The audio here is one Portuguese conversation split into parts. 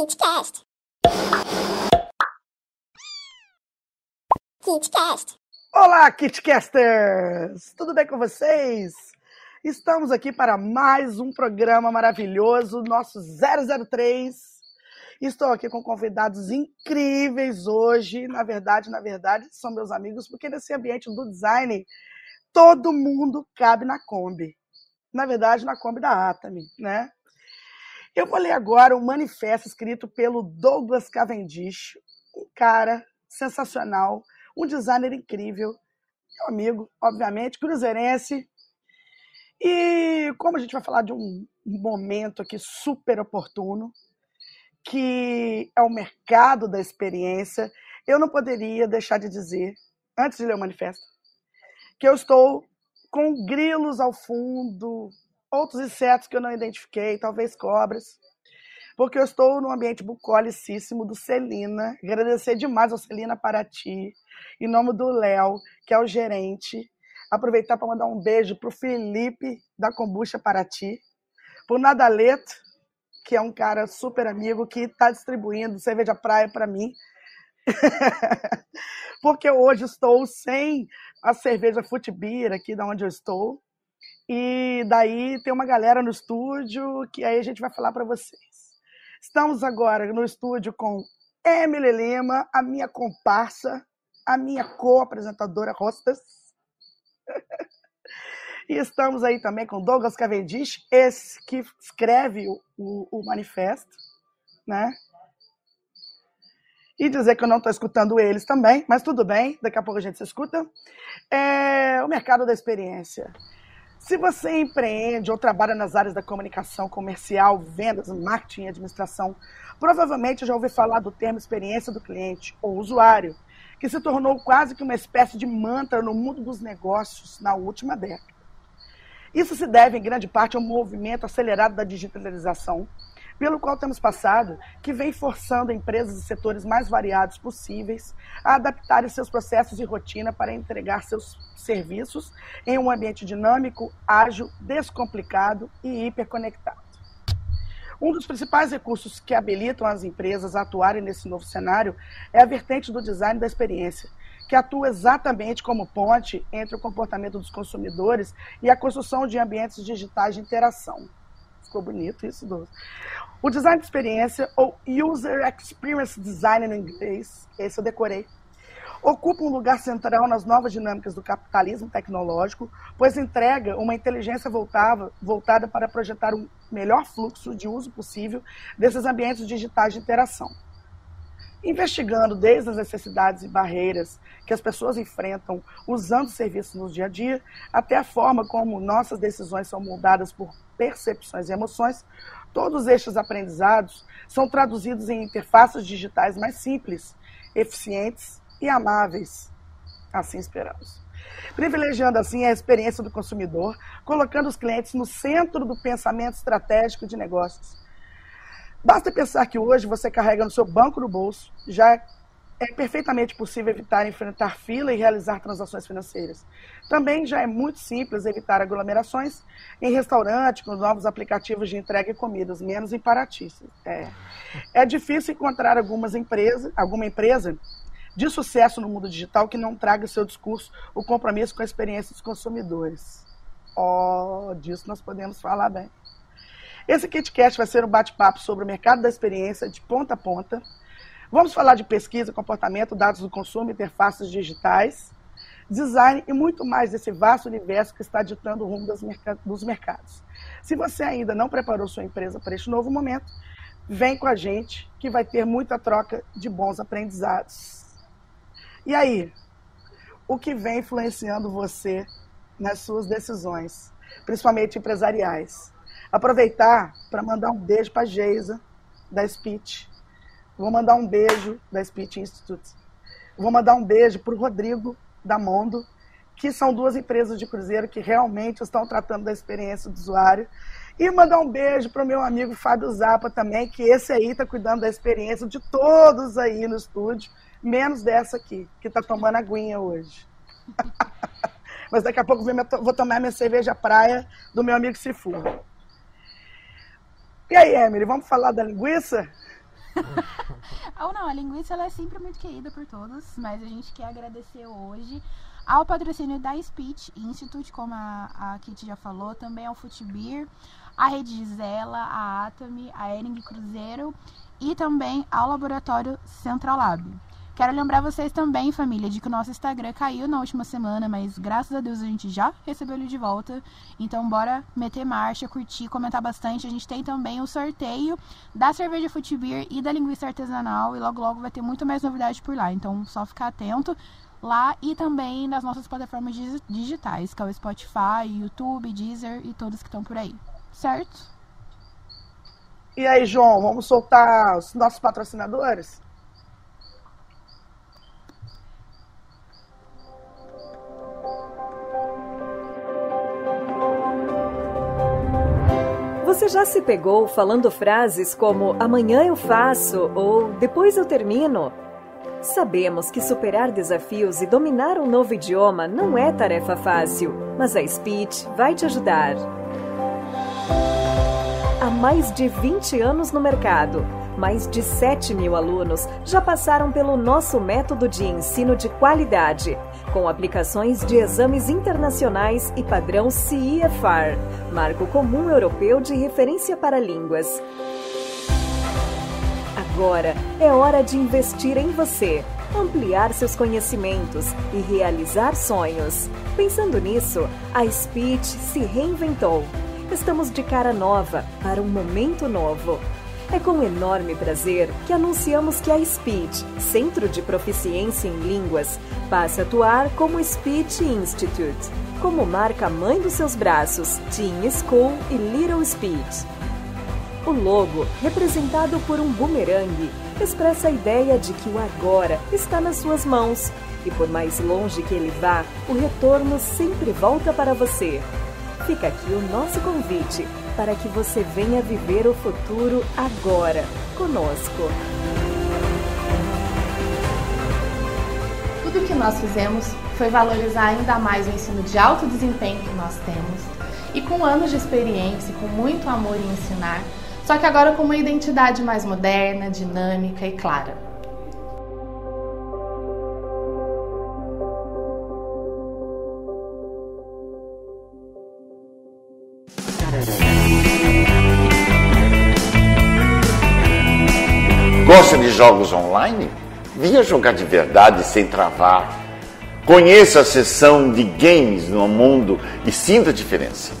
KidCast. KidCast. Olá, KitCasters! Tudo bem com vocês? Estamos aqui para mais um programa maravilhoso, nosso 003. Estou aqui com convidados incríveis hoje. Na verdade, na verdade, são meus amigos, porque nesse ambiente do design, todo mundo cabe na Kombi. Na verdade, na Kombi da Atami, né? Eu vou ler agora um manifesto escrito pelo Douglas Cavendish, um cara sensacional, um designer incrível, meu amigo, obviamente, cruzeirense. E como a gente vai falar de um momento aqui super oportuno, que é o mercado da experiência, eu não poderia deixar de dizer, antes de ler o manifesto, que eu estou com grilos ao fundo, outros insetos que eu não identifiquei, talvez cobras, porque eu estou no ambiente bucolicíssimo do Celina. Agradecer demais ao Celina Paraty, em nome do Léo, que é o gerente. Aproveitar para mandar um beijo para o Felipe da Combucha Paraty, para o Nadaleto, que é um cara super amigo que está distribuindo cerveja praia para mim. porque hoje estou sem a cerveja Futibira aqui da onde eu estou. E daí tem uma galera no estúdio que aí a gente vai falar para vocês. Estamos agora no estúdio com Emily Lima, a minha comparsa, a minha co-apresentadora hostess. e estamos aí também com Douglas Cavendish, esse que escreve o, o, o manifesto, né? E dizer que eu não estou escutando eles também, mas tudo bem, daqui a pouco a gente se escuta. É, o mercado da experiência. Se você empreende ou trabalha nas áreas da comunicação comercial, vendas, marketing e administração, provavelmente já ouviu falar do termo experiência do cliente ou usuário, que se tornou quase que uma espécie de mantra no mundo dos negócios na última década. Isso se deve, em grande parte, ao movimento acelerado da digitalização, pelo qual temos passado, que vem forçando empresas e setores mais variados possíveis a adaptarem seus processos e rotina para entregar seus serviços em um ambiente dinâmico, ágil, descomplicado e hiperconectado. Um dos principais recursos que habilitam as empresas a atuarem nesse novo cenário é a vertente do design da experiência, que atua exatamente como ponte entre o comportamento dos consumidores e a construção de ambientes digitais de interação. Ficou bonito isso, Douglas. O design de experiência, ou User Experience Design no inglês, esse eu decorei, ocupa um lugar central nas novas dinâmicas do capitalismo tecnológico, pois entrega uma inteligência voltada, voltada para projetar um melhor fluxo de uso possível desses ambientes digitais de interação. Investigando desde as necessidades e barreiras que as pessoas enfrentam usando serviços no dia a dia, até a forma como nossas decisões são moldadas por percepções e emoções, Todos estes aprendizados são traduzidos em interfaces digitais mais simples, eficientes e amáveis. Assim esperamos. Privilegiando assim a experiência do consumidor, colocando os clientes no centro do pensamento estratégico de negócios. Basta pensar que hoje você carrega no seu banco no bolso já é perfeitamente possível evitar enfrentar fila e realizar transações financeiras. Também já é muito simples evitar aglomerações em restaurante com novos aplicativos de entrega e comidas, menos em Paraty. É, é difícil encontrar algumas empresas, alguma empresa de sucesso no mundo digital que não traga seu discurso o compromisso com a experiência dos consumidores. Oh, disso nós podemos falar bem. Esse KitCast vai ser um bate-papo sobre o mercado da experiência de ponta a ponta, Vamos falar de pesquisa, comportamento, dados do consumo, interfaces digitais, design e muito mais desse vasto universo que está ditando o rumo dos mercados. Se você ainda não preparou sua empresa para este novo momento, vem com a gente que vai ter muita troca de bons aprendizados. E aí, o que vem influenciando você nas suas decisões, principalmente empresariais? Aproveitar para mandar um beijo para a Geisa, da Speech, Vou mandar um beijo da Speech Institute. Vou mandar um beijo para o Rodrigo da Mondo, que são duas empresas de cruzeiro que realmente estão tratando da experiência do usuário. E mandar um beijo para o meu amigo Fábio Zappa também, que esse aí está cuidando da experiência de todos aí no estúdio, menos dessa aqui, que está tomando aguinha hoje. Mas daqui a pouco vou tomar minha cerveja praia do meu amigo Sifu. E aí, Emily, vamos falar da linguiça? Ou não, a linguiça ela é sempre muito querida por todos, mas a gente quer agradecer hoje ao patrocínio da Speech Institute, como a, a Kitty já falou, também ao Futibir, a Rede Gisela, a Atami, a Ering Cruzeiro e também ao Laboratório Central Lab. Quero lembrar vocês também, família, de que o nosso Instagram caiu na última semana, mas graças a Deus a gente já recebeu ele de volta. Então bora meter marcha, curtir, comentar bastante. A gente tem também o sorteio da cerveja Futibir e da linguiça artesanal e logo logo vai ter muito mais novidade por lá. Então só ficar atento lá e também nas nossas plataformas digitais, que é o Spotify, YouTube, Deezer e todos que estão por aí. Certo? E aí, João, vamos soltar os nossos patrocinadores? Você já se pegou falando frases como amanhã eu faço ou depois eu termino? Sabemos que superar desafios e dominar um novo idioma não é tarefa fácil, mas a Speech vai te ajudar. Há mais de 20 anos no mercado, mais de 7 mil alunos já passaram pelo nosso método de ensino de qualidade com aplicações de exames internacionais e padrão CIEFAR, Marco Comum Europeu de Referência para Línguas. Agora é hora de investir em você, ampliar seus conhecimentos e realizar sonhos. Pensando nisso, a Speech se reinventou. Estamos de cara nova para um momento novo. É com enorme prazer que anunciamos que a Speech, Centro de Proficiência em Línguas, passa a atuar como Speech Institute, como marca mãe dos seus braços, Teen School e Little Speech. O logo, representado por um bumerangue, expressa a ideia de que o agora está nas suas mãos e por mais longe que ele vá, o retorno sempre volta para você. Fica aqui o nosso convite para que você venha viver o futuro agora, conosco. Tudo que nós fizemos foi valorizar ainda mais o ensino de alto desempenho que nós temos e com anos de experiência, com muito amor em ensinar, só que agora com uma identidade mais moderna, dinâmica e clara. Jogos online? Venha jogar de verdade sem travar. Conheça a seção de games no mundo e sinta a diferença.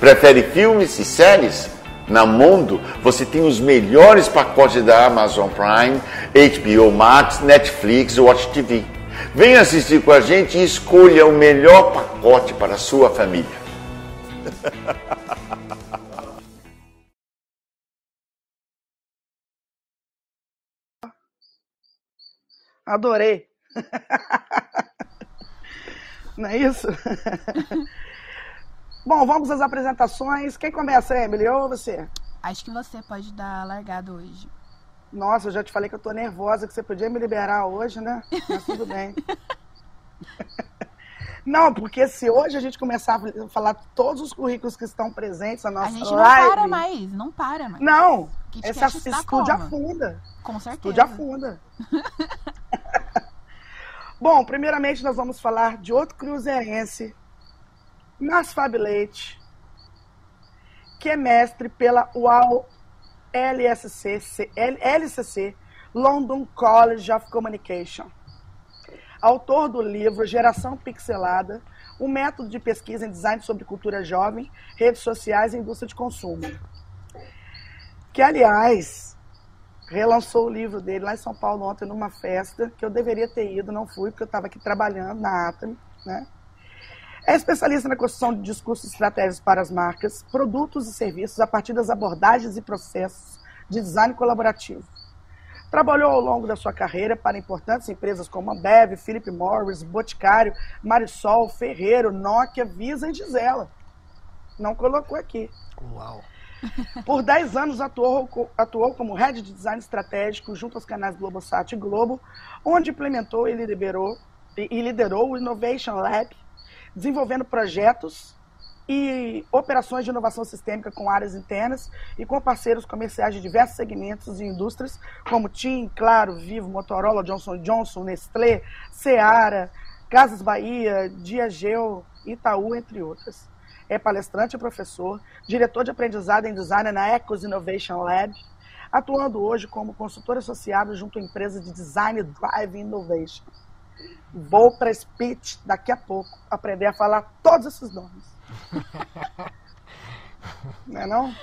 Prefere filmes e séries? Na Mundo você tem os melhores pacotes da Amazon Prime, HBO Max, Netflix e Watch TV. Venha assistir com a gente e escolha o melhor pacote para a sua família. Adorei. Não é isso? Bom, vamos às apresentações. Quem começa, Emily? Eu ou você? Acho que você pode dar a largada hoje. Nossa, eu já te falei que eu tô nervosa, que você podia me liberar hoje, né? Mas tudo bem. Não, porque se hoje a gente começar a falar todos os currículos que estão presentes na nossa live... A gente live, não para mais, não para mais. Não, esse estúdio afunda. Com certeza. Estúdio afunda. Bom, primeiramente nós vamos falar de outro cruzeirense, Nas Leite, que é mestre pela UAL LSC, LCC, London College of Communication. Autor do livro Geração Pixelada, um método de pesquisa em design sobre cultura jovem, redes sociais e indústria de consumo. Que, aliás, relançou o livro dele lá em São Paulo ontem numa festa que eu deveria ter ido, não fui, porque eu estava aqui trabalhando na Atami, né? É especialista na construção de discursos e estratégias para as marcas, produtos e serviços a partir das abordagens e processos de design colaborativo. Trabalhou ao longo da sua carreira para importantes empresas como Ambev, Philip Morris, Boticário, Marisol, Ferreiro, Nokia, Visa e Gisela. Não colocou aqui. Uau! Por 10 anos atuou, atuou como head de design estratégico junto aos canais Globosat e Globo, onde implementou e liderou, e liderou o Innovation Lab, desenvolvendo projetos e operações de inovação sistêmica com áreas internas e com parceiros comerciais de diversos segmentos e indústrias, como TIM, Claro, Vivo, Motorola, Johnson Johnson, Nestlé, Seara, Casas Bahia, Diageo, Itaú, entre outras. É palestrante e professor, diretor de aprendizado em design na Ecos Innovation Lab, atuando hoje como consultor associado junto à empresa de design Drive Innovation. Vou para speech daqui a pouco aprender a falar todos esses nomes. não é não?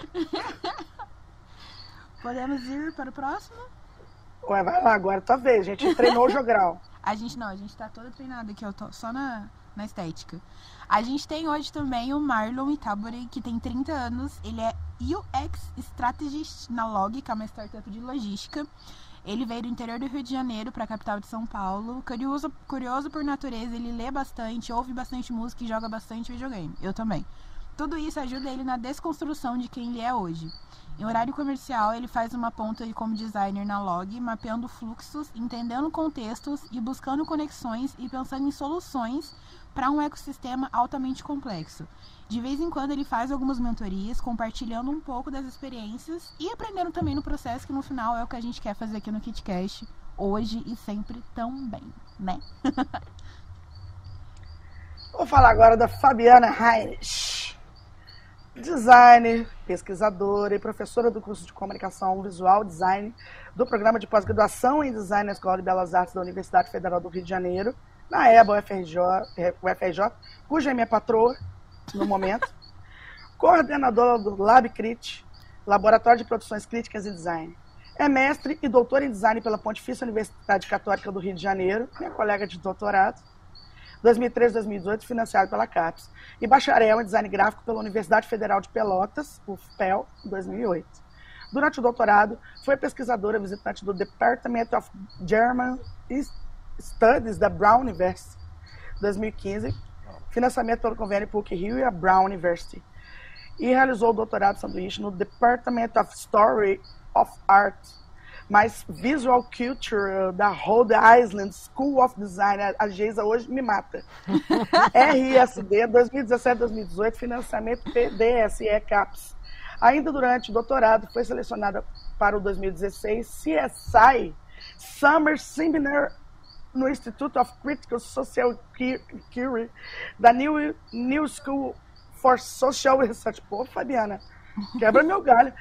Podemos ir para o próximo? Ué, vai lá agora, tua vez. A gente treinou o jogral. A gente não, a gente tá toda treinada aqui, eu tô só na, na estética. A gente tem hoje também o Marlon Itabori, que tem 30 anos. Ele é UX Strategist na Log, que é uma startup de logística. Ele veio do interior do Rio de Janeiro para a capital de São Paulo. Curioso, curioso por natureza, ele lê bastante, ouve bastante música e joga bastante videogame. Eu também. Tudo isso ajuda ele na desconstrução de quem ele é hoje. Em horário comercial, ele faz uma ponta como designer na log, mapeando fluxos, entendendo contextos e buscando conexões e pensando em soluções para um ecossistema altamente complexo. De vez em quando ele faz algumas mentorias, compartilhando um pouco das experiências e aprendendo também no processo, que no final é o que a gente quer fazer aqui no KitCast, hoje e sempre também, né? Vou falar agora da Fabiana Heinrich designer, pesquisadora e professora do curso de comunicação visual design do programa de pós-graduação em design na Escola de Belas Artes da Universidade Federal do Rio de Janeiro, na EBA UFRJ, UFRJ cuja é minha patroa no momento, coordenadora do LabCrit, Laboratório de Produções Críticas e Design. É mestre e doutor em design pela Pontifícia Universidade Católica do Rio de Janeiro, minha colega de doutorado 2013-2018, financiado pela CAPES, e bacharel em design gráfico pela Universidade Federal de Pelotas, UFPEL, 2008. Durante o doutorado, foi pesquisadora visitante do Department of German Studies da Brown University, 2015, financiamento pelo convênio PUC-Rio e a Brown University, e realizou o doutorado sanduíche no Department of Story of Art mas Visual Culture da Rhode Island School of Design, a Geisa hoje me mata. RISD 2017-2018, financiamento PDSE CAPS. Ainda durante o doutorado, foi selecionada para o 2016 CSI Summer Seminar no Institute of Critical Social Theory da New, New School for Social Research. Pô, Fabiana, Quebra meu galho.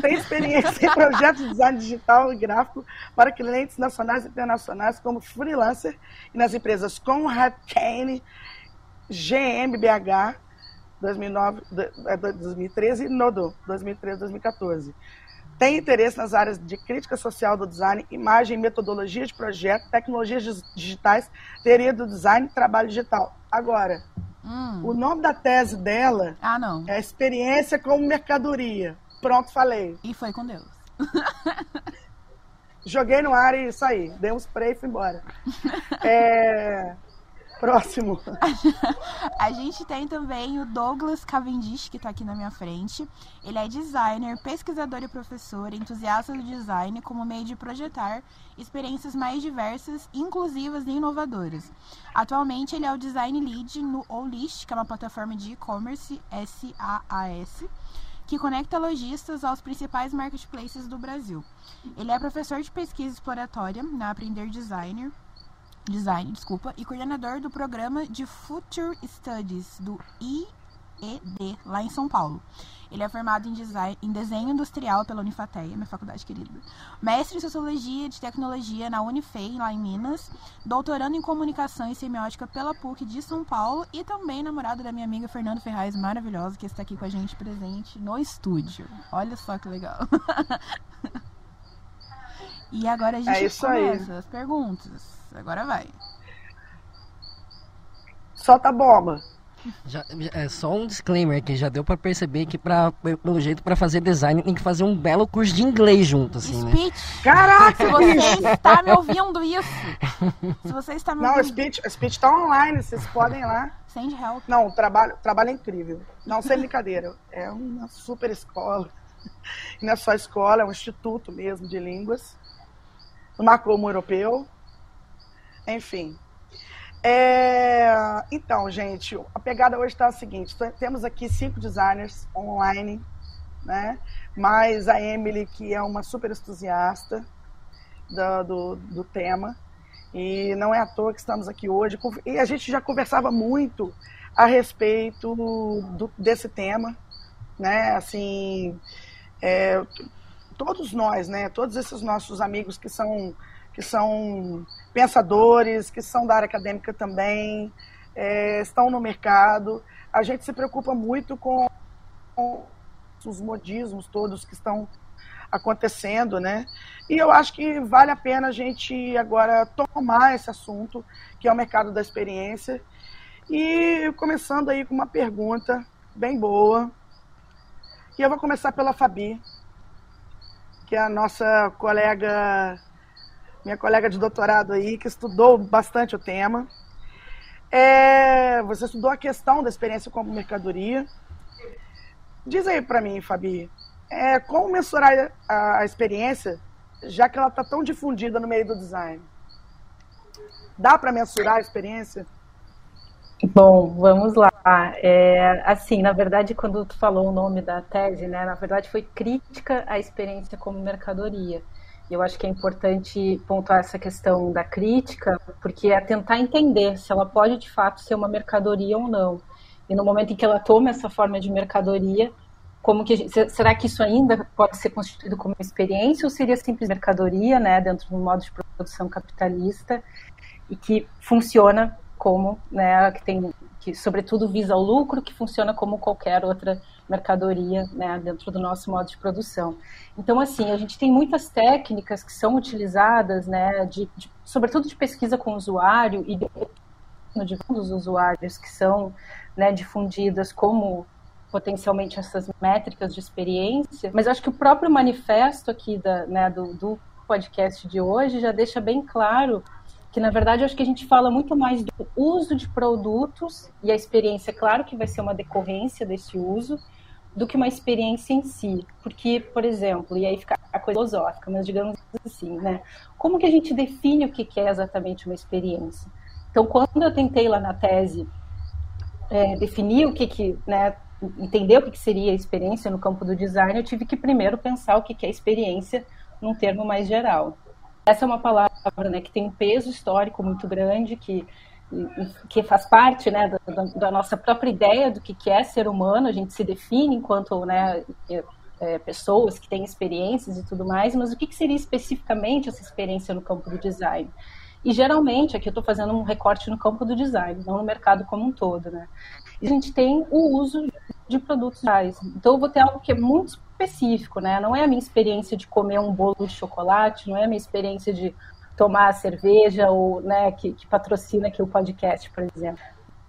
Tem experiência em projetos de design digital e gráfico para clientes nacionais e internacionais como freelancer e nas empresas Conrad Kane, GMBH, 2009, 2013 e Nodo, 2013-2014. Tem interesse nas áreas de crítica social do design, imagem, metodologia de projeto, tecnologias digitais, teoria do design trabalho digital. Agora, Hum. O nome da tese dela ah, não. é Experiência como Mercadoria. Pronto, falei. E foi com Deus. Joguei no ar e saí. Dei um spray e fui embora. É... Próximo. A gente tem também o Douglas Cavendish, que está aqui na minha frente. Ele é designer, pesquisador e professor, entusiasta do design como meio de projetar experiências mais diversas, inclusivas e inovadoras. Atualmente, ele é o design lead no Olist, que é uma plataforma de e-commerce SaaS que conecta lojistas aos principais marketplaces do Brasil. Ele é professor de pesquisa exploratória na Aprender Designer Design, desculpa, e coordenador do programa de Future Studies do IED, lá em São Paulo. Ele é formado em, design, em desenho industrial pela Unifateia, minha faculdade querida. Mestre em sociologia de tecnologia na Unifei, lá em Minas. Doutorando em comunicação e semiótica pela PUC de São Paulo. E também namorado da minha amiga Fernanda Ferraz, maravilhosa, que está aqui com a gente presente no estúdio. Olha só que legal. e agora a gente é começa aí. as perguntas. Agora vai. Solta a bomba. Já, é só um disclaimer que já deu para perceber que pra, pelo jeito para fazer design tem que fazer um belo curso de inglês junto assim, speech. né? Caraca, se você está me ouvindo isso. Se você está me Não, ouvindo. speech, o speech tá online, vocês podem ir lá. Send help. Não, o trabalho, trabalho é incrível. Não, sem brincadeira. É uma super escola. E não é só escola, é um instituto mesmo de línguas. No marco europeu, enfim. É, então, gente, a pegada hoje está a seguinte: temos aqui cinco designers online, né? Mais a Emily, que é uma super entusiasta do, do, do tema. E não é à toa que estamos aqui hoje. E a gente já conversava muito a respeito do, desse tema, né? Assim, é, todos nós, né? Todos esses nossos amigos que são que são pensadores, que são da área acadêmica também, é, estão no mercado. A gente se preocupa muito com, os modismos todos que estão acontecendo, né? E eu acho que vale a pena a gente agora tomar esse assunto, que é o mercado da experiência. E começando aí com uma pergunta bem boa. E eu vou começar pela Fabi, que é a nossa colega minha colega de doutorado aí, que estudou bastante o tema. É, você estudou a questão da experiência como mercadoria. Diz aí para mim, Fabi, é, como mensurar a, a experiência, já que ela está tão difundida no meio do design? Dá para mensurar a experiência? Bom, vamos lá. É, assim, na verdade, quando tu falou o nome da tese, né, na verdade foi crítica à experiência como mercadoria. Eu acho que é importante pontuar essa questão da crítica, porque é tentar entender se ela pode de fato ser uma mercadoria ou não. E no momento em que ela toma essa forma de mercadoria, como que gente, será que isso ainda pode ser constituído como experiência ou seria simples mercadoria, né, dentro do modo de produção capitalista e que funciona como, né, que tem que sobretudo visa o lucro, que funciona como qualquer outra mercadoria né, dentro do nosso modo de produção. Então, assim, a gente tem muitas técnicas que são utilizadas, né, de, de sobretudo de pesquisa com o usuário e de, dos usuários que são né, difundidas como potencialmente essas métricas de experiência, mas acho que o próprio manifesto aqui da, né, do, do podcast de hoje já deixa bem claro que na verdade acho que a gente fala muito mais do uso de produtos e a experiência, claro que vai ser uma decorrência desse uso, do que uma experiência em si. Porque, por exemplo, e aí fica a coisa filosófica, mas digamos assim, né? Como que a gente define o que é exatamente uma experiência? Então, quando eu tentei lá na tese é, definir o que que, né, entender o que, que seria experiência no campo do design, eu tive que primeiro pensar o que, que é experiência num termo mais geral. Essa é uma palavra né, que tem um peso histórico muito grande, que, que faz parte né, da, da, nossa própria ideia do que, é ser humano. A gente se define enquanto né, é, é, pessoas que têm experiências e tudo mais, mas o que, que seria especificamente essa experiência no campo do design? E geralmente, aqui eu estou fazendo um recorte no campo do design, não no mercado como um todo, né? E a gente tem o uso de produtos digitais. Então, eu vou ter algo que é muito específico, né? Não é a minha experiência de comer um bolo de chocolate, não é a minha experiência de tomar cerveja ou, né, que, que patrocina aqui o podcast, por exemplo.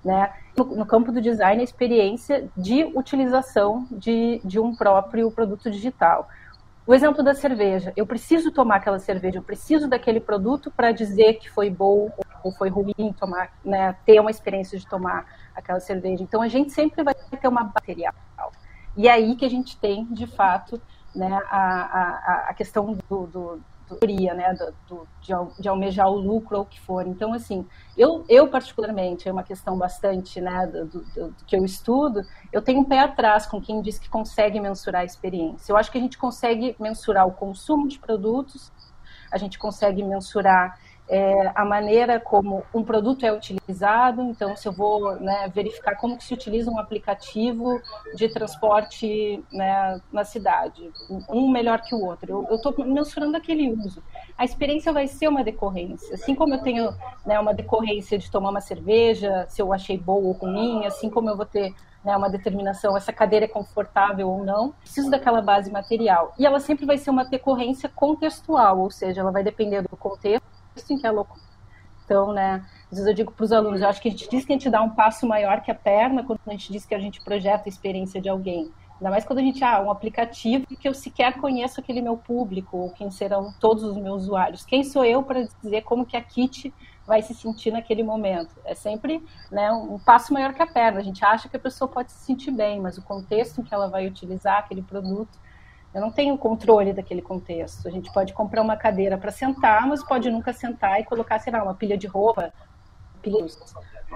Né? No, no, campo do design, a experiência de utilização de, de um próprio produto digital. O exemplo da cerveja. Eu preciso tomar aquela cerveja, eu preciso daquele produto para dizer que foi bom ou foi ruim tomar, né, ter uma experiência de tomar aquela cerveja. Então a gente sempre vai ter uma material. E é aí que a gente tem, de fato, né, a, a, a questão do, do, do né, do, de, de, almejar o lucro ou o que for. Então, assim, eu, eu particularmente, é uma questão bastante, né, do, do, do, que eu estudo, eu tenho um pé atrás com quem diz que consegue mensurar a experiência. Eu acho que a gente consegue mensurar o consumo de produtos, a gente consegue mensurar é, a maneira como um produto é utilizado. Então, se eu vou né, verificar como que se utiliza um aplicativo de transporte né, na cidade, um melhor que o outro, eu estou mensurando aquele uso. A experiência vai ser uma decorrência, assim como eu tenho né, uma decorrência de tomar uma cerveja, se eu achei boa ou ruim, assim como eu vou ter né, uma determinação, essa cadeira é confortável ou não, preciso daquela base material. E ela sempre vai ser uma decorrência contextual, ou seja, ela vai depender do contexto em que é louco. Então, né, às vezes eu digo para os alunos, eu acho que a gente diz que a gente dá um passo maior que a perna quando a gente diz que a gente projeta a experiência de alguém. Ainda mais quando a gente, ah, um aplicativo que eu sequer conheço aquele meu público, ou quem serão todos os meus usuários. Quem sou eu para dizer como que a Kit vai se sentir naquele momento? É sempre né, um passo maior que a perna. A gente acha que a pessoa pode se sentir bem, mas o contexto em que ela vai utilizar aquele produto eu não tenho controle daquele contexto. A gente pode comprar uma cadeira para sentar, mas pode nunca sentar e colocar, sei lá, uma pilha de roupa pilos.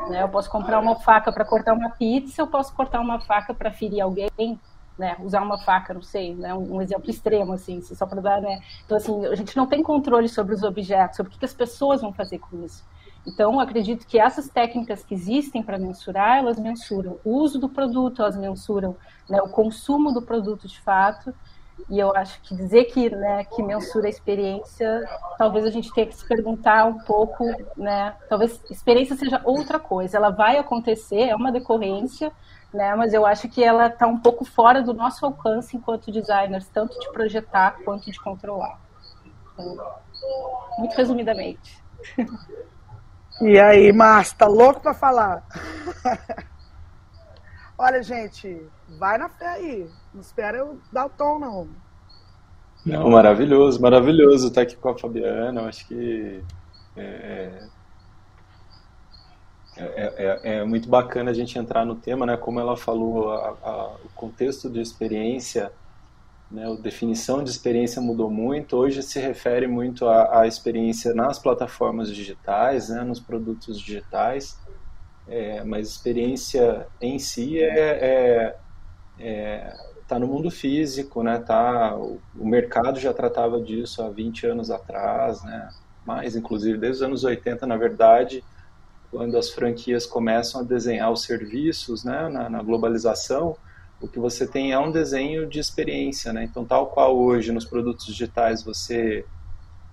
Né? Eu posso comprar uma faca para cortar uma pizza, eu posso cortar uma faca para ferir alguém, né? Usar uma faca, não sei, né? Um, exemplo extremo, assim, só para dar, né? Então, assim, a gente não tem controle sobre os objetos, sobre o que as pessoas vão fazer com isso. Então, acredito que essas técnicas que existem para mensurar, elas mensuram o uso do produto, elas mensuram né, o consumo do produto de fato, e eu acho que dizer que, né, que mensura a experiência, talvez a gente tenha que se perguntar um pouco, né, talvez experiência seja outra coisa. Ela vai acontecer, é uma decorrência, né, mas eu acho que ela está um pouco fora do nosso alcance enquanto designers, tanto de projetar quanto de controlar. Então, muito resumidamente. E aí, Márcio, tá louco para falar? Olha, gente, vai na fé aí. Não espera eu dar o tom, não. Não, maravilhoso, maravilhoso estar aqui com a Fabiana. Eu acho que é, é, é, é, muito bacana a gente entrar no tema, né? Como ela falou, a, a, o contexto de experiência, né? a definição de experiência mudou muito. Hoje se refere muito à, à experiência nas plataformas digitais, né? nos produtos digitais. É, mas experiência em si é, é, é tá no mundo físico, né? Tá, o, o, mercado já tratava disso há 20 anos atrás, né? Mais, inclusive, desde os anos 80, na verdade, quando as franquias começam a desenhar os serviços, né? Na, na globalização, o que você tem é um desenho de experiência, né? Então, tal qual hoje nos produtos digitais você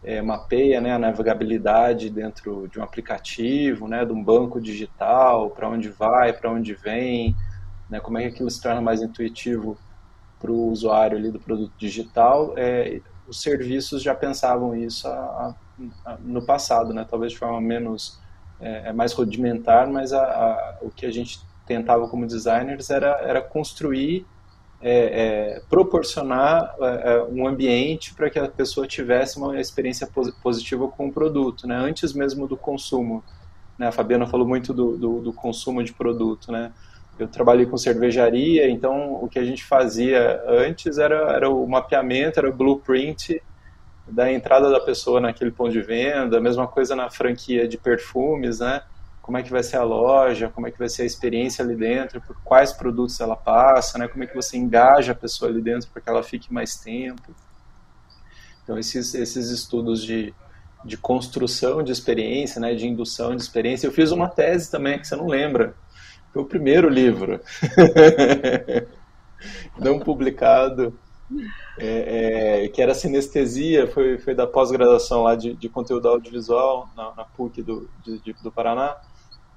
é, mapeia né, a navegabilidade dentro de um aplicativo, né, de um banco digital, para onde vai, para onde vem, né, como é que aquilo se torna mais intuitivo para o usuário ali do produto digital. É, os serviços já pensavam isso a, a, no passado, né, talvez de forma menos é, é mais rudimentar, mas a, o que a gente tentava como designers era, era construir é, é, proporcionar é, é, um ambiente para que a pessoa tivesse uma experiência positiva com o produto, né? antes mesmo do consumo. Né? A Fabiana falou muito do, do, do, consumo de produto. Né? Eu trabalhei com cervejaria, então o que a gente fazia antes era, era o mapeamento, era o blueprint da entrada da pessoa naquele ponto de venda, a mesma coisa na franquia de perfumes, né? Como é que vai ser a loja, como é que vai ser a experiência ali dentro, por quais produtos ela passa, né? Como é que você engaja a pessoa ali dentro para que ela fique mais tempo. Então esses esses estudos de, de construção de experiência, né, de indução de experiência. Eu fiz uma tese também que você não lembra. Foi o primeiro livro, não publicado, é, é, que era sinestesia, foi, foi da pós-graduação lá de, de, conteúdo audiovisual na, na PUC do, de, do Paraná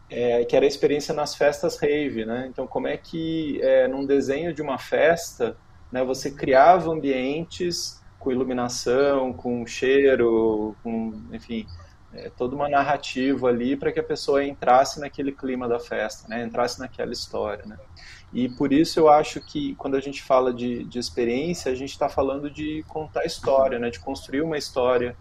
é, que era a experiência nas festas rave, né? Então, como é que é, num desenho de uma festa, né, você criava ambientes com iluminação, com cheiro, com, enfim, é, toda uma narrativa ali para que a pessoa entrasse naquele clima da festa, né? Entrasse naquela história, né? E por isso eu acho que quando a gente fala de, de experiência, a gente está falando de contar história, né? De construir uma história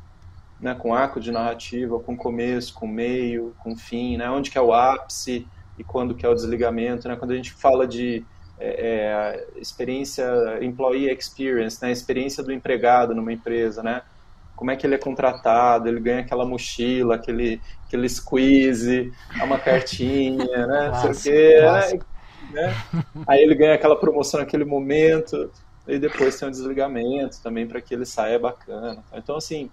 né, com arco de narrativa, com começo, com meio, com fim, né, onde que é o ápice e quando que é o desligamento, né, quando a gente fala de é, é, experiência, employee experience, né, experiência do empregado numa empresa, né, como é que ele é contratado, ele ganha aquela mochila, aquele, aquele squeeze, uma cartinha, né, não sei o né, aí ele ganha aquela promoção naquele momento, e depois tem um desligamento também para que ele saia bacana. Então, assim,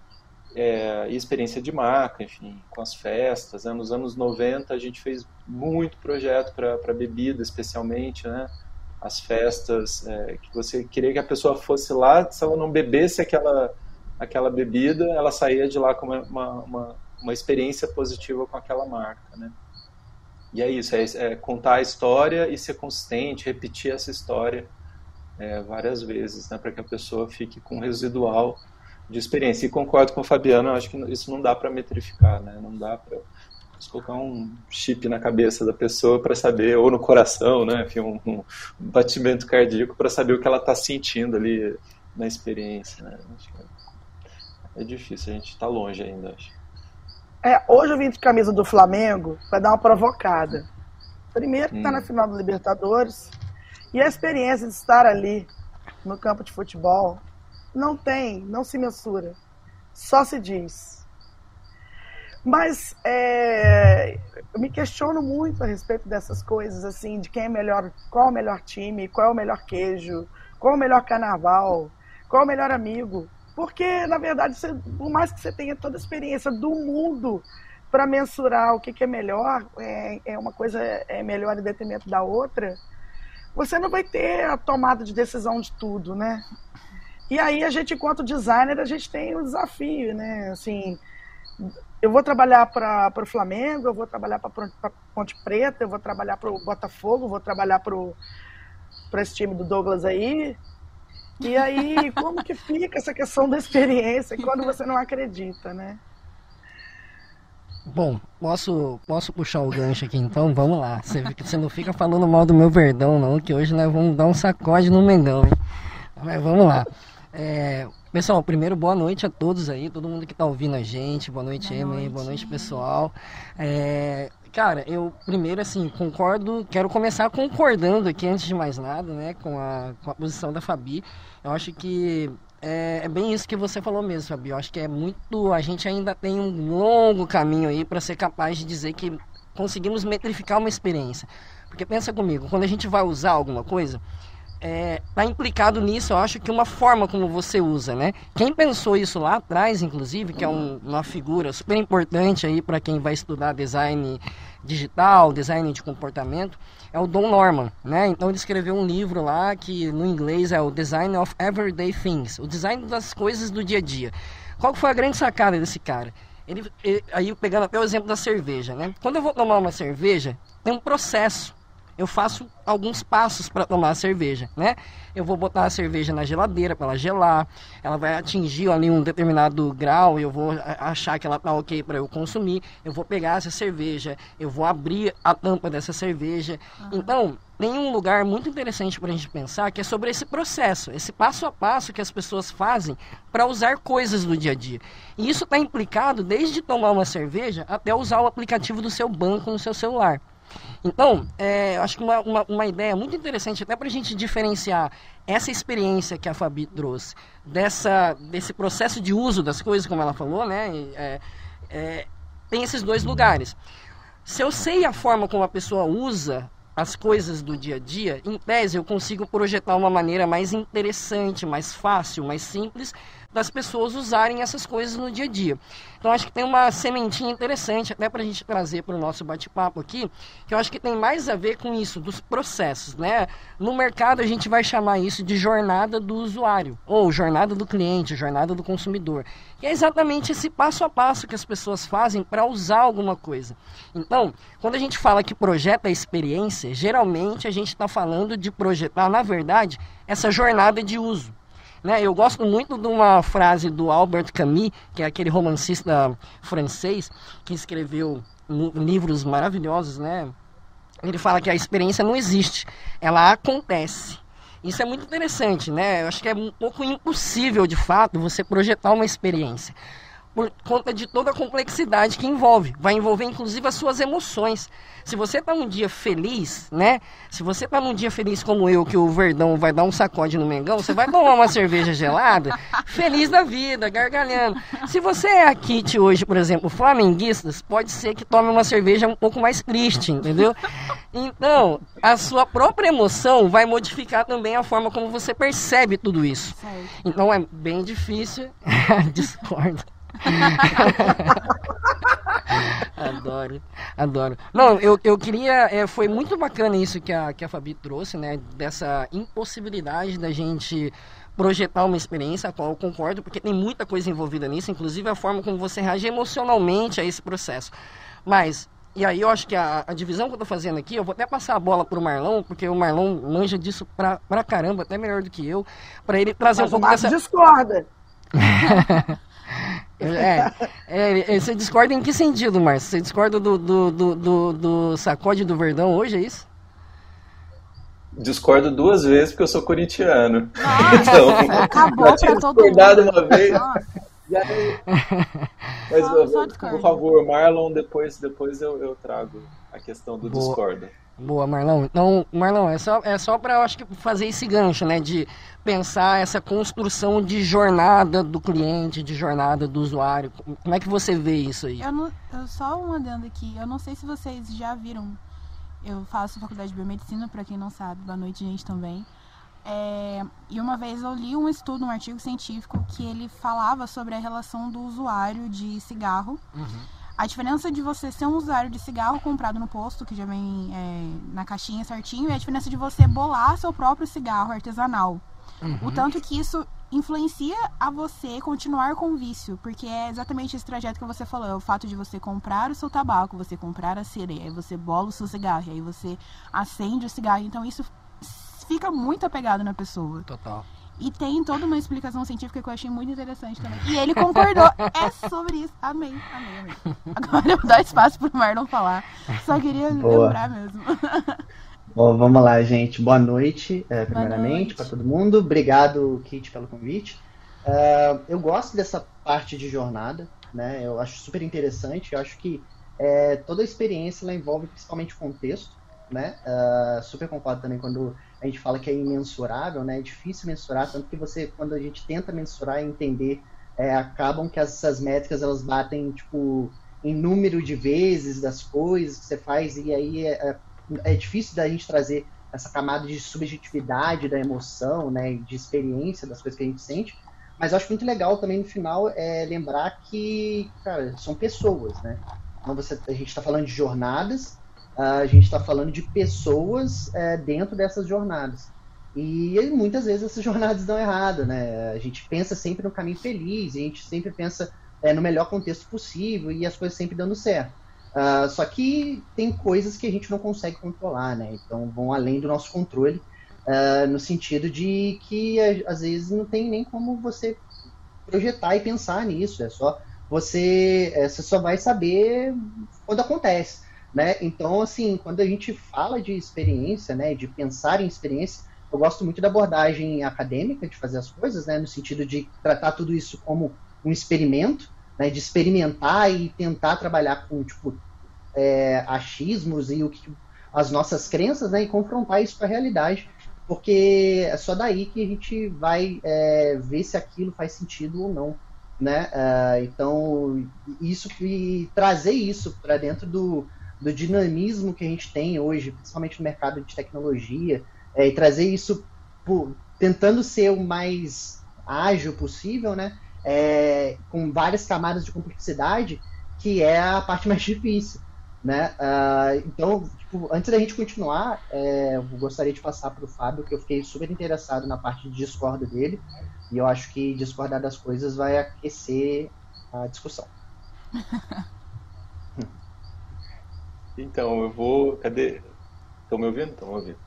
é, e experiência de marca, enfim, com as festas. Né? Nos anos 90 a gente fez muito projeto para bebida, especialmente, né? As festas é, que você queria que a pessoa fosse lá, se ela não bebesse aquela, aquela bebida, ela saía de lá com uma, uma, uma experiência positiva com aquela marca, né? E é isso, é, é contar a história e ser consistente, repetir essa história é, várias vezes, né? Para que a pessoa fique com residual de experiência. E concordo com o Fabiano, acho que isso não dá para metrificar, né? Não dá para colocar um chip na cabeça da pessoa para saber, ou no coração, né? Enfim, um, um batimento cardíaco para saber o que ela está sentindo ali na experiência, né? É, é difícil, a gente está longe ainda, acho. É, hoje eu vim de camisa do Flamengo para dar uma provocada. Primeiro que está hum. na final do Libertadores e a experiência de estar ali no campo de futebol não tem, não se mensura. Só se diz. Mas é, eu me questiono muito a respeito dessas coisas, assim, de quem é melhor, qual é o melhor time, qual é o melhor queijo, qual é o melhor carnaval, qual é o melhor amigo. Porque, na verdade, você, por mais que você tenha toda a experiência do mundo para mensurar o que, que é melhor, é, é, uma coisa é melhor em detrimento da outra, você não vai ter a tomada de decisão de tudo, né? E aí a gente, enquanto designer, a gente tem o um desafio, né? Assim, eu vou trabalhar para o Flamengo, eu vou trabalhar para Ponte Preta, eu vou trabalhar para o Botafogo, vou trabalhar para esse time do Douglas aí. E aí, como que fica essa questão da experiência quando você não acredita, né? Bom, posso, posso puxar o gancho aqui então? Vamos lá. Você, você não fica falando mal do meu verdão, não, que hoje nós vamos dar um sacode no Mengão, hein? Mas vamos lá. É, pessoal, primeiro, boa noite a todos aí, todo mundo que tá ouvindo a gente. Boa noite, Emily. Boa noite, pessoal. É, cara, eu primeiro, assim, concordo, quero começar concordando aqui, antes de mais nada, né, com a, com a posição da Fabi. Eu acho que é, é, bem isso que você falou mesmo, Fabi. Eu acho que é muito. A gente ainda tem um longo caminho aí para ser capaz de dizer que conseguimos metrificar uma experiência. Porque pensa comigo, quando a gente vai usar alguma coisa, é, tá implicado nisso, eu acho que uma forma como você usa, né? Quem pensou isso lá atrás, inclusive, que é um, uma figura super importante aí para quem vai estudar design digital, design de comportamento, é o Don Norman, né? Então ele escreveu um livro lá que no inglês é o Design of Everyday Things, o design das coisas do dia a dia. Qual foi a grande sacada desse cara? Ele, ele aí pegando até o exemplo da cerveja, né? Quando eu vou tomar uma cerveja, tem um processo eu faço alguns passos para tomar a cerveja, né? Eu vou botar a cerveja na geladeira para ela gelar, ela vai atingir ali um determinado grau, eu vou achar que ela tá ok para eu consumir, eu vou pegar essa cerveja, eu vou abrir a tampa dessa cerveja. Uhum. Então, tem um lugar muito interessante para a gente pensar que é sobre esse processo, esse passo a passo que as pessoas fazem para usar coisas do dia a dia. E isso está implicado desde tomar uma cerveja até usar o aplicativo do seu banco no seu celular. Então, é, acho que uma, uma, uma, ideia muito interessante, até para a gente diferenciar essa experiência que a Fabi trouxe, dessa, desse processo de uso das coisas, como ela falou, né? É, é, tem esses dois lugares. Se eu sei a forma como a pessoa usa as coisas do dia a dia, em tese eu consigo projetar uma maneira mais interessante, mais fácil, mais simples das pessoas usarem essas coisas no dia a dia. Então acho que tem uma sementinha interessante até para a gente trazer para o nosso bate-papo aqui, que eu acho que tem mais a ver com isso, dos processos, né? No mercado a gente vai chamar isso de jornada do usuário, ou jornada do cliente, jornada do consumidor. Que é exatamente esse passo a passo que as pessoas fazem para usar alguma coisa. Então, quando a gente fala que projeta a experiência, geralmente a gente está falando de projetar, na verdade, essa jornada de uso. Né? Eu gosto muito de uma frase do Albert Camus, que é aquele romancista francês que escreveu livros maravilhosos, né? Ele fala que a experiência não existe, ela acontece. Isso é muito interessante, né? Eu acho que é um pouco impossível, de fato, você projetar uma experiência por conta de toda a complexidade que envolve. Vai envolver inclusive as suas emoções. Se você está um dia feliz, né? Se você está num dia feliz como eu, que o Verdão vai dar um sacode no Mengão, você vai tomar uma cerveja gelada, feliz da vida, gargalhando. Se você é a Kit hoje, por exemplo, flamenguistas, pode ser que tome uma cerveja um pouco mais triste, entendeu? Então, a sua própria emoção vai modificar também a forma como você percebe tudo isso. Então é bem difícil. Discordo. adoro, adoro. Não, eu, eu queria. É, foi muito bacana isso que a, que a Fabi trouxe, né? Dessa impossibilidade da gente projetar uma experiência, a qual eu concordo, porque tem muita coisa envolvida nisso, inclusive a forma como você reage emocionalmente a esse processo. Mas e aí eu acho que a, a, divisão que eu tô fazendo aqui, eu vou até passar a bola pro Marlon, porque o Marlon manja disso pra, pra caramba, até melhor do que eu, para ele trazer Mas um pouco dessa... discorda. É, é, é, você discorda em que sentido, Márcio? Você discorda do, do, do, do, do sacode do Verdão hoje, é isso? Discordo duas vezes porque eu sou corintiano. Nossa, então, acabou já tinha discordado uma vez. Mas, só, só por favor, Marlon, depois, depois eu, eu trago a questão do Boa. discorda. Boa, Marlon. Então, Marlon, é só, é só para acho que fazer esse gancho, né? De pensar essa construção de jornada do cliente, de jornada do usuário. Como é que você vê isso aí? Eu, não, eu só um adendo aqui. Eu não sei se vocês já viram. Eu faço faculdade de biomedicina, para quem não sabe. Boa noite, gente, também. É, e uma vez eu li um estudo, um artigo científico, que ele falava sobre a relação do usuário de cigarro. Uhum a diferença de você ser um usuário de cigarro comprado no posto, que já vem é, na caixinha certinho, e a diferença de você bolar seu próprio cigarro artesanal. Uhum. O tanto que isso influencia a você continuar com o vício, porque é exatamente esse trajeto que você falou, é o fato de você comprar o seu tabaco, você comprar a cereja, aí você bola o seu cigarro, aí você acende o cigarro, então isso fica muito apegado na pessoa. Total. E tem toda uma explicação científica que eu achei muito interessante também. E ele concordou. é sobre isso. Amém, amém, amém. Agora eu vou dar espaço pro Marlon falar. Só queria Boa. lembrar mesmo. Bom, vamos lá, gente. Boa noite, é, primeiramente, para todo mundo. Obrigado, Kit, pelo convite. Uh, eu gosto dessa parte de jornada, né? Eu acho super interessante. Eu acho que é, toda a experiência ela envolve principalmente contexto, né? Uh, super concordo também quando a gente fala que é imensurável, né? É difícil mensurar, tanto que você, quando a gente tenta mensurar e entender, é, acabam que essas métricas elas batem tipo em número de vezes das coisas que você faz e aí é, é, é difícil da gente trazer essa camada de subjetividade da emoção, né, de experiência das coisas que a gente sente. Mas eu acho muito legal também no final é lembrar que, cara, são pessoas, né? Então você, a gente está falando de jornadas a gente está falando de pessoas é, dentro dessas jornadas. E muitas vezes essas jornadas dão errado, né? A gente pensa sempre no caminho feliz, a gente sempre pensa é, no melhor contexto possível e as coisas sempre dando certo. Uh, só que tem coisas que a gente não consegue controlar, né? Então vão além do nosso controle, uh, no sentido de que às vezes não tem nem como você projetar e pensar nisso. É só você, é, você só vai saber quando acontece. Né? Então, assim, quando a gente fala de experiência, né, de pensar em experiência, eu gosto muito da abordagem acadêmica de fazer as coisas, né, no sentido de tratar tudo isso como um experimento, né, de experimentar e tentar trabalhar com tipo é, achismos e o que as nossas crenças, né, e confrontar isso com a realidade, porque é só daí que a gente vai é, ver se aquilo faz sentido ou não, né? Uh, então isso e trazer isso para dentro do do dinamismo que a gente tem hoje, principalmente no mercado de tecnologia, é, e trazer isso por, tentando ser o mais ágil possível, né? É, com várias camadas de complexidade, que é a parte mais difícil, né? Uh, então, tipo, antes da gente continuar, é, eu gostaria de passar para o Fábio, que eu fiquei super interessado na parte de discorda dele, e eu acho que discordar das coisas vai aquecer a discussão. Então, eu vou. Cadê? Estão me ouvindo? Estão me ouvindo.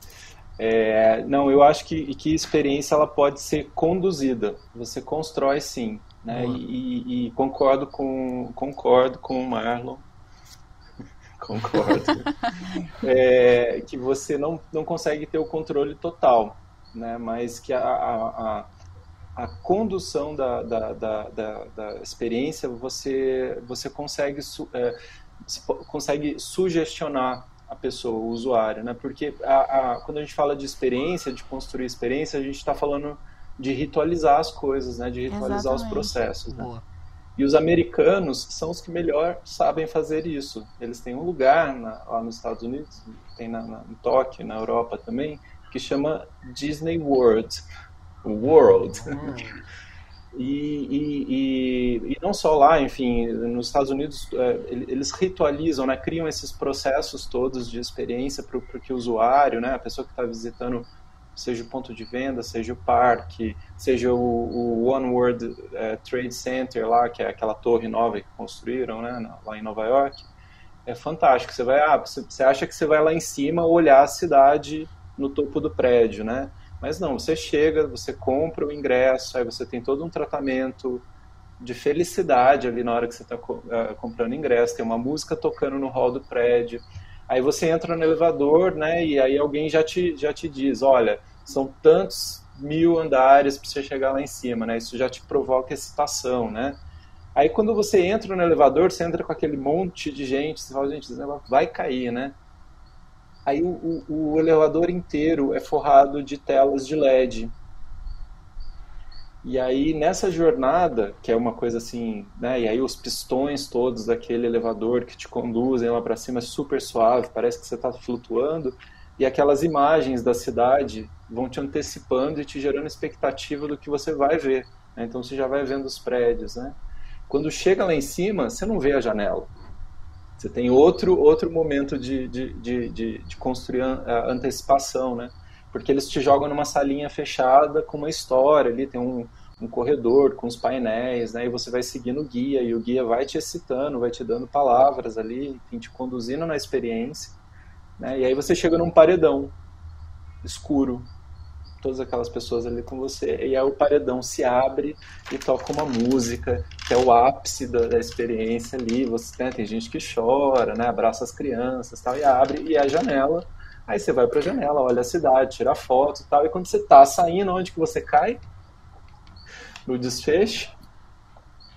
É, não, eu acho que, que experiência ela pode ser conduzida. Você constrói sim. Né? E, e, e, concordo com concordo com o Marlon. concordo. é, que você não, não consegue ter o controle total. Né? Mas que a, a, a a condução da, da, da, da, da experiência você, você consegue é, você consegue sugestionar a pessoa, o usuário, né? Porque a, a, quando a gente fala de experiência, de construir experiência, a gente está falando de ritualizar as coisas, né? De ritualizar Exatamente. os processos, né? E os americanos são os que melhor sabem fazer isso. Eles têm um lugar na, lá nos Estados Unidos, tem na, na, em Tóquio, na Europa também, que chama Disney World. World. Hum. E, e, e, não só lá, enfim, nos Estados Unidos é, eles ritualizam, né, criam esses processos todos de experiência para o que o usuário, né, a pessoa que está visitando, seja o ponto de venda, seja o parque, seja o, o One World é, Trade Center lá, que é aquela torre nova que construíram, né, lá em Nova York, é fantástico. Você vai, ah, você acha que você vai lá em cima olhar a cidade no topo do prédio, né? Mas não, você chega, você compra o ingresso, aí você tem todo um tratamento de felicidade ali na hora que você está eh, comprando ingresso, tem uma música tocando no hall do prédio. Aí você entra no elevador, né? E aí alguém já te, já te diz, olha, são tantos mil andares para você chegar lá em cima, né? Isso já te provoca excitação, né? Aí quando você entra no elevador, você entra com aquele monte de gente, você fala, gente, vai cair, né? Aí o, o, o elevador inteiro é forrado de telas de LED. E aí nessa jornada, que é uma coisa assim, né? E aí os pistões todos daquele elevador que te conduzem lá para cima é super suave, parece que você está flutuando, e aquelas imagens da cidade vão te antecipando e te gerando expectativa do que você vai ver. Né? Então você já vai vendo os prédios, né? Quando chega lá em cima, você não vê a janela. Você tem outro outro momento de, de, de, de, de construir a antecipação, né? Porque eles te jogam numa salinha fechada com uma história ali, tem um, um corredor com os painéis, né? E você vai seguindo o guia e o guia vai te excitando, vai te dando palavras ali, enfim, te conduzindo na experiência, né? E aí você chega num paredão escuro, todas aquelas pessoas ali com você, e aí o paredão se abre e toca uma música que é o ápice da, da experiência ali. Você né, tem gente que chora, né? Abraça as crianças, tal, e abre e a janela. Aí você vai para a janela, olha a cidade, tira foto, tal. E quando você tá saindo, onde que você cai? no desfecho,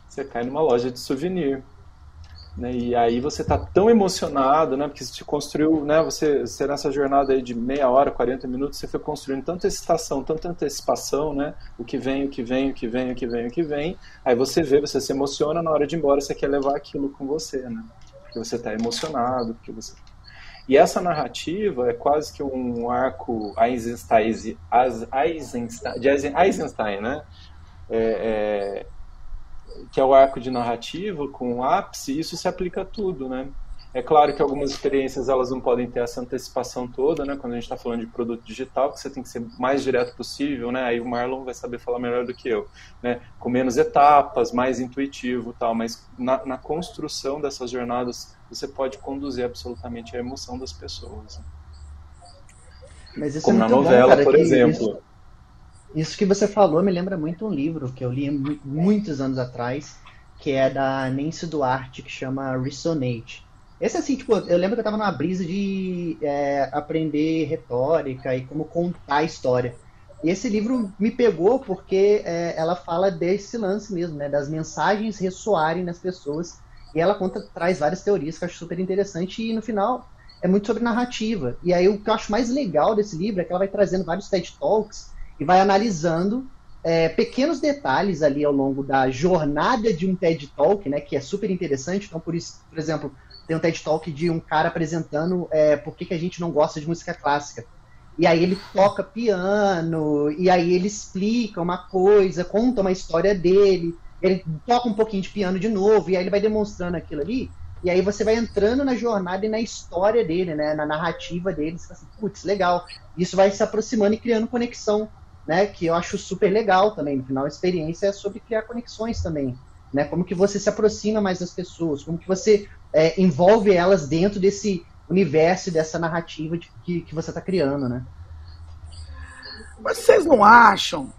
você cai numa loja de souvenir. Né? E aí você está tão emocionado, né? Porque você te construiu, né? Você, você nessa jornada aí de meia hora, 40 minutos, você foi construindo tanta excitação, tanta antecipação, né? O que vem, o que vem, o que vem, o que vem, o que vem. Aí você vê, você se emociona, na hora de ir embora você quer levar aquilo com você, né? Porque você está emocionado, porque você... E essa narrativa é quase que um arco Eisenstein, Eisenstein, de Eisenstein, né? é, é, que é o arco de narrativa com o ápice, isso se aplica a tudo, né? É claro que algumas experiências elas não podem ter essa antecipação toda, né? Quando a gente está falando de produto digital, que você tem que ser mais direto possível, né? Aí o Marlon vai saber falar melhor do que eu, né? Com menos etapas, mais intuitivo, tal. Mas na, na construção dessas jornadas você pode conduzir absolutamente a emoção das pessoas. Como é na novela, bom, cara, por exemplo. Isso isso que você falou me lembra muito um livro que eu li muitos anos atrás, que é da Nancy Duarte, que chama Resonate. Esse assim, tipo, eu lembro que eu tava numa brisa de é, aprender retórica e como contar a história. E esse livro me pegou porque é, ela fala desse lance mesmo, né? Das mensagens ressoarem nas pessoas. E ela conta, traz várias teorias que eu acho super interessante. E no final é muito sobre narrativa. E aí o que eu acho mais legal desse livro é que ela vai trazendo vários TED Talks e vai analisando é, pequenos detalhes ali ao longo da jornada de um TED Talk, né, que é super interessante. Então, por isso, por exemplo, tem um TED Talk de um cara apresentando é, por que, que a gente não gosta de música clássica. E aí ele toca piano, e aí ele explica uma coisa, conta uma história dele, ele toca um pouquinho de piano de novo, e aí ele vai demonstrando aquilo ali. E aí você vai entrando na jornada e na história dele, né, na narrativa dele. Você fala assim, putz, legal. Isso vai se aproximando e criando conexão né, que eu acho super legal também. No final, a experiência é sobre criar conexões também, né? Como que você se aproxima mais das pessoas, como que você é, envolve elas dentro desse universo, dessa narrativa de, que, que você está criando, né? Vocês não acham?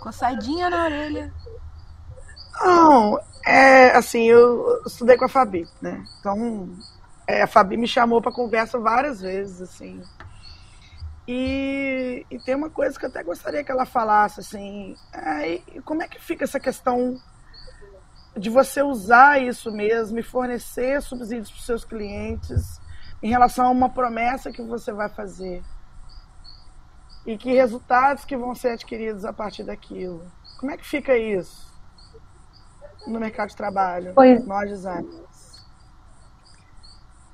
Coçadinha na orelha. Não, é assim, eu estudei com a Fabi, né? Então, é, a Fabi me chamou para conversa várias vezes, assim. E, e, tem uma coisa que eu até gostaria que ela falasse, assim, é, como é que fica essa questão de você usar isso mesmo e fornecer subsídios para os seus clientes em relação a uma promessa que você vai fazer? E que resultados que vão ser adquiridos a partir daquilo? Como é que fica isso no mercado de trabalho, pois, nós designers?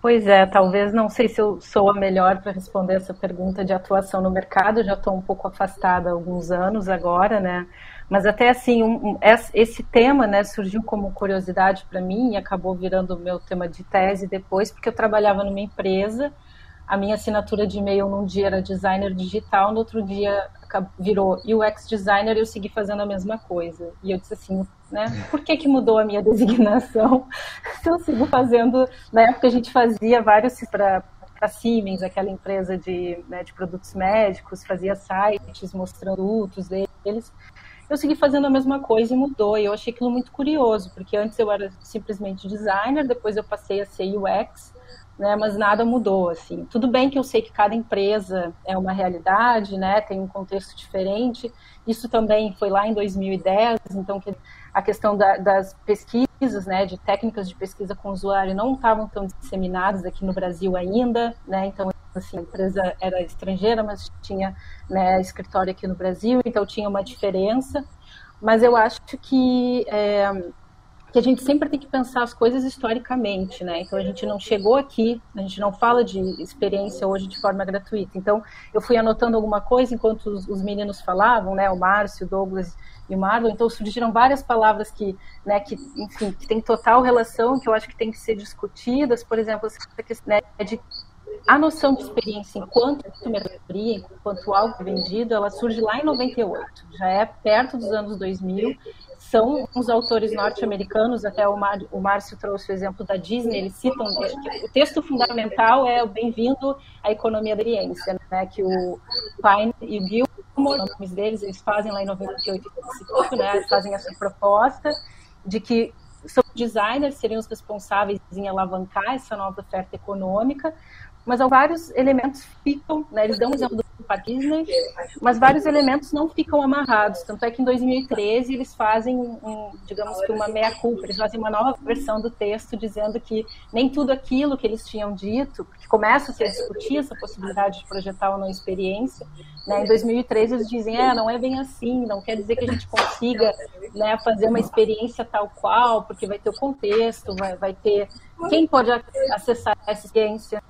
Pois é, talvez não sei se eu sou a melhor para responder essa pergunta de atuação no mercado, já estou um pouco afastada há alguns anos agora, né? Mas até assim, um, um, esse tema né, surgiu como curiosidade para mim e acabou virando o meu tema de tese depois, porque eu trabalhava numa empresa, a minha assinatura de e-mail num dia era designer digital, no outro dia virou UX designer e eu segui fazendo a mesma coisa. E eu disse assim, né? Por que, que mudou a minha designação? Se eu sigo fazendo. Na época a gente fazia vários para a Siemens, aquela empresa de, né, de produtos médicos, fazia sites mostrando produtos deles. Eu segui fazendo a mesma coisa e mudou. E eu achei aquilo muito curioso, porque antes eu era simplesmente designer, depois eu passei a ser UX, né, mas nada mudou, assim. Tudo bem que eu sei que cada empresa é uma realidade, né, tem um contexto diferente. Isso também foi lá em 2010, então a questão da, das pesquisas, né, de técnicas de pesquisa com usuário não estavam tão disseminadas aqui no Brasil ainda, né, então assim, a empresa era estrangeira, mas tinha né, escritório aqui no Brasil, então tinha uma diferença. Mas eu acho que é, que a gente sempre tem que pensar as coisas historicamente, né? Então a gente não chegou aqui, a gente não fala de experiência hoje de forma gratuita. Então eu fui anotando alguma coisa enquanto os, os meninos falavam, né? O Márcio, o Douglas e o Marlon. Então surgiram várias palavras que, né? Que enfim, que tem total relação, que eu acho que tem que ser discutidas. Por exemplo, essa questão né, de a noção de experiência enquanto mercadoria, enquanto algo vendido, ela surge lá em 98, já é perto dos anos 2000 são os autores norte-americanos, até o, Mar, o Márcio trouxe o exemplo da Disney, eles citam, é, o texto fundamental é o Bem-vindo à Economia da Experiência, né, que o Pine e o Gilmore, os nomes deles, eles fazem lá em 98, né, eles fazem essa proposta de que são designers seriam os responsáveis em alavancar essa nova oferta econômica, mas vários elementos ficam, né, eles dão um exemplo do Parque Disney, mas vários elementos não ficam amarrados. Tanto é que em 2013 eles fazem, um, digamos que uma meia-culpa, eles fazem uma nova versão do texto dizendo que nem tudo aquilo que eles tinham dito, porque começa -se a discutir essa possibilidade de projetar uma experiência, né, em 2013 eles dizem, é, não é bem assim, não quer dizer que a gente consiga né, fazer uma experiência tal qual, porque vai ter o contexto, vai, vai ter quem pode acessar essa experiência,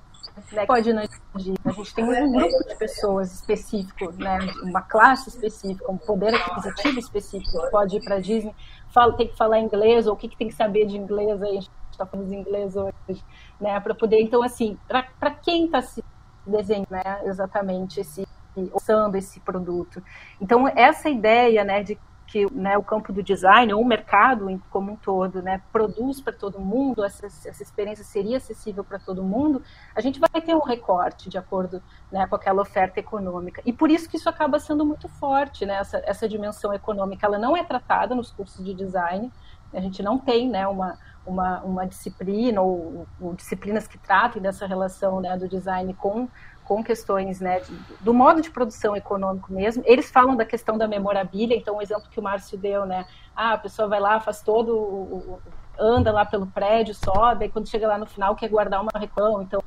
né, pode não existir. A gente tem um grupo de pessoas específico, né, uma classe específica, um poder aquisitivo específico que pode ir para a Disney, fala, tem que falar inglês, ou o que, que tem que saber de inglês, aí? A gente está falando de inglês hoje, né, para poder, então, assim, para quem está se desenhando né, exatamente esse usando esse produto. Então, essa ideia né, de que né, o campo do design, ou o mercado como um todo, né, produz para todo mundo, essa, essa experiência seria acessível para todo mundo, a gente vai ter um recorte de acordo né, com aquela oferta econômica. E por isso que isso acaba sendo muito forte, né, essa, essa dimensão econômica. Ela não é tratada nos cursos de design, a gente não tem né, uma, uma, uma disciplina ou, ou, disciplinas que tratem dessa relação né, do design com com questões né, do modo de produção econômico mesmo. Eles falam da questão da memorabilia, então o exemplo que o Márcio deu, né? Ah, a pessoa vai lá, faz todo anda lá pelo prédio, sobe, e quando chega lá no final quer guardar uma reclama. Então,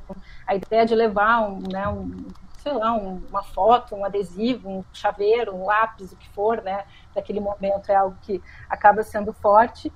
a ideia de levar um, né, um sei lá, um, uma foto, um adesivo, um chaveiro, um lápis, o que for, né, daquele momento é algo que acaba sendo forte.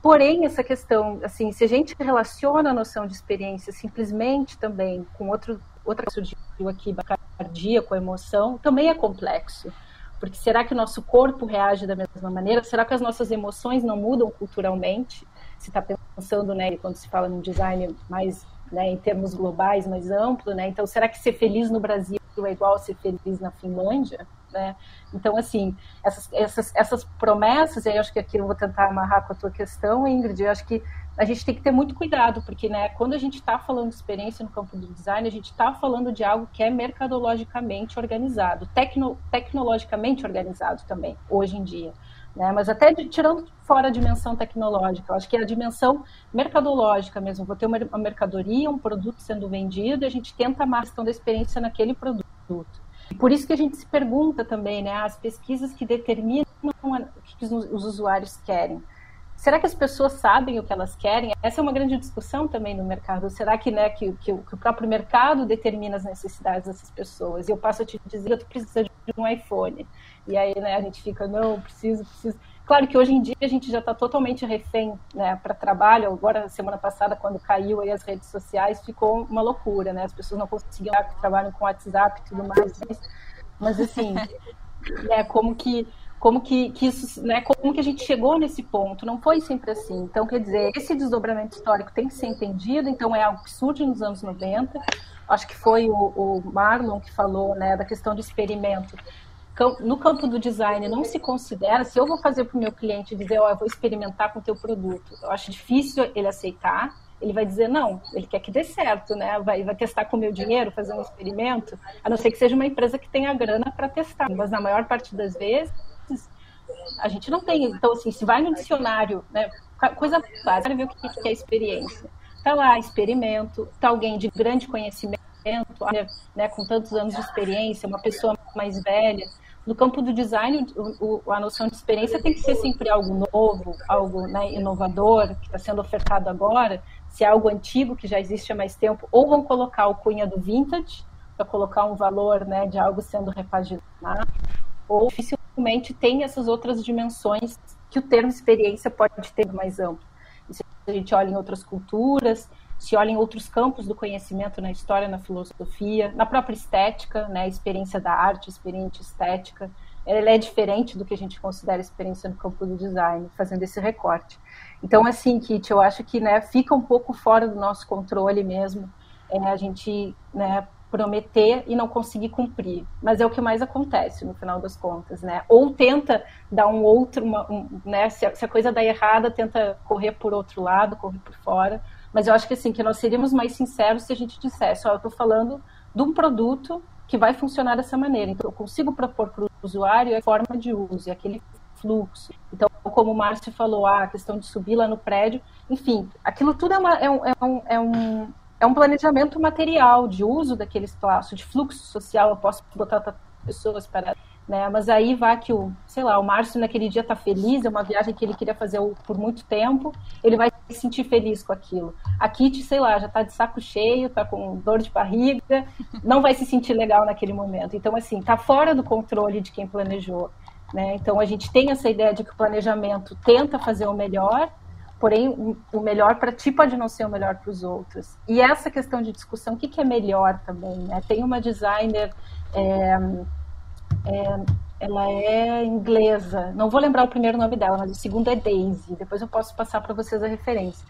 Porém, essa questão, assim, se a gente relaciona a noção de experiência simplesmente também com outro outra coisa surgiu aqui, cardíaco, emoção, também é complexo. Porque será que o nosso corpo reage da mesma maneira? Será que as nossas emoções não mudam culturalmente? Se está pensando, né, quando se fala num design mais, né, em termos globais, mais amplo, né? Então, será que ser feliz no Brasil é igual a ser feliz na Finlândia? Né? Então, assim, essas, essas, essas promessas, aí eu acho que aqui eu vou tentar amarrar com a tua questão, Ingrid, eu acho que a gente tem que ter muito cuidado, porque né, quando a gente está falando de experiência no campo do design, a gente está falando de algo que é mercadologicamente organizado, tecno, tecnologicamente organizado também, hoje em dia. Né? Mas até de, tirando fora a dimensão tecnológica, eu acho que é a dimensão mercadológica mesmo. Vou ter uma, uma mercadoria, um produto sendo vendido, e a gente tenta a questão da experiência naquele produto. Por isso que a gente se pergunta também, né, as pesquisas que determinam o que os, os usuários querem será que as pessoas sabem o que elas querem? Essa é uma grande discussão também no mercado. Será que, né, que, que, que o próprio mercado determina as necessidades dessas pessoas? E eu passo a te dizer, tu precisa de um iPhone. E aí né, a gente fica, não, preciso, preciso. Claro que hoje em dia a gente já está totalmente refém né, para trabalho. Agora, semana passada, quando caiu aí as redes sociais, ficou uma loucura, né? As pessoas não conseguiam trabalham com WhatsApp e tudo mais. Mas, assim, né, como que como que, que isso, né, como que a gente chegou nesse ponto, não foi sempre assim. Então, quer dizer, esse desdobramento histórico tem que ser entendido, então é algo que surge nos anos 90, acho que foi o, o Marlon que falou, né, da questão do experimento. No campo do design, não se considera, se eu vou fazer para o meu cliente dizer, ó, oh, eu vou experimentar com o teu produto, eu acho difícil ele aceitar, ele vai dizer não, ele quer que dê certo, né? Vai, vai testar com o meu dinheiro, fazer um experimento, a não ser que seja uma empresa que tenha grana para testar. Mas na maior parte das vezes, a gente não tem. Então, assim, se vai no dicionário, né, coisa básica, ver o que é experiência. Está lá, experimento, está alguém de grande conhecimento, né, com tantos anos de experiência, uma pessoa mais velha. No campo do design, o, o, a noção de experiência tem que ser sempre algo novo, algo né, inovador, que está sendo ofertado agora. Se é algo antigo, que já existe há mais tempo, ou vão colocar o cunha do vintage, para colocar um valor né, de algo sendo repaginado, ou dificilmente tem essas outras dimensões que o termo experiência pode ter mais amplo. E se a gente olha em outras culturas, se olha em outros campos do conhecimento na história, na filosofia, na própria estética, né, experiência da arte, experiência estética, ela é diferente do que a gente considera experiência no campo do design, fazendo esse recorte. Então, assim, Kit, eu acho que né, fica um pouco fora do nosso controle mesmo é, a gente né, prometer e não conseguir cumprir. Mas é o que mais acontece no final das contas, né? Ou tenta dar um outro, uma, um, né? Se a, se a, coisa dá errada, tenta correr por outro lado, correr por fora. Mas eu acho que assim que nós seríamos mais sinceros se a gente dissesse, ó, eu estou falando de um produto que vai funcionar dessa maneira. Então eu consigo propor para o usuário a forma de uso, e aquele fluxo. Então, como o Márcio falou, ah, a questão de subir lá no prédio, enfim, aquilo tudo é, uma, é, um, é, um, é um é um planejamento material de uso daquele espaço, de fluxo social. Eu posso botar pessoas para. Né? Mas aí vai que o, sei lá, o Márcio naquele dia está feliz, é uma viagem que ele queria fazer por muito tempo, ele vai se sentir feliz com aquilo. A Kitty, sei lá, já está de saco cheio, está com dor de barriga, não vai se sentir legal naquele momento. Então, assim, está fora do controle de quem planejou. Né? Então, a gente tem essa ideia de que o planejamento tenta fazer o melhor, porém o melhor para ti pode não ser o melhor para os outros. E essa questão de discussão, o que, que é melhor também? Né? Tem uma designer, é, é, ela é inglesa, não vou lembrar o primeiro nome dela, mas o segundo é Daisy, depois eu posso passar para vocês a referência.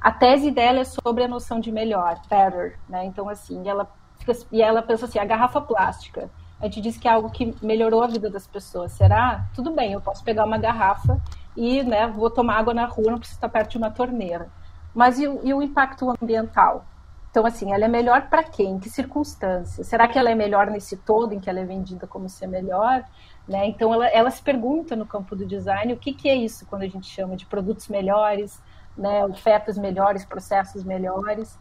A tese dela é sobre a noção de melhor, better, né? Então, assim, ela fica, e ela pensa assim, a garrafa plástica, a gente diz que é algo que melhorou a vida das pessoas. Será? Tudo bem, eu posso pegar uma garrafa e né, vou tomar água na rua, não preciso estar perto de uma torneira. Mas e, e o impacto ambiental? Então, assim, ela é melhor para quem? Em que circunstâncias? Será que ela é melhor nesse todo em que ela é vendida como ser melhor? Né? Então, ela, ela se pergunta no campo do design o que, que é isso quando a gente chama de produtos melhores, né, ofertas melhores, processos melhores.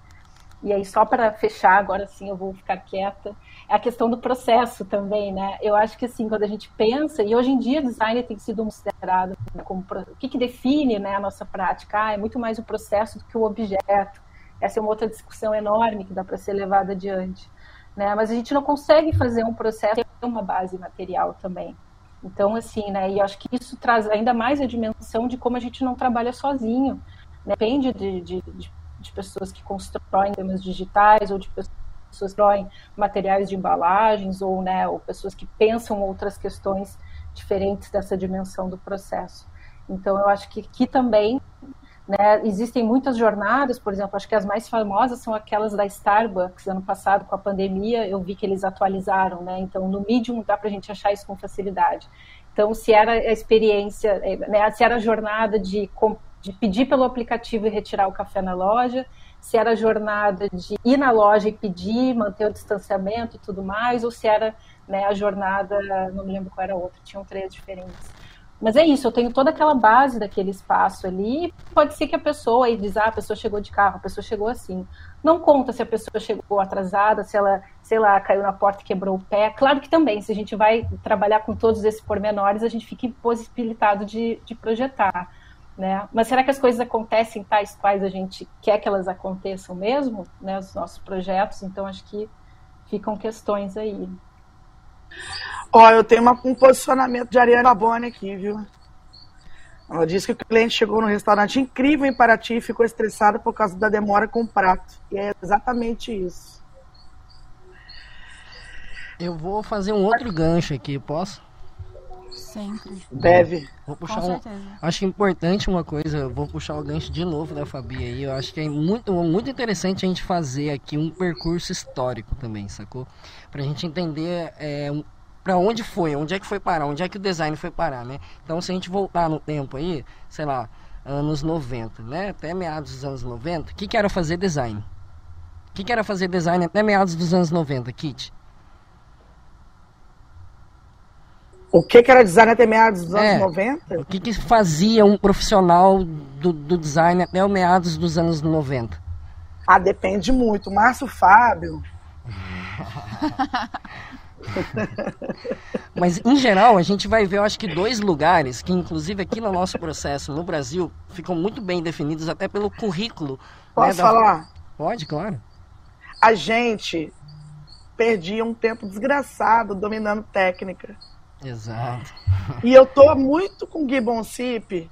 E aí, só para fechar, agora sim eu vou ficar quieta, a questão do processo também, né? Eu acho que, assim, quando a gente pensa, e hoje em dia design tem sido considerado como o que, que define né, a nossa prática? Ah, é muito mais o processo do que o objeto. Essa é uma outra discussão enorme que dá para ser levada adiante. Né? Mas a gente não consegue fazer um processo ter uma base material também. Então, assim, né? E acho que isso traz ainda mais a dimensão de como a gente não trabalha sozinho. Né? Depende de, de, de pessoas que constroem sistemas digitais ou de pessoas que constroem materiais de embalagens ou, né, ou pessoas que pensam outras questões diferentes dessa dimensão do processo. Então, eu acho que aqui também né, existem muitas jornadas, por exemplo, acho que as mais famosas são aquelas da Starbucks, ano passado, com a pandemia, eu vi que eles atualizaram, né, então no Medium dá para a gente achar isso com facilidade. Então, se era a experiência, eh, né, se era a jornada de de pedir pelo aplicativo e retirar o café na loja, se era jornada de ir na loja e pedir, manter o distanciamento e tudo mais, ou se era né, a jornada, não me lembro qual era a outra, tinham três diferentes. Mas é isso, eu tenho toda aquela base daquele espaço ali. Pode ser que a pessoa aí diz, ah, a pessoa chegou de carro, a pessoa chegou assim. Não conta se a pessoa chegou atrasada, se ela, sei lá, caiu na porta e quebrou o pé. Claro que também, se a gente vai trabalhar com todos esses pormenores, a gente fica impossibilitado de, de projetar. Né? Mas será que as coisas acontecem tais quais a gente quer que elas aconteçam mesmo, né? Os nossos projetos, então acho que ficam questões aí. Ó, eu tenho uma, um posicionamento de Ariana Boni aqui, viu? Ela disse que o cliente chegou no restaurante incrível em Paraty e ficou estressado por causa da demora com o prato. E é exatamente isso. Eu vou fazer um outro gancho aqui, posso? Sempre. Deve. Vou puxar um, acho importante uma coisa, vou puxar o gancho de novo da Fabi aí. Eu acho que é muito, muito interessante a gente fazer aqui um percurso histórico também, sacou? Pra gente entender é, para onde foi, onde é que foi parar, onde é que o design foi parar, né? Então, se a gente voltar no tempo aí, sei lá, anos 90, né? Até meados dos anos 90, o que, que era fazer design? O que, que era fazer design até meados dos anos 90, Kit? O que, que era design até meados dos é, anos 90? O que, que fazia um profissional do, do design até meados dos anos 90? Ah, depende muito. Márcio Fábio. Mas, em geral, a gente vai ver, eu acho que dois lugares que, inclusive, aqui no nosso processo, no Brasil, ficam muito bem definidos, até pelo currículo. né, Posso da- falar? Pode, claro. A gente perdia um tempo desgraçado dominando técnica. Exato. E eu tô muito com o Gibbon Sip,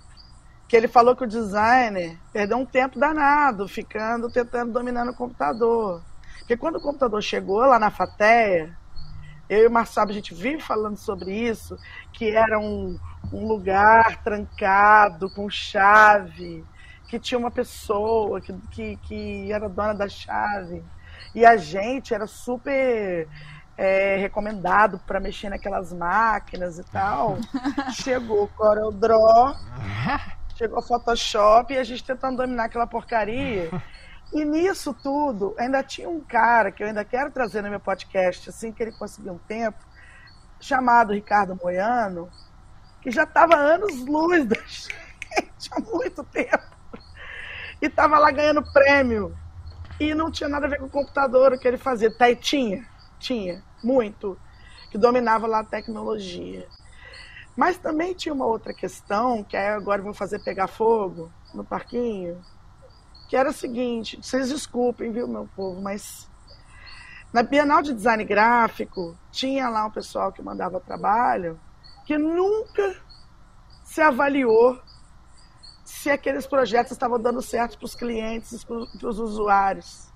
que ele falou que o designer perdeu um tempo danado, ficando tentando dominar no computador. Porque quando o computador chegou lá na Fateia, eu e o Marçal, a gente vive falando sobre isso, que era um, um lugar trancado, com chave, que tinha uma pessoa que, que, que era dona da chave. E a gente era super é, recomendado para mexer naquelas máquinas e tal. Chegou o CorelDRAW, chegou o Photoshop e a gente tentando dominar aquela porcaria. E nisso tudo, ainda tinha um cara que eu ainda quero trazer no meu podcast, assim que ele conseguir um tempo, chamado Ricardo Moiano, que já estava anos luz da gente há muito tempo. E estava lá ganhando prêmio. E não tinha nada a ver com o computador, o que ele fazia. Tá, tinha, tinha, muito. Que dominava lá a tecnologia. Mas também tinha uma outra questão, que aí agora vou fazer pegar fogo no parquinho, que era o seguinte, vocês desculpem, viu, meu povo, mas na Bienal de Design Gráfico tinha lá um pessoal que mandava trabalho que nunca se avaliou se aqueles projetos estavam dando certo para os clientes, para os usuários.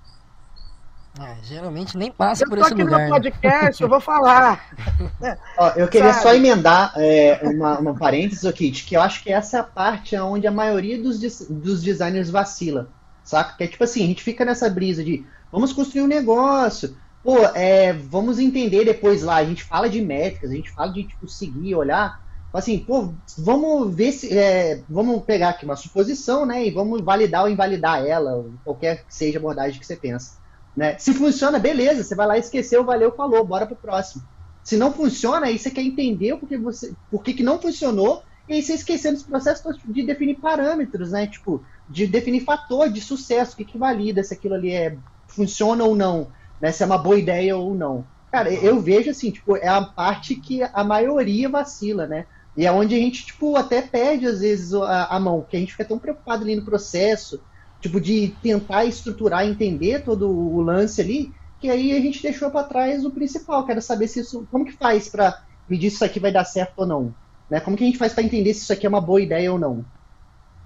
É, geralmente nem passa Eu por tô esse aqui lugar. no né? podcast, eu vou falar. Ó, eu queria Sabe? só emendar é, uma, uma parênteses aqui, de que eu acho que essa é a parte onde a maioria dos, dos designers vacila, saca? Que é tipo assim, a gente fica nessa brisa de vamos construir um negócio, pô, é, vamos entender depois lá, a gente fala de métricas, a gente fala de tipo, seguir, olhar, assim, pô, vamos ver se, é, vamos pegar aqui uma suposição, né, e vamos validar ou invalidar ela, qualquer que seja a abordagem que você pensa. Né? Se funciona, beleza, você vai lá, esqueceu, valeu, falou, bora pro próximo. Se não funciona, aí você quer entender porque você, por que que não funcionou, e aí você esquecendo esse processo de definir parâmetros, né? Tipo, de definir fator de sucesso, o que, que valida se aquilo ali é, funciona ou não, né? Se é uma boa ideia ou não. Cara, eu vejo assim, tipo, é a parte que a maioria vacila, né? E é onde a gente, tipo, até perde às vezes a, a mão, porque a gente fica tão preocupado ali no processo, tipo, de tentar estruturar, entender todo o lance ali, que aí a gente deixou para trás o principal. Quero saber se isso, como que faz para medir se isso aqui vai dar certo ou não, né? Como que a gente faz para entender se isso aqui é uma boa ideia ou não?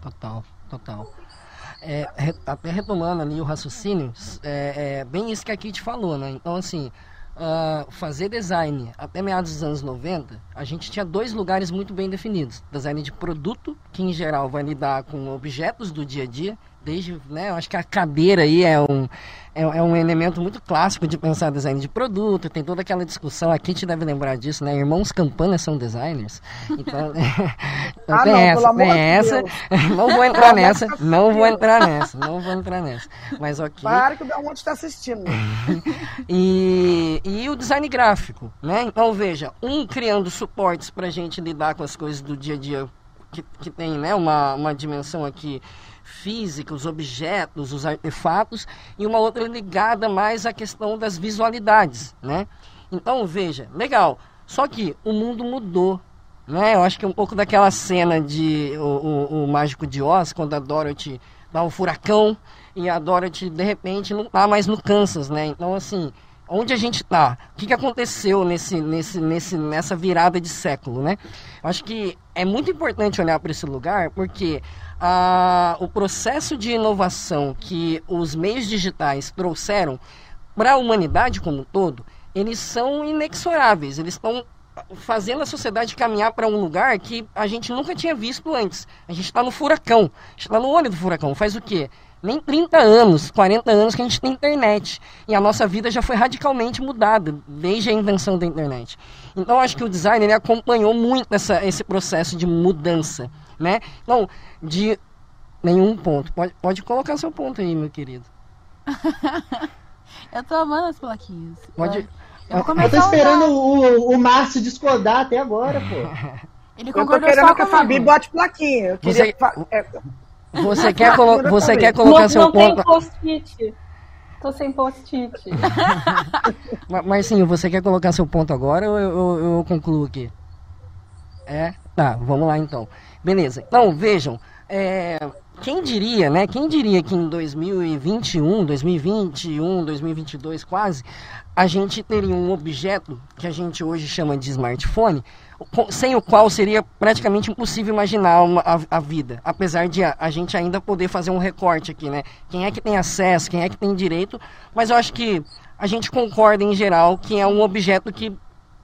Total, total. É, até retomando ali o raciocínio, é, é bem isso que a Kit falou, né? Então, assim, ah, fazer design até meados dos anos 90, a gente tinha dois lugares muito bem definidos. Design de produto, que em geral vai lidar com objetos do dia a dia, desde, né, eu acho que a cadeira aí é um, é, é um elemento muito clássico de pensar design de produto, tem toda aquela discussão, a Kit deve lembrar disso, né? Irmãos Campana são designers, então, então Ah, tem não, essa, tem de essa, não vou entrar nessa, não vou entrar nessa, não vou entrar nessa, mas ok. Para que o Belmonte está assistindo. E, e o design gráfico, né? Então veja, um criando suportes para a gente lidar com as coisas do dia a dia que, que tem, né? Uma, uma dimensão aqui física, os objetos, os artefatos, e uma outra ligada mais à questão das visualidades, né? Então veja, legal. Só que o mundo mudou, né? Eu acho que é um pouco daquela cena de o, o, o Mágico de Oz, quando a Dorothy dá um furacão e a Dorothy, de repente, não tá mais no Kansas, né? Então, assim, onde a gente tá? O que, que aconteceu nesse, nesse, nesse, nessa virada de século, né? Acho que é muito importante olhar para esse lugar, porque ah, o processo de inovação que os meios digitais trouxeram para a humanidade como um todo, eles são inexoráveis, eles estão fazendo a sociedade caminhar para um lugar que a gente nunca tinha visto antes. A gente está no furacão, a está no olho do furacão. Faz o quê? Nem 30 anos, 40 anos que a gente tem internet. E a nossa vida já foi radicalmente mudada desde a invenção da internet. Então, acho que o design acompanhou muito essa, esse processo de mudança. Né? Então, de nenhum ponto. Pode, pode colocar seu ponto aí, meu querido. Eu tô amando as plaquinhas. Pode- Eu vou Eu tô esperando o, o Márcio discordar até agora, pô. Ele Eu tô concordou querendo só que a Fabi bote plaquinha. Eu queria Você- fa- é, Você quer, colo você quer colocar não seu não tem ponto? post-it. Tô sem post-it. Marcinho, você quer colocar seu ponto agora ou eu, eu, eu concluo aqui? É? Tá, vamos lá então. Beleza. Então, vejam, é, quem diria, né? Quem diria que em 2021, 2021, 2022 quase, a gente teria um objeto que a gente hoje chama de smartphone, sem o qual seria praticamente impossível imaginar uma, a, a, vida, apesar de a, a, gente ainda poder fazer um recorte aqui, né? Quem é que tem acesso, quem é que tem direito, mas eu acho que a gente concorda em geral que é um objeto que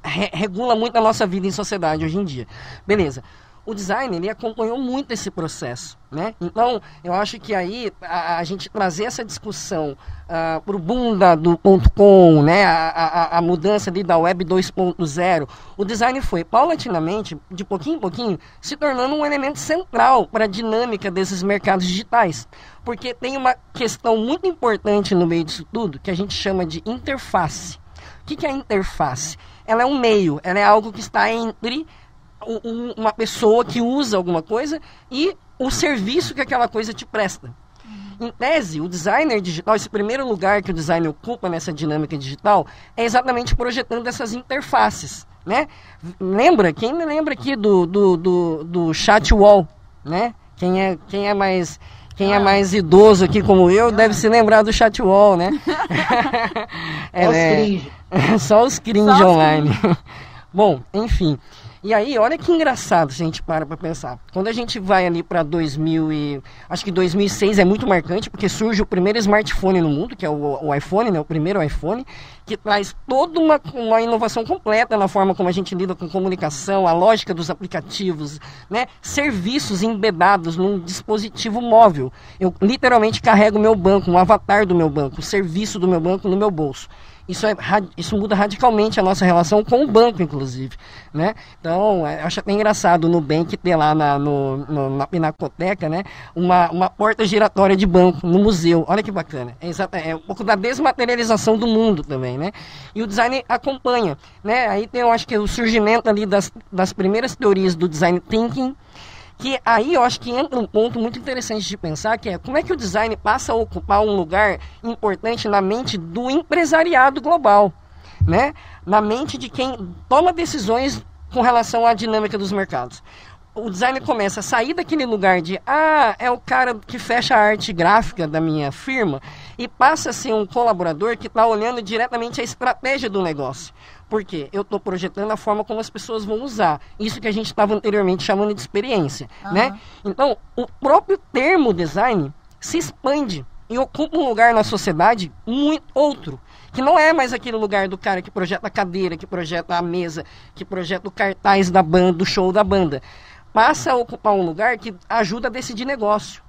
re, regula muito a nossa vida em sociedade hoje em dia. Beleza o design ele acompanhou muito esse processo, né? Então eu acho que aí a, a gente trazer essa discussão uh, ah, para o boom do ponto .com, né? A, a, a, mudança ali da web 2.0, o design foi paulatinamente, de pouquinho em pouquinho, se tornando um elemento central para a dinâmica desses mercados digitais, porque tem uma questão muito importante no meio disso tudo que a gente chama de interface. O que, que é interface? Ela é um meio, ela é algo que está entre um, uma pessoa que usa alguma coisa e o serviço que aquela coisa te presta. Em tese, o designer digital, esse primeiro lugar que o designer ocupa nessa dinâmica digital, é exatamente projetando essas interfaces. Né? Lembra? Quem me lembra aqui do, do, do, do chat wall? Né? Quem, é, quem é mais quem é mais idoso aqui como eu deve se lembrar do chat wall, né? é, só os cringe. Só os cringe online. Bom, enfim. E aí, olha que engraçado se a gente para para pensar. Quando a gente vai ali para 2000 e acho que 2006 é muito marcante porque surge o primeiro smartphone no mundo, que é o, o iPhone, né, o primeiro iPhone, que traz toda uma, uma inovação completa na forma como a gente lida com comunicação, a lógica dos aplicativos, né, serviços embedados num dispositivo móvel. Eu literalmente carrego meu banco, um avatar do meu banco, o serviço do meu banco no meu bolso. Isso, é, isso muda radicalmente a nossa relação com o banco, inclusive. Né? Então, é, eu acho até engraçado o Nubank ter lá na, no, no, na Pinacoteca né? uma, uma porta giratória de banco no museu. Olha que bacana. É, é um pouco da desmaterialização do mundo também. Né? E o design acompanha. Né? Aí tem, eu acho que o surgimento ali das, das primeiras teorias do design thinking, que aí eu acho que entra um ponto muito interessante de pensar, que é como é que o design passa a ocupar um lugar importante na mente do empresariado global, né? Na mente de quem toma decisões com relação à dinâmica dos mercados. O design começa a sair daquele lugar de ah, é o cara que fecha a arte gráfica da minha firma e passa a ser um colaborador que está olhando diretamente a estratégia do negócio. Por quê? Eu estou projetando a forma como as pessoas vão usar. Isso que a gente estava anteriormente chamando de experiência. Uhum. Né? Então, o próprio termo design se expande e ocupa um lugar na sociedade muito outro. Que não é mais aquele lugar do cara que projeta a cadeira, que projeta a mesa, que projeta o cartaz da banda, do show da banda. Passa a ocupar um lugar que ajuda a decidir negócio.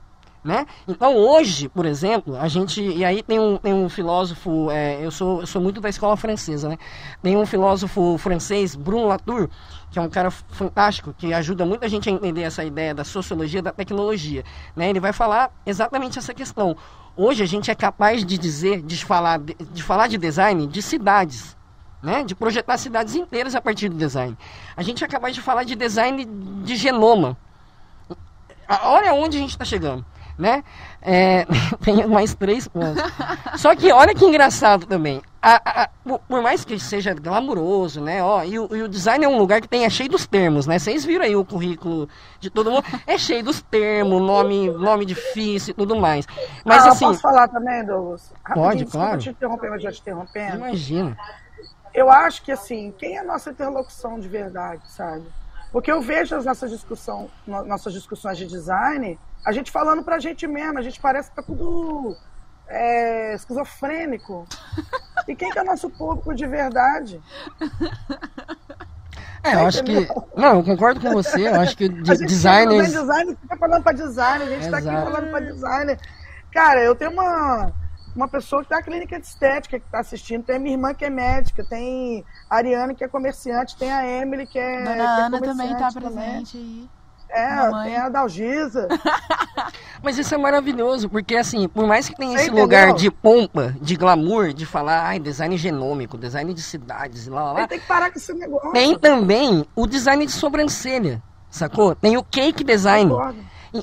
Né? Então hoje, por exemplo, a gente. E aí tem um, tem um filósofo, é, eu, sou, eu sou muito da escola francesa, né? Tem um filósofo francês, Bruno Latour, que é um cara fantástico, que ajuda muita gente a entender essa ideia da sociologia da tecnologia. Né? Ele vai falar exatamente essa questão. Hoje a gente é capaz de dizer, de falar de, de falar de design de cidades. Né, de projetar cidades inteiras a partir do design. A gente capaz de falar de design de genoma. Olha onde a gente está chegando né? É, tem mais três pontos. Só que olha que engraçado também. A, a, por mais que seja glamuroso, né? Ó, e, o, e o design é um lugar que tem, é cheio dos termos, né? Vocês viram aí o currículo de todo mundo. É cheio dos termos, nome, nome difícil e tudo mais. Mas ah, assim. posso falar também, Douglas? Pode, claro. te interromper, mas já te interrompendo. Imagina. Eu acho que assim, quem é a nossa interlocução de verdade, sabe? Porque eu vejo as nossas, discussão, nossas discussões de design, a gente falando pra gente mesmo, a gente parece que tá tudo é, esquizofrênico. E quem que é nosso público de verdade? É, eu acho que. Não, eu concordo com você. Eu acho que de, designers. design fica falando pra design, a gente Exato. tá aqui falando pra designer. Cara, eu tenho uma uma pessoa que está na clínica de estética que está assistindo, tem a minha irmã que é médica, tem a Ariane que é comerciante, tem a Emily que é. Dona que é Ana também está presente aí. É, tem a Dalgisa. Mas isso é maravilhoso, porque assim, por mais que tenha esse entendeu? lugar de pompa, de glamour, de falar, ai, design genômico, design de cidades, lá, lá. Tem que parar com esse negócio. Tem também o design de sobrancelha sacou? Tem o cake design.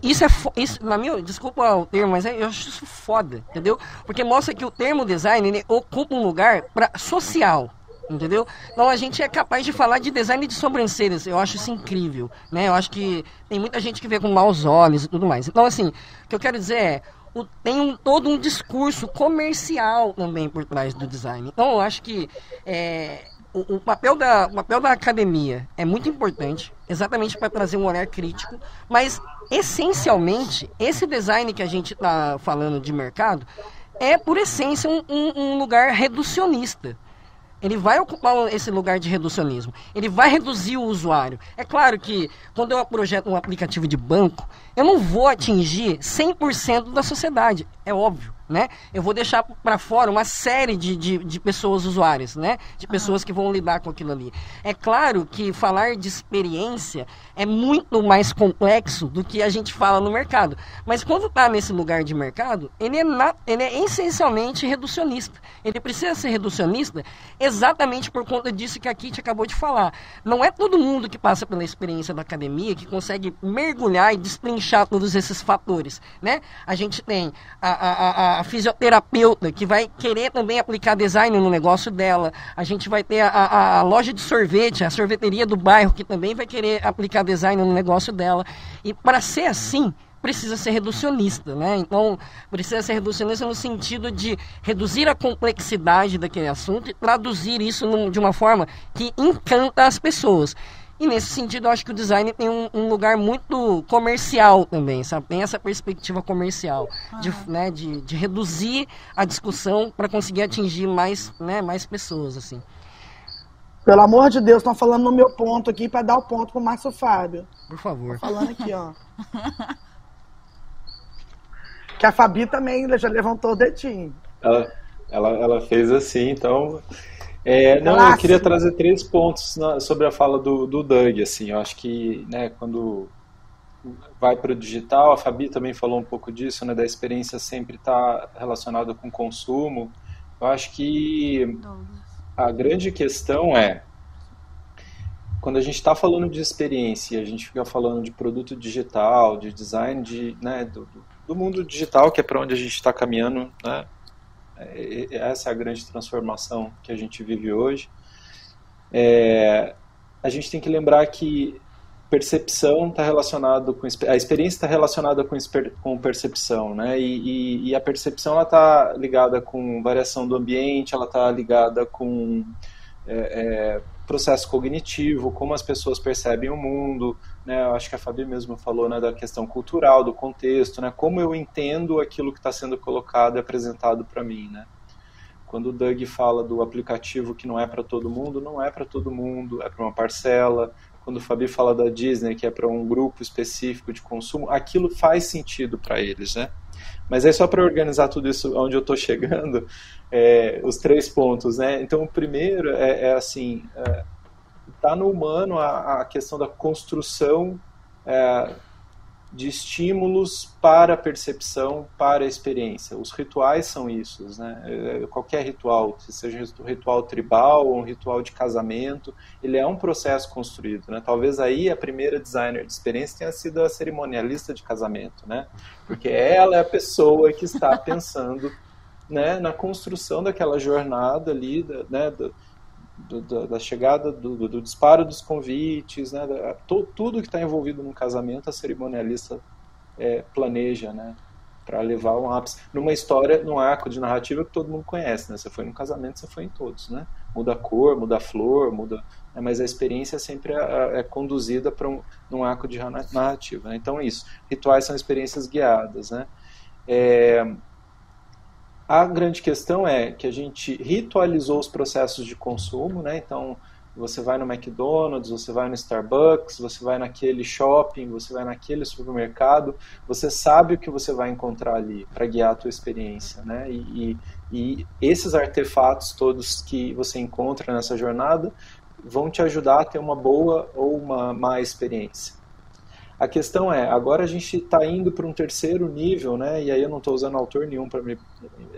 Isso é isso, na minha, desculpa o termo, mas é, eu acho isso foda, entendeu? Porque mostra que o termo design ocupa um lugar para social, entendeu? Então a gente é capaz de falar de design de sobrancelhas, eu acho isso incrível, né? Eu acho que tem muita gente que vê com maus olhos e tudo mais. Então assim, o que eu quero dizer é o, tem um, todo um discurso comercial também por trás do design. Então eu acho que é, o, o, papel da, o papel da academia é muito importante, exatamente para trazer um olhar crítico, mas essencialmente, esse design que a gente está falando de mercado é, por essência, um, um, um lugar reducionista. Ele vai ocupar esse lugar de reducionismo. Ele vai reduzir o usuário. É claro que quando eu projeto um aplicativo de banco, eu não vou atingir 100% da sociedade. É óbvio né? Eu vou deixar para fora uma série de, de, de, pessoas usuárias, né? De pessoas que vão lidar com aquilo ali. É claro que falar de experiência é muito mais complexo do que a gente fala no mercado. Mas quando está nesse lugar de mercado, ele é, na, ele é essencialmente reducionista. Ele precisa ser reducionista exatamente por conta disso que a Kitty acabou de falar. Não é todo mundo que passa pela experiência da academia que consegue mergulhar e destrinchar todos esses fatores, né? A gente tem a, a, a a fisioterapeuta que vai querer também aplicar design no negócio dela. A gente vai ter a, a, loja de sorvete, a sorveteria do bairro, que também vai querer aplicar design no negócio dela. E para ser assim, precisa ser reducionista, né? Então, precisa ser reducionista no sentido de reduzir a complexidade daquele assunto e traduzir isso num, de uma forma que encanta as pessoas. E nesse sentido, eu acho que o design tem um, um lugar muito comercial também, sabe? Tem essa perspectiva comercial de, né, de, de reduzir a discussão para conseguir atingir mais, né, mais pessoas, assim. Pelo amor de Deus, estão falando no meu ponto aqui para dar o ponto pro Márcio Fábio. Por favor. Tô falando aqui, ó. que a Fabi também já levantou o dedinho. Ela, ela, ela fez assim, então é, não, eu queria trazer três pontos na, sobre a fala do, do Doug. Assim, eu acho que né, quando vai para o digital, a Fabi também falou um pouco disso, né, da experiência sempre estar tá relacionada com consumo. Eu acho que a grande questão é quando a gente está falando de experiência, a gente fica falando de produto digital, de design, de, né, do, do mundo digital, que é para onde a gente está caminhando, né, essa é a grande transformação que a gente vive hoje. É, a gente tem que lembrar que percepção está relacionado com a experiência está relacionada com, com percepção, né? E, e, e a percepção ela está ligada com variação do ambiente, ela está ligada com é, é, processo cognitivo, como as pessoas percebem o mundo, né? Eu acho que a Fabi mesmo falou né, da questão cultural, do contexto, né? Como eu entendo aquilo que está sendo colocado e apresentado para mim, né? Quando o Doug fala do aplicativo que não é para todo mundo, não é para todo mundo, é para uma parcela. Quando o Fabi fala da Disney, que é para um grupo específico de consumo, aquilo faz sentido para eles, né? Mas aí só para organizar tudo isso onde eu estou chegando, é, os três pontos, né? Então, o primeiro é, é assim, está é, no humano a, a, questão da construção é, de estímulos para a percepção, para a experiência. Os rituais são isso, né? É, qualquer ritual, seja um ritual tribal ou um ritual de casamento, ele é um processo construído, né? Talvez aí a primeira designer de experiência tenha sido a cerimonialista de casamento, né? Porque ela é a pessoa que está pensando né, na construção daquela jornada ali, né, do, do, da chegada, do, do, disparo dos convites, né, da, to, tudo que está envolvido num casamento, a cerimonialista é, planeja, né, para levar um ápice. Numa história, num arco de narrativa que todo mundo conhece, né, você foi num casamento, você foi em todos, né, muda a cor, muda a flor, muda, né, mas a experiência sempre é, é conduzida para um, num arco de narrativa. Né, então é isso. Rituais são experiências guiadas, né. É, a grande questão é que a gente ritualizou os processos de consumo, né? Então, você vai no McDonald's, você vai no Starbucks, você vai naquele shopping, você vai naquele supermercado, você sabe o que você vai encontrar ali para guiar a tua experiência, né? E, e, e esses artefatos todos que você encontra nessa jornada vão te ajudar a ter uma boa ou uma má experiência. A questão é, agora a gente está indo para um terceiro nível, né? E aí eu não estou usando autor nenhum para me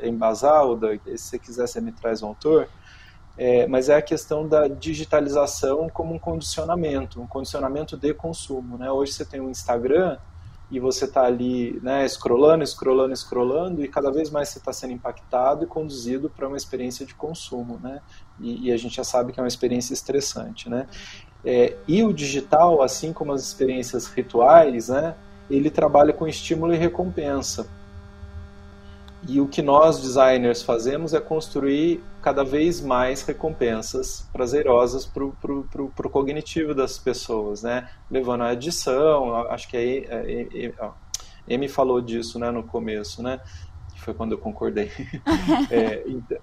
embasar, ou se você quiser você me traz um autor. é, mas é a questão da digitalização como um condicionamento, um condicionamento de consumo. Né? Hoje você tem um Instagram e você está ali né, scrollando, scrollando, scrollando, e cada vez mais você está sendo impactado e conduzido para uma experiência de consumo. Né? E, e, a gente já sabe que é uma experiência estressante. Né? É, e o digital, assim como as experiências rituais, né, ele trabalha com estímulo e recompensa. E o que nós designers fazemos é construir cada vez mais recompensas prazerosas para o cognitivo das pessoas, né? Levando a adição, acho que aí a, a, a Amy falou disso né, no começo, né? Que foi quando eu concordei. é, então,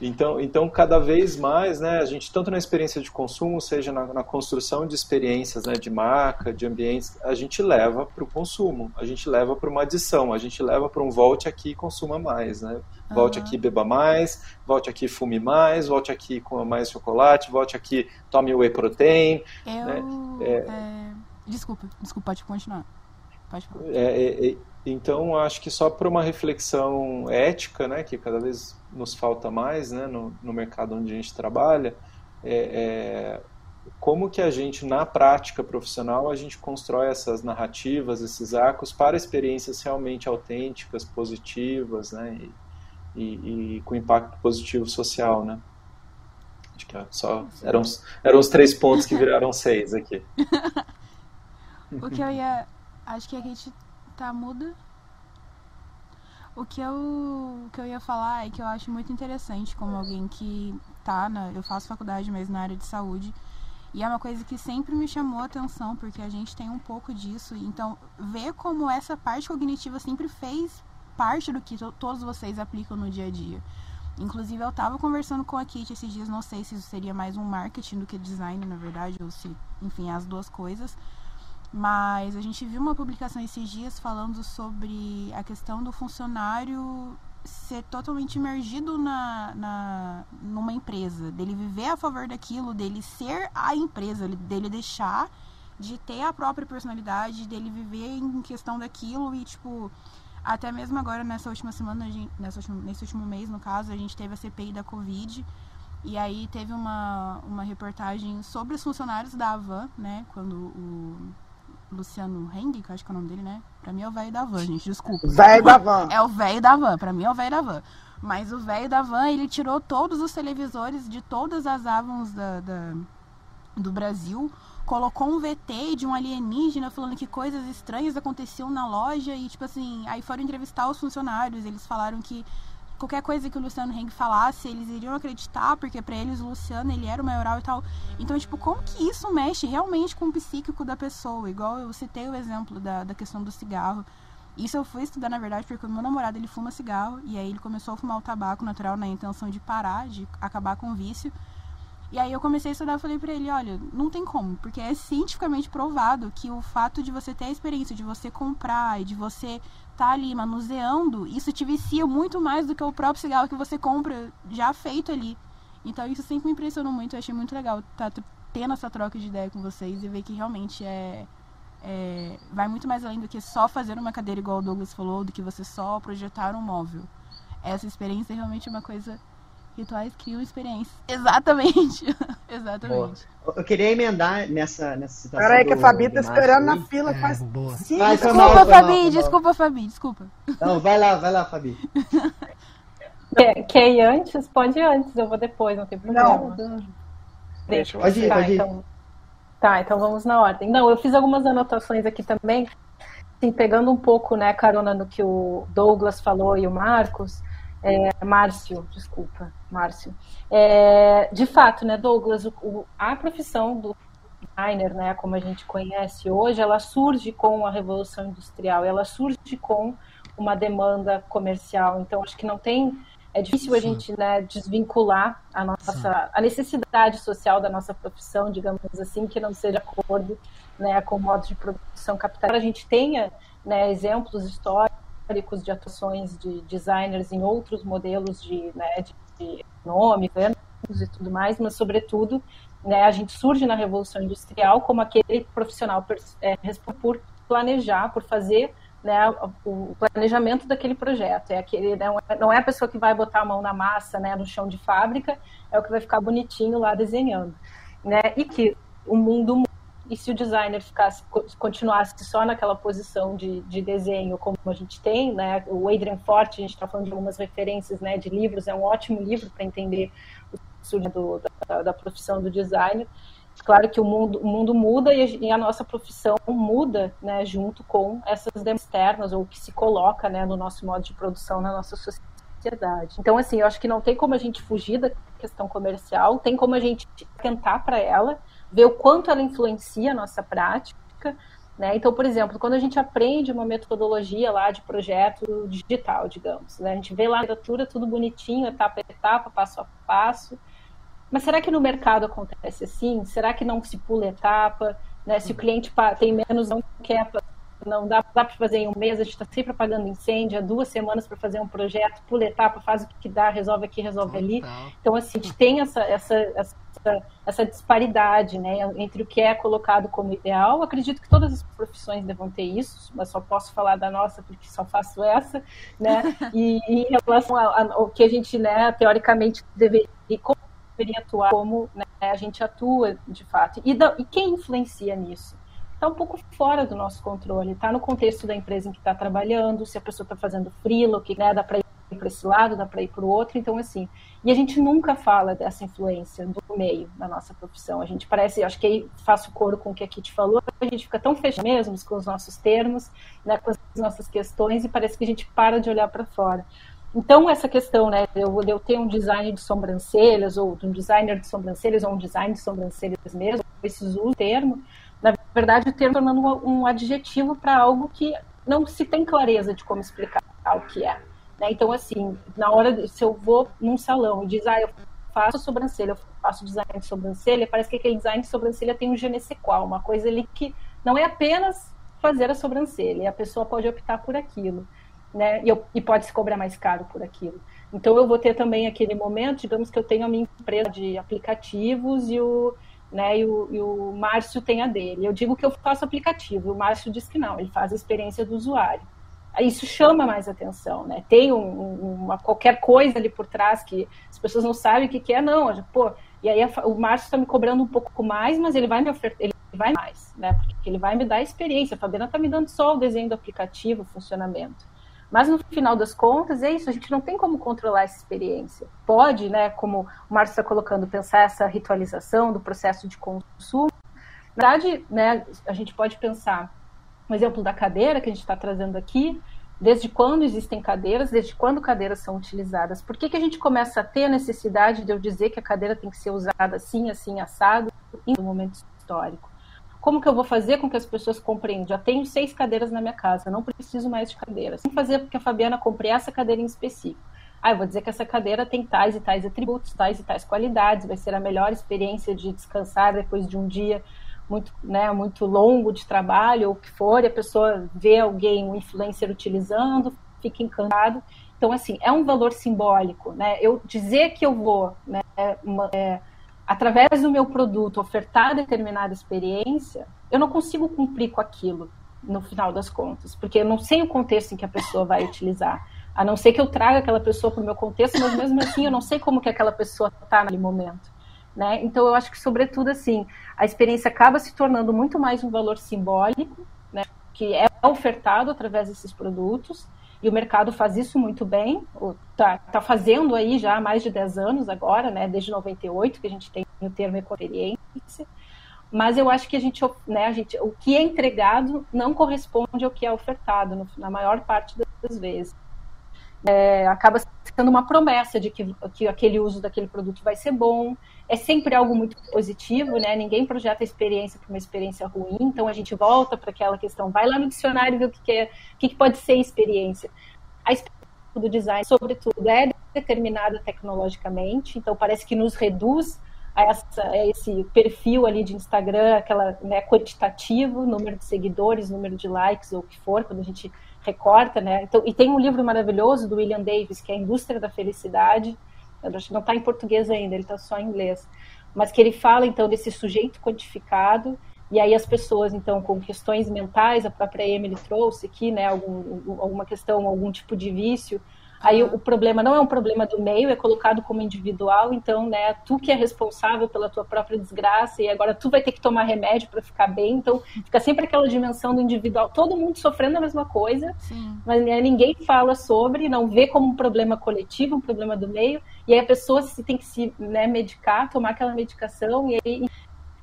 então, então, cada vez mais, né, a gente, tanto na experiência de consumo, seja na, na construção de experiências né, de marca, de ambientes, a gente leva para o consumo, a gente leva para uma adição, a gente leva para um volte aqui e consuma mais. Né? Volte uhum. aqui beba mais, volte aqui fume mais, volte aqui com mais chocolate, volte aqui tome whey protein. Eu, né? é... É... Desculpa, desculpa, pode continuar. Pode falar. É, é, é então, acho que só para uma reflexão ética, né, que cada vez nos falta mais né, no, no mercado onde a gente trabalha, é, é, como que a gente, na prática profissional, a gente constrói essas narrativas, esses arcos para experiências realmente autênticas, positivas, né, e, e, e com impacto positivo social, né. Acho que é só eram, eram os três pontos que viraram seis aqui. o que eu ia... Acho que a gente tá muda. O que eu, o que eu ia falar é que eu acho muito interessante como alguém que tá na. Eu faço faculdade mesmo na área de saúde. E é uma coisa que sempre me chamou a atenção, porque a gente tem um pouco disso. Então, ver como essa parte cognitiva sempre fez parte do que todos vocês aplicam no dia a dia. Inclusive, eu tava conversando com a Kit esses dias, não sei se isso seria mais um marketing do que design, na verdade, ou se, enfim, as duas coisas. Mas a gente viu uma publicação esses dias falando sobre a questão do funcionário ser totalmente imergido na, na, numa empresa, dele viver a favor daquilo, dele ser a empresa, dele deixar de ter a própria personalidade, dele viver em questão daquilo e, tipo, até mesmo agora nessa última semana, gente, nessa última, nesse último mês, no caso, a gente teve a CPI da Covid. E aí teve uma, uma reportagem sobre os funcionários da Avan, né? Quando o Luciano Heng, que eu acho que é o nome dele, né? Pra mim é o velho da van, gente, desculpa. Velho da van. É o velho da van, pra mim é o velho da van. Mas o velho da van, ele tirou todos os televisores de todas as avans da, da, do Brasil, colocou um VT de um alienígena falando que coisas estranhas aconteciam na loja e, tipo assim, aí foram entrevistar os funcionários, eles falaram que qualquer coisa que o Luciano Heng falasse, eles iriam acreditar, porque para eles o Luciano, ele era o maioral e tal. Então, tipo, como que isso mexe realmente com o psíquico da pessoa? Igual eu citei o exemplo da, da questão do cigarro. Isso eu fui estudar, na verdade, porque o meu namorado, ele fuma cigarro, e aí ele começou a fumar o tabaco natural na intenção de parar, de acabar com o vício. E aí eu comecei a estudar falei pra ele, olha, não tem como, porque é cientificamente provado que o fato de você ter a experiência de você comprar e de você tá ali manuseando, isso te vicia muito mais do que o próprio cigarro que você compra já feito ali. Então isso sempre me impressionou muito, eu achei muito legal tá tendo essa troca de ideia com vocês e ver que realmente é, é vai muito mais além do que só fazer uma cadeira igual o Douglas falou, do que você só projetar um móvel. Essa experiência é realmente uma coisa Rituais criam experiência. Exatamente. Exatamente. Boa. Eu queria emendar nessa, nessa situação. Peraí, que a Fabi tá esperando na fila é, faz. Boa. Sim, vai, desculpa, mal, Fabi, mal, desculpa, Fabi, desculpa. Não, vai lá, vai lá, Fabi. Quer, quer ir antes? Pode ir antes, eu vou depois, não tem problema. Não, Deixa, pode ir, tá, pode ir. Então, tá, então vamos na ordem. Não, eu fiz algumas anotações aqui também, assim, pegando um pouco, né, carona no que o Douglas falou e o Marcos. É, Márcio, desculpa, Márcio. É, de fato, né, Douglas, o, o, a profissão do designer, né, como a gente conhece hoje, ela surge com a revolução industrial, ela surge com uma demanda comercial. Então, acho que não tem é difícil Sim. a gente né, desvincular a nossa a necessidade social da nossa profissão, digamos assim, que não seja acordo né, com o modo de produção capital. A gente tenha né, exemplos históricos históricos de atuações de designers em outros modelos de, né, de, de e tudo mais, mas sobretudo né, a gente surge na Revolução Industrial como aquele profissional é, responsável por planejar, por fazer né, o planejamento daquele projeto. É aquele, não, é, não é a pessoa que vai botar a mão na massa, né, no chão de fábrica, é o que vai ficar bonitinho lá desenhando, né? E que o mundo e se o designer ficasse continuasse só naquela posição de, de desenho como a gente tem, né? O Adrian Forte, a gente está falando de algumas referências, né, de livros, é um ótimo livro para entender o surgimento da, da profissão do designer Claro que o mundo, o mundo muda e a, nossa profissão muda, né, junto com essas demandas externas ou que se coloca, né, no nosso modo de produção na nossa sociedade. Então, assim, eu acho que não tem como a gente fugir da questão comercial, tem como a gente tentar para ela, ver o quanto ela influencia a nossa prática, né? Então, por exemplo, quando a gente aprende uma metodologia lá de projeto digital, digamos, né? a gente vê lá a literatura tudo bonitinho, etapa a etapa, passo a passo, mas será que no mercado acontece assim? Será que não se pula etapa? Né? Se o cliente tem menos, não quer, não dá, dá para fazer em um mês, a gente está sempre apagando incêndio, há duas semanas para fazer um projeto, pula etapa, faz o que dá, resolve aqui, resolve ali. Então, assim, a gente tem essa, essa, essa, essa disparidade né, entre o que é colocado como ideal. Acredito que todas as profissões devam ter isso, mas só posso falar da nossa porque só faço essa, né? E, em relação ao que a gente, né, teoricamente deveria deveria atuar como né, a gente atua de fato. E, da, e quem influencia nisso? Está um pouco fora do nosso controle, está no contexto da empresa em que está trabalhando, se a pessoa está fazendo freela, que né, dá para ir para esse lado, dá para ir para o outro, então assim. E a gente nunca fala dessa influência do meio na nossa profissão. A gente parece, acho que aí faço coro com o que a Kitty falou, a gente fica tão fechado mesmo com os nossos termos, né, com as nossas questões, e parece que a gente para de olhar para fora. Então, essa questão, né, eu, eu ter um design de sobrancelhas, ou um designer de sobrancelhas, ou um design de sobrancelhas mesmo, esses uso o termo, na verdade, o termo tornando um, adjetivo para algo que não se tem clareza de como explicar o que é. Né? Então, assim, na hora, de, se eu vou num salão e diz, ah, eu faço sobrancelha, eu faço design de sobrancelha, parece que aquele design de sobrancelha tem um je qual, uma coisa ali que não é apenas fazer a sobrancelha, a pessoa pode optar por aquilo né? E, eu, e pode se cobrar mais caro por aquilo. Então eu vou ter também aquele momento, digamos que eu tenho a minha empresa de aplicativos e o, né, e o, e o Márcio tem a dele. Eu digo que eu faço aplicativo, o Márcio diz que não, ele faz a experiência do usuário. Isso chama mais atenção, né? Tem um, uma, qualquer coisa ali por trás que as pessoas não sabem o que, que é, não. Pô, e aí a, o Márcio está me cobrando um pouco mais, mas ele vai me ofertar, ele vai mais, né? Porque ele vai me dar experiência. A Fabiana está me dando só o desenho do aplicativo, o funcionamento. Mas no final das contas, é isso, a gente não tem como controlar essa experiência. Pode, né, como o Márcio está colocando, pensar essa ritualização do processo de consumo. Na verdade, né, a gente pode pensar, um exemplo da cadeira que a gente está trazendo aqui, desde quando existem cadeiras, desde quando cadeiras são utilizadas. Por que, que a gente começa a ter a necessidade de eu dizer que a cadeira tem que ser usada assim, assim, assado, em um momento histórico? Como que eu vou fazer com que as pessoas compreendam? Já tenho seis cadeiras na minha casa, não preciso mais de cadeiras. Como fazer com que a Fabiana compre essa cadeira em específico? Ah, eu vou dizer que essa cadeira tem tais e tais atributos, tais e tais qualidades, vai ser a melhor experiência de descansar depois de um dia muito, né, muito longo de trabalho, ou o que for, e a pessoa vê alguém, um influencer utilizando, fica encantado. Então, assim, é um valor simbólico, né? Eu dizer que eu vou, né, uma, é, através do meu produto, ofertar determinada experiência, eu não consigo cumprir com aquilo no final das contas, porque eu não sei o contexto em que a pessoa vai utilizar. A não ser que eu traga aquela pessoa para o meu contexto, mas mesmo assim eu não sei como que aquela pessoa está naquele momento. Né? Então eu acho que, sobretudo, assim, a experiência acaba se tornando muito mais um valor simbólico, né? que é ofertado através desses produtos, e o mercado faz isso muito bem, está tá fazendo aí já há mais de 10 anos agora, né, desde 98 que a gente tem o termo experiência, mas eu acho que a gente, né, a gente, o que é entregado não corresponde ao que é ofertado, no, na maior parte das vezes. É, acaba sendo uma promessa de que, que aquele uso daquele produto vai ser bom, é sempre algo muito positivo, né? Ninguém projeta a experiência para uma experiência ruim, então a gente volta para aquela questão, vai lá no dicionário vê o que, que é, o que, que pode ser experiência. A experiência do design, sobretudo, é determinada tecnologicamente, então parece que nos reduz a, essa, a esse perfil ali de Instagram, aquela né, quantitativo, número de seguidores, número de likes ou o que for, quando a gente recorta, né? Então, e tem um livro maravilhoso do William Davis, que é A Indústria da Felicidade, acho que não está em português ainda, ele está só em inglês. Mas que ele fala, então, desse sujeito quantificado e aí as pessoas, então, com questões mentais, a própria Emily trouxe aqui, né, algum, alguma questão, algum tipo de vício, Aí o, problema não é um problema do meio, é colocado como individual, então, né, tu que é responsável pela tua própria desgraça e agora tu vai ter que tomar remédio para ficar bem, então fica sempre aquela dimensão do individual, todo mundo sofrendo a mesma coisa, Sim. mas né, ninguém fala sobre, não vê como um problema coletivo, um problema do meio, e aí a pessoa se, tem que se né, medicar, tomar aquela medicação, e aí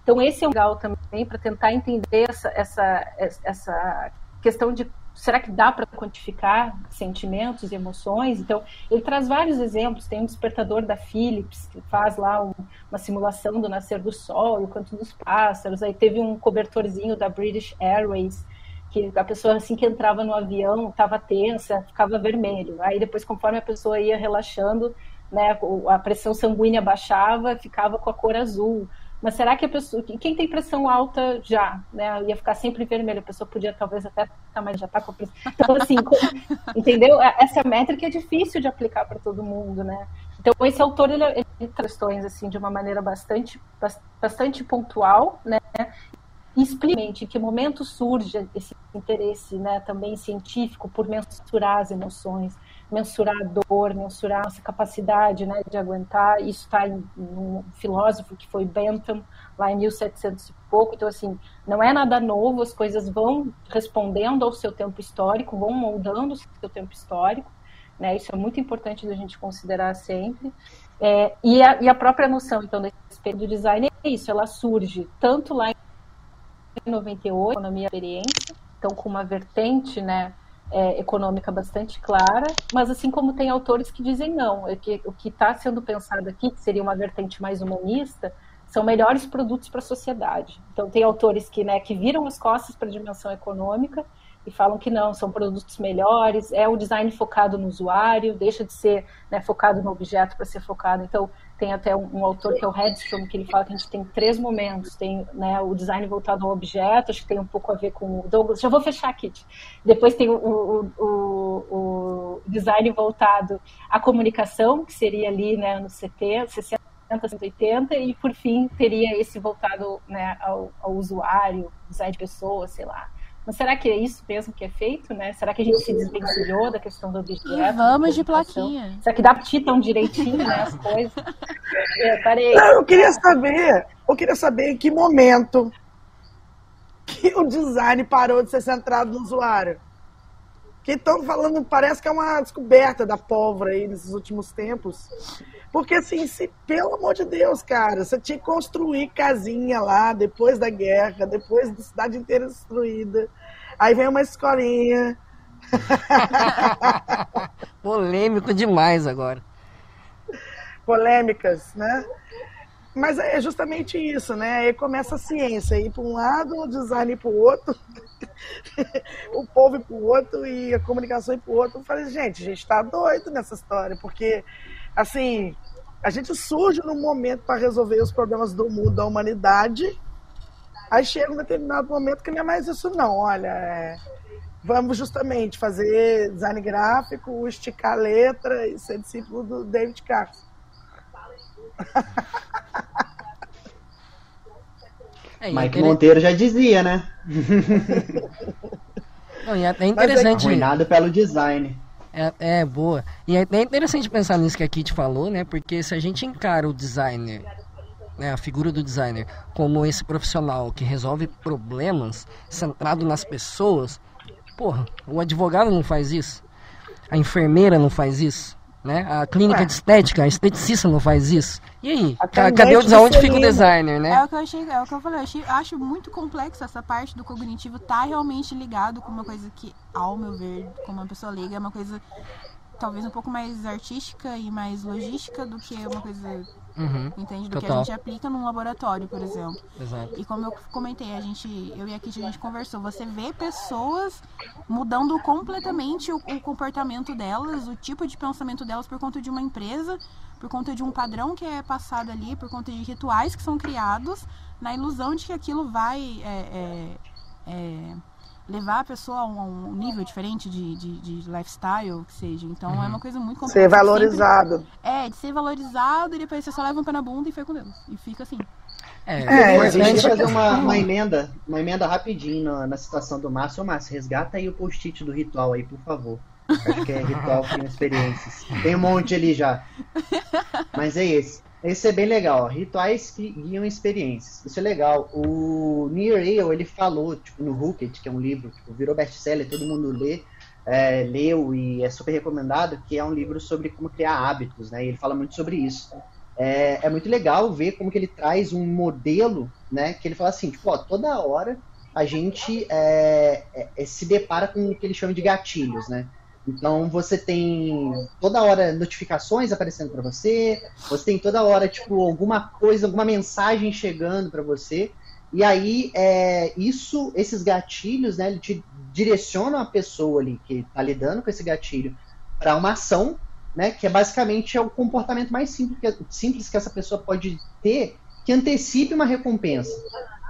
então esse é um legal também para tentar entender essa, essa, essa questão de será que dá para quantificar sentimentos e emoções? Então, ele traz vários exemplos. Tem um despertador da Philips, que faz lá um, uma simulação do nascer do sol, o canto dos pássaros. Aí teve um cobertorzinho da British Airways, que a pessoa, assim que entrava no avião, estava tensa, ficava vermelho. Aí depois, conforme a pessoa ia relaxando, né, a pressão sanguínea baixava, ficava com a cor azul. Mas será que a pessoa, quem tem pressão alta já, né, ia ficar sempre vermelho, a pessoa podia talvez até tá, mas já tá com pressão. Então assim, entendeu? É, essa métrica é difícil de aplicar para todo mundo, né? Então esse autor ele, ele questões assim de uma maneira bastante bastante pontual, né? Explique em que momento surge esse interesse, né, também científico por mensurar as emoções mensurar a dor, mensurar essa capacidade né, de aguentar. Isso está em um filósofo que foi Bentham, lá em 1700 e pouco. Então, assim, não é nada novo, as coisas vão respondendo ao seu tempo histórico, vão moldando o seu tempo histórico. Né? Isso é muito importante da gente considerar sempre. É, e, a, e, a, própria noção, então, desse do design é isso, ela surge tanto lá em 98, economia experiência, então com uma vertente, né, é, econômica bastante clara, mas assim como tem autores que dizem não, é que, o que está sendo pensado aqui, que seria uma vertente mais humanista, são melhores produtos para a sociedade. Então tem autores que, né, que viram as costas para a dimensão econômica e falam que não, são produtos melhores, é o design focado no usuário, deixa de ser né, focado no objeto para ser focado. Então, tem até um, um, autor que é o Redstrom, que ele fala que a gente tem três momentos. Tem né, o design voltado ao objeto, acho que tem um pouco a ver com o Douglas. Já vou fechar aqui. Depois tem o, o, o, o design voltado à comunicação, que seria ali né, nos 70, 60, 180, e por fim teria esse voltado né, ao, ao usuário, design de pessoas, sei lá. Mas será que é isso mesmo que é feito, né? Será que a gente se desvencilhou da questão do objeto? E vamos de plaquinha. Será que dá pra tão direitinho, né, as coisas? É, parei. Não, eu queria saber, eu queria saber em que momento que o design parou de ser centrado no usuário. Que estão falando, parece que é uma descoberta da pólvora aí nesses últimos tempos. Porque, assim, se, pelo amor de Deus, cara, você tinha que construir casinha lá depois da guerra, depois da cidade inteira destruída. Aí vem uma escolinha. Polêmico demais agora. Polêmicas, né? Mas é justamente isso, né? Aí começa a ciência, ir para um lado, o design para o outro, o povo para o outro e a comunicação para o outro. Eu falei, gente, a gente está doido nessa história, porque assim, a gente surge num momento para resolver os problemas do mundo, da humanidade. Aí chega um determinado momento que não é mais isso, não. Olha, é, vamos justamente fazer design gráfico, esticar letra e ser discípulo do David Carson. É, Mike Monteiro já dizia, né? Não, e é até interessante. Arruinado pelo design. É, é, boa. E é, é interessante pensar nisso que a Kit falou, né? Porque se a gente encara o designer, né, a figura do designer, como esse profissional que resolve problemas centrado nas pessoas, porra, o advogado não faz isso, a enfermeira não faz isso, né? A clínica Ué. de estética, a esteticista não faz isso. E aí? Cadê o onde fica o designer, né? É o que eu achei, é o que eu falei, eu achei, acho muito complexo essa parte do cognitivo tá realmente ligado com uma coisa que, ao meu ver, como uma pessoa liga, é uma coisa talvez um pouco mais artística e mais logística do que uma coisa Uhum, entende? Do total. que a gente aplica num laboratório, por exemplo. Exato. E como eu comentei, a gente, eu e a Kitty, a gente conversou, você vê pessoas mudando completamente o, o, comportamento delas, o tipo de pensamento delas por conta de uma empresa, por conta de um padrão que é passado ali, por conta de rituais que são criados, na ilusão de que aquilo vai é, é, é, levar a pessoa a um, um nível diferente de, de, de, lifestyle, que seja. Então uhum. é uma coisa muito complexa. Ser valorizado. Sempre, é, de ser valorizado e depois você só leva um pé na bunda e foi com Deus. E fica assim. É, é a gente fazer uma, uma, emenda, uma emenda rapidinho na, na situação do Márcio. Ô, Márcio, resgata aí o post-it do ritual aí, por favor. Acho que é ritual com experiências. Tem um monte ali já. Mas é esse. Esse é bem legal, rituais que guiam experiências. Isso é legal. O Near Ale, ele falou, tipo, no Hooked, que é um livro, tipo, virou best-seller, todo mundo lê, é, leu e é super recomendado, que é um livro sobre como criar hábitos, né? E ele fala muito sobre isso. É, é muito legal ver como que ele traz um modelo, né? Que ele fala assim, tipo, ó, toda hora a gente é, é, é se depara com o que ele chama de gatilhos, né? Então você tem toda hora notificações aparecendo para você, você tem toda hora tipo alguma coisa, alguma mensagem chegando para você. E aí é, isso, esses gatilhos, né, ele te direcionam a pessoa ali que está lidando com esse gatilho para uma ação, né, que é basicamente é o comportamento mais simples que, simples que essa pessoa pode ter que antecipe uma recompensa,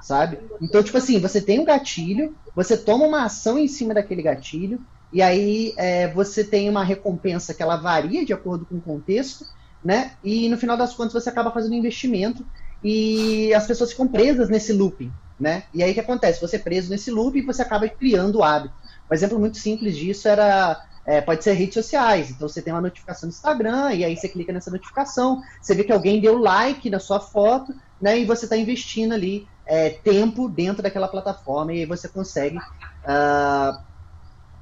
sabe? Então, tipo assim, você tem um gatilho, você toma uma ação em cima daquele gatilho, e aí é, você tem uma recompensa que ela varia de acordo com o contexto, né? E no final das contas você acaba fazendo um investimento e as pessoas ficam presas nesse looping, né? E aí o que acontece? Você é preso nesse loop e você acaba criando o hábito. Um exemplo muito simples disso era é, pode ser redes sociais. Então você tem uma notificação no Instagram e aí você clica nessa notificação, você vê que alguém deu like na sua foto, né? E você está investindo ali é, tempo dentro daquela plataforma e aí você consegue uh,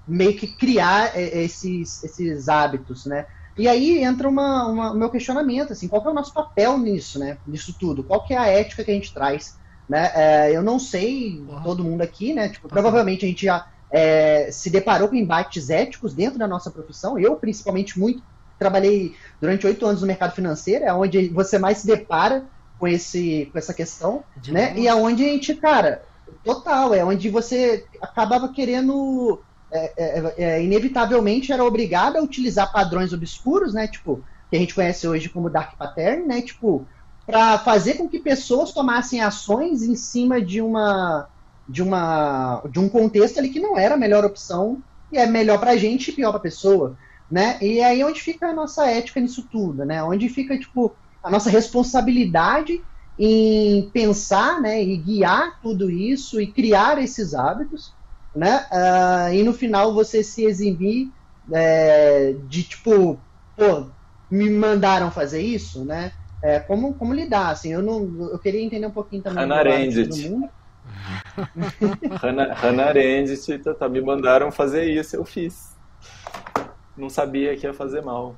meio que criar é, esses, esses hábitos, né? E aí entra uma, uma, o meu questionamento, assim, qual é o nosso papel nisso, né? Nisso tudo? Qual que é a ética que a gente traz? Né? É, eu não sei, uhum. todo mundo aqui, né? Tipo, provavelmente a gente já é, se deparou com embates éticos dentro da nossa profissão. Eu, principalmente, muito trabalhei durante oito anos no mercado financeiro, é onde você mais se depara com, esse, com essa questão, De né? E aonde a gente, cara, total, é onde você acabava querendo é, é, é, inevitavelmente era obrigada a utilizar padrões obscuros, né? Tipo, que a gente conhece hoje como Dark Pattern, né? Tipo, para fazer com que pessoas tomassem ações em cima de uma de uma de um contexto ali que não era a melhor opção e é melhor para a gente e pior para a pessoa, né? E aí onde fica a nossa ética nisso tudo, né? Onde fica tipo a nossa responsabilidade em pensar, né, e guiar tudo isso e criar esses hábitos né? Uh, e no final você se eximir é, de tipo, pô, me mandaram fazer isso, né? É, como, como lidar, assim, eu não, eu queria entender um pouquinho também Hannah Arendt. Hannah, Hannah Arendt, tá, tá, me mandaram fazer isso, eu fiz. Não sabia que ia fazer mal.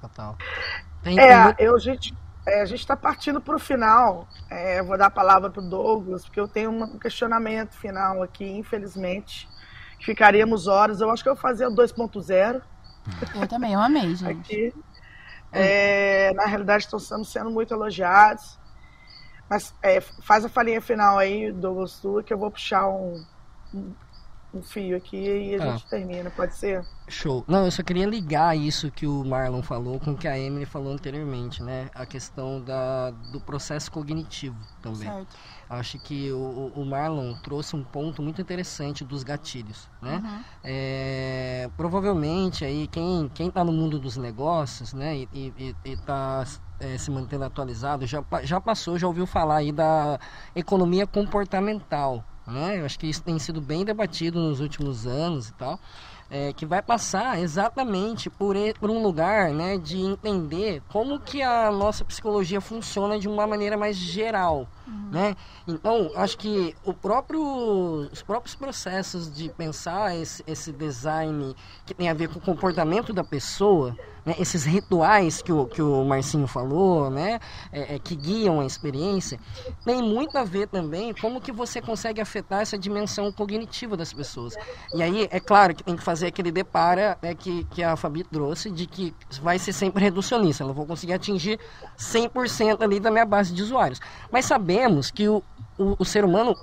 Total. Tem, é, eu, gente, é, a gente está partindo para o final. É, vou dar a palavra para o Douglas, porque eu tenho um questionamento final aqui, infelizmente. Ficaríamos horas. Eu acho que eu vou fazer o 2.0. Eu também, eu amei, gente. Aqui. É, na realidade, sendo, sendo muito elogiados. Mas é, faz a falinha final aí, Douglas, tu, que eu vou puxar um, um um fio aqui e a ah. gente termina, pode ser? Show. Não, eu só queria ligar isso que o Marlon falou com o que a Emily falou anteriormente, né? A questão da, do processo cognitivo também. Certo. Acho que o, o Marlon trouxe um ponto muito interessante dos gatilhos, né? Uhum. É, provavelmente aí quem quem está no mundo dos negócios, né? E está é, se mantendo atualizado já já passou, já ouviu falar aí da economia comportamental, né? Eu acho que isso tem sido bem debatido nos últimos anos e tal. É, que vai passar exatamente por, por um lugar né, de entender como que a nossa psicologia funciona de uma maneira mais geral. Uhum. Né? Então, acho que o próprio, os próprios processos de pensar esse, esse design que tem a ver com o comportamento da pessoa né, esses rituais que o, que o Marcinho falou, né, é, é, que guiam a experiência, tem muito a ver também como que você consegue afetar essa dimensão cognitiva das pessoas. E aí, é claro que tem que fazer aquele depara né, que, que a Fabi trouxe, de que vai ser sempre reducionista, eu vou conseguir atingir 100% ali da minha base de usuários. Mas sabemos que o, o, o ser humano,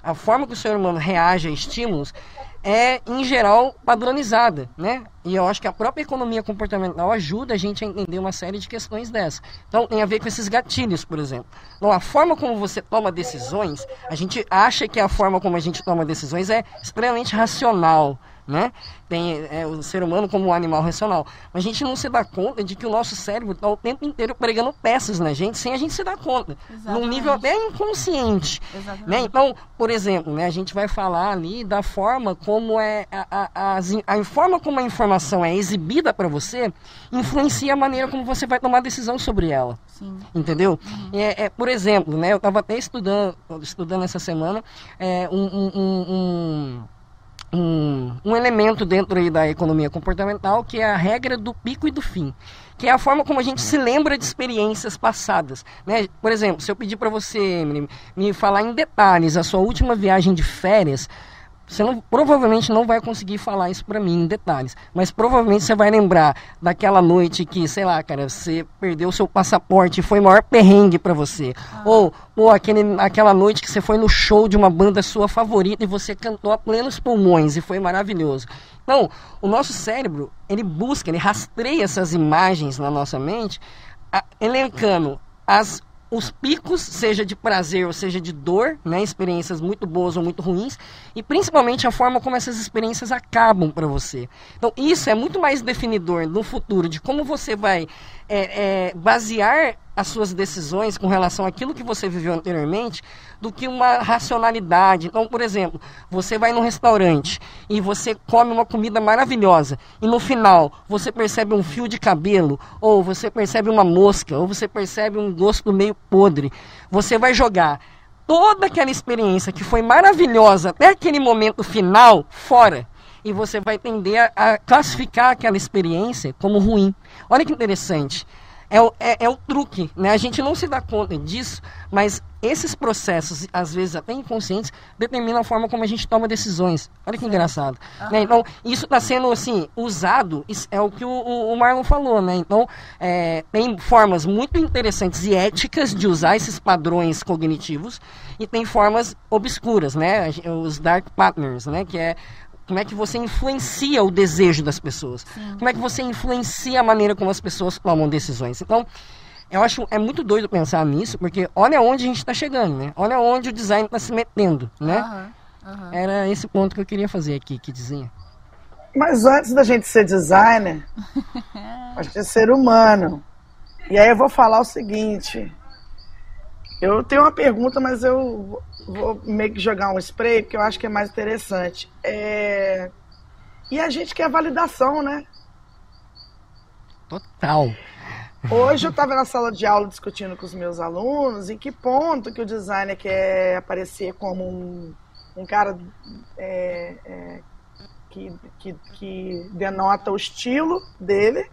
a forma que o ser humano reage a estímulos é, em geral, padronizada, né? E eu acho que a própria economia comportamental ajuda a gente a entender uma série de questões dessas. Então, tem a ver com esses gatilhos, por exemplo. Então, a forma como você toma decisões, a gente acha que a forma como a gente toma decisões é extremamente racional, né? Tem é, o ser humano como um animal racional. Mas a gente não se dá conta de que o nosso cérebro está o tempo inteiro pregando peças na gente sem a gente se dar conta. Exatamente. Num nível até inconsciente. Né? Então, por exemplo, né, a gente vai falar ali da forma como é a, a, a, a forma como a informação é exibida para você influencia a maneira como você vai tomar decisão sobre ela. Sim. Entendeu? Uhum. É, é, por exemplo, né, eu estava até estudando, estudando essa semana é, um, um, um um, um elemento dentro da economia comportamental que é a regra do pico e do fim que é a forma como a gente se lembra de experiências passadas. Né? Por exemplo, se eu pedir para você me, me falar em detalhes a sua última viagem de férias, você não, provavelmente não vai conseguir falar isso para mim em detalhes, mas provavelmente você vai lembrar daquela noite que, sei lá, cara, você perdeu seu passaporte e foi o maior perrengue para você. Ah. Ou, ou aquele, aquela noite que você foi no show de uma banda sua favorita e você cantou a plenos pulmões e foi maravilhoso. Não, o nosso cérebro, ele busca, ele rastreia essas imagens na nossa mente, elencando as os picos, seja de prazer ou seja de dor, né, experiências muito boas ou muito ruins, e principalmente a forma como essas experiências acabam para você. Então, isso é muito mais definidor no futuro de como você vai é, é, basear as suas decisões com relação àquilo que você viveu anteriormente do que uma racionalidade. Então, por exemplo, você vai num restaurante e você come uma comida maravilhosa e no final você percebe um fio de cabelo, ou você percebe uma mosca, ou você percebe um gosto meio podre. Você vai jogar toda aquela experiência que foi maravilhosa até aquele momento final fora e você vai tender a, a classificar aquela experiência como ruim. Olha que interessante é o, é, é, o truque, né? A gente não se dá conta disso, mas esses processos, às vezes até inconscientes, determinam a forma como a gente toma decisões. Olha que engraçado. Uhum. Né? Então, isso está sendo, assim, usado, é o que o, o Marlon falou, né? Então, é, tem formas muito interessantes e éticas de usar esses padrões cognitivos e tem formas obscuras, né? Os dark patterns, né? Que é como é que você influencia o desejo das pessoas? Sim. Como é que você influencia a maneira como as pessoas tomam decisões? Então, eu acho é muito doido pensar nisso, porque olha onde a gente está chegando, né? Olha onde o design está se metendo, né? Uhum, uhum. Era esse ponto que eu queria fazer aqui, que dizinha. Mas antes da gente ser designer, a gente é ser humano. E aí eu vou falar o seguinte. Eu tenho uma pergunta, mas eu vou meio que jogar um spray, porque eu acho que é mais interessante. É... E a gente quer validação, né? Total. Hoje eu estava na sala de aula discutindo com os meus alunos em que ponto que o designer quer aparecer como um, um cara é, é, que, que, que denota o estilo dele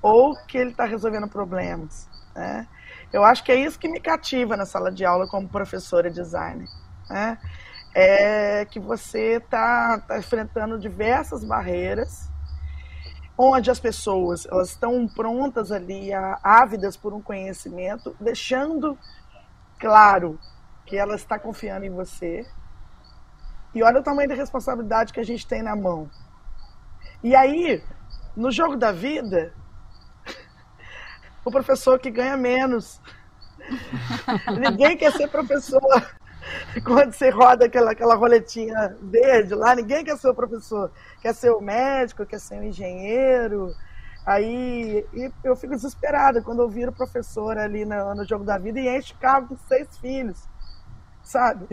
ou que ele está resolvendo problemas. Né? Eu acho que é isso que me cativa na sala de aula como professora de design. Né? É que você está tá enfrentando diversas barreiras, onde as pessoas elas estão prontas ali, ávidas por um conhecimento, deixando claro que ela está confiando em você. E olha o tamanho da responsabilidade que a gente tem na mão. E aí, no jogo da vida, o professor que ganha menos. ninguém quer ser professor. Quando você roda aquela, aquela roletinha verde lá, ninguém quer ser o professor. Quer ser o médico, quer ser o engenheiro. Aí eu fico desesperada quando eu viro professor ali no, no jogo da vida e enche o carro com seis filhos sabe?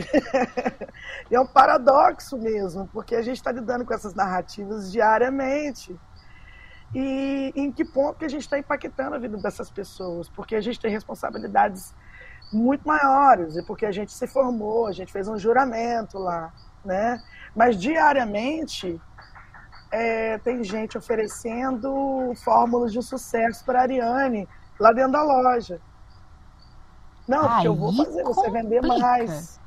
é um paradoxo mesmo, porque a gente está lidando com essas narrativas diariamente e em que ponto que a gente está impactando a vida dessas pessoas, porque a gente tem responsabilidades muito maiores e porque a gente se formou, a gente fez um juramento lá, né? Mas diariamente é, tem gente oferecendo fórmulas de sucesso para Ariane lá dentro da loja. Não, porque eu vou fazer você vender mais.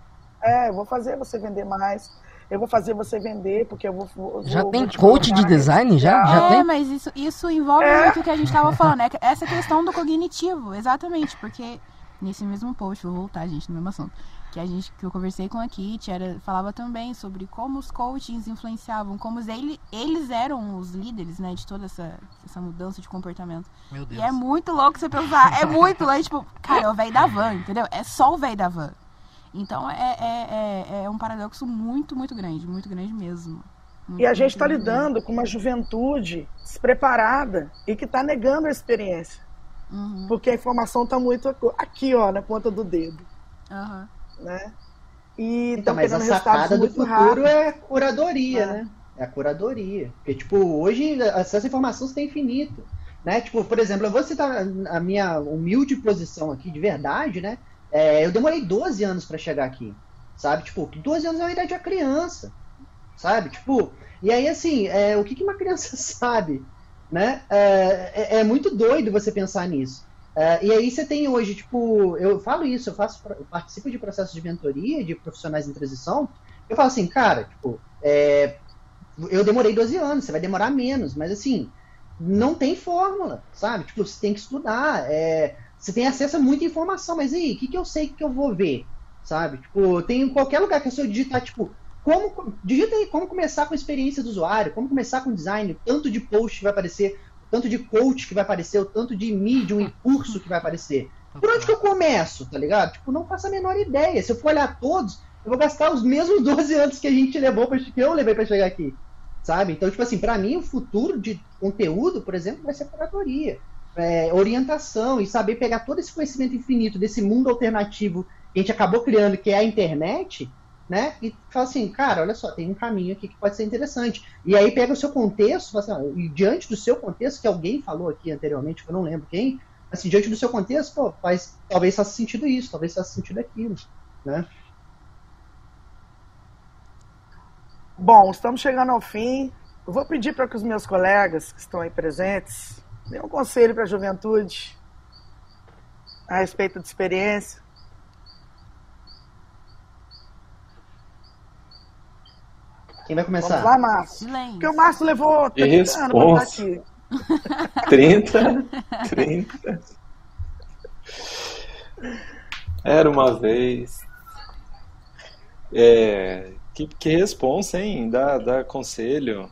É, eu vou fazer você vender mais eu vou fazer você vender, porque eu vou. vou já vou, tem coach de design? Já? já é, tem? mas isso, isso envolve é. muito o que a gente estava falando, né? Essa questão do cognitivo, exatamente, porque nesse mesmo post, vou voltar, gente, no mesmo assunto, que a gente que eu conversei com a Kit, era, falava também sobre como os coachings influenciavam, como ele, eles eram os líderes, né, de toda essa, essa mudança de comportamento. Meu Deus. E é muito louco você pensar, é muito louco, tipo, cara, é o velho da van, entendeu? É só o velho da van. Então é, é, é, é um paradoxo muito, muito grande, muito grande mesmo. e a gente está lidando com uma juventude despreparada e que está negando a experiência. Uhum. Porque a informação está muito aqui, ó, na ponta do dedo. Uhum. Né? E então, mas a sacada do futuro rápido. é curadoria, é. né? É a curadoria. Porque, tipo, hoje acesso à informação tem infinito. Né? Tipo, por exemplo, eu vou citar a minha humilde posição aqui, de verdade, né? É, eu demorei 12 anos para chegar aqui, sabe? Tipo, 12 anos é uma idade de uma criança, sabe? Tipo, e aí, assim, é, o que, que uma criança sabe, né? É, é, é muito doido você pensar nisso. É, e aí você tem hoje, tipo, eu falo isso, eu faço, eu participo de processos de mentoria de profissionais em transição, eu falo assim, cara, tipo, é, eu demorei 12 anos, você vai demorar menos, mas assim, não tem fórmula, sabe? Tipo, você tem que estudar, é, você tem acesso a muita informação, mas aí, o que, que eu sei que eu vou ver, sabe? Tipo, tem em qualquer lugar que eu digitar, tipo, como, digita aí como começar com a experiência do usuário, como começar com design, tanto de post que vai aparecer, tanto de coach que vai aparecer, o tanto de medium e curso que vai aparecer. Por onde que eu começo, tá ligado? Tipo, não faço a menor ideia. Se eu for olhar todos, eu vou gastar os mesmos 12 anos que a gente levou, pra, que eu levei para chegar aqui sabe? Então, tipo assim, para mim, o futuro de conteúdo, por exemplo, vai ser curadoria, é, orientação e saber pegar todo esse conhecimento infinito desse mundo alternativo que a gente acabou criando, que é a internet, né? E fala assim, cara, olha só, tem um caminho aqui que pode ser interessante. E aí pega o seu contexto, assim, e diante do seu contexto, que alguém falou aqui anteriormente, que eu não lembro quem, assim, diante do seu contexto, pô, faz, talvez faça sentido isso, talvez faça sentido aquilo, né? Bom, estamos chegando ao fim. Eu vou pedir para que os meus colegas que estão aí presentes dêem um conselho para a juventude a respeito de experiência. Quem vai começar? Vamos lá, Márcio. Porque o Márcio levou 30 anos para aqui. 30? 30? Era uma vez. É, que, que responsa, hein? Dá, dá conselho.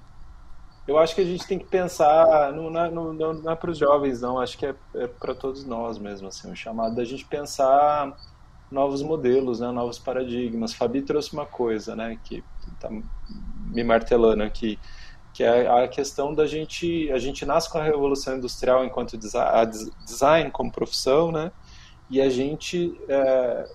Eu acho que a gente tem que pensar, não, não, é para os jovens, não, acho que é, é para todos nós mesmo, assim, o chamado da gente pensar novos modelos, né, novos paradigmas. Fabi trouxe uma coisa, né, que está me martelando aqui, que é a questão da gente, a gente nasce com a revolução industrial enquanto design como profissão, né, e a gente é,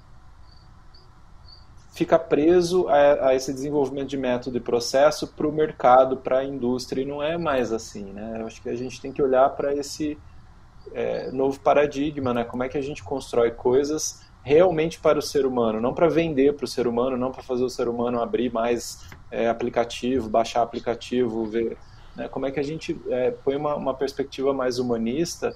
fica preso a, a, esse desenvolvimento de método e processo para o mercado, para a indústria, e não é mais assim. Né? Eu acho que a gente tem que olhar para esse é, novo paradigma, né? como é que a gente constrói coisas realmente para o ser humano, não para vender para o ser humano, não para fazer o ser humano abrir mais é, aplicativo, baixar aplicativo, ver né? como é que a gente é, põe uma, uma perspectiva mais humanista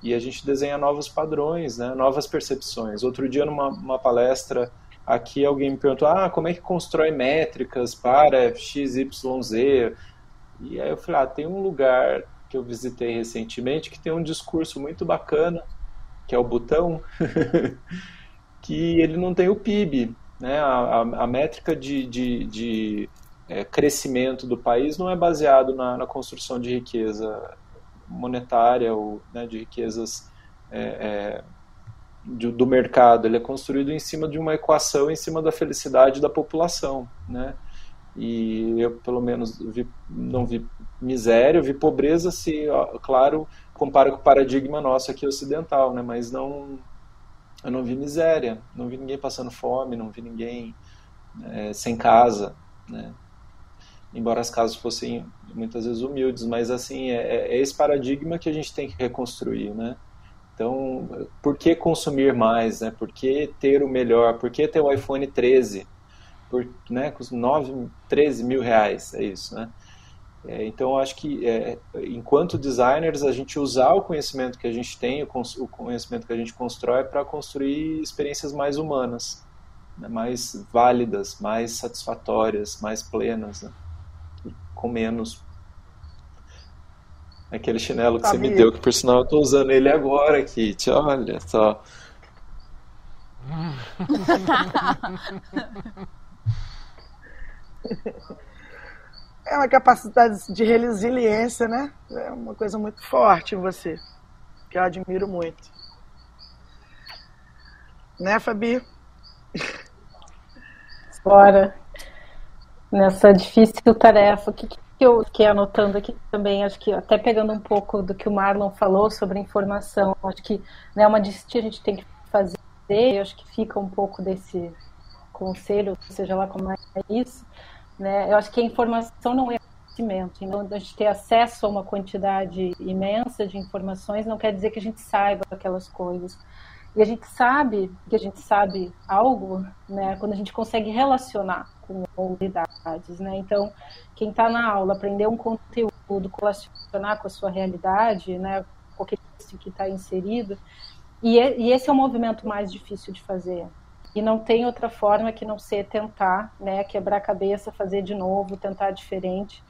e a gente desenha novos padrões, né? novas percepções. Outro dia, numa palestra Aqui alguém me perguntou, ah, como é que constrói métricas para XYZ? E aí eu falei, ah, tem um lugar que eu visitei recentemente que tem um discurso muito bacana, que é o Butão, que ele não tem o PIB, né? A, a, a métrica de, de, de é, crescimento do país não é baseado na, na construção de riqueza monetária ou né, de riquezas é, é, de, do mercado, ele é construído em cima de uma equação em cima da felicidade da população, né? E eu, pelo menos, vi, não vi miséria, vi pobreza, se, ó, claro, compara com o paradigma nosso aqui ocidental, né? Mas não, eu não vi miséria, não vi ninguém passando fome, não vi ninguém é, sem casa, né? Embora as casas fossem muitas vezes humildes, mas assim é, é esse paradigma que a gente tem que reconstruir, né? Então, por que consumir mais? Né? Por que ter o melhor? Por que ter o iPhone 13? Por, né, com 9, 13 mil reais, é isso, né? É, então, eu acho que, é, enquanto designers, a gente usar o conhecimento que a gente tem, o, o conhecimento que a gente constrói para construir experiências mais humanas, né, mais válidas, mais satisfatórias, mais plenas, né, com menos Aquele chinelo que você me deu, que por sinal eu tô usando ele agora, Kit. Olha só. É uma capacidade de resiliência, né? É uma coisa muito forte em você, que eu admiro muito. Né, Fabi? Bora. nessa difícil tarefa. O que, que eu fiquei anotando aqui também, acho que até pegando um pouco do que o Marlon falou sobre informação, acho que né, uma distinção a gente tem que fazer, acho que fica um pouco desse conselho, seja lá como é isso, né? Eu acho que a informação não é conhecimento. Então, a gente ter acesso a uma quantidade imensa de informações não quer dizer que a gente saiba aquelas coisas. E a gente sabe que a gente sabe algo, né, quando a gente consegue relacionar com habilidades, né? Então, quem está na aula aprender um conteúdo, relacionar com a sua realidade, né, qualquer que está inserido, e, e esse é o movimento mais difícil de fazer. E não tem outra forma que não ser tentar, né, quebrar a cabeça, fazer de novo, tentar diferente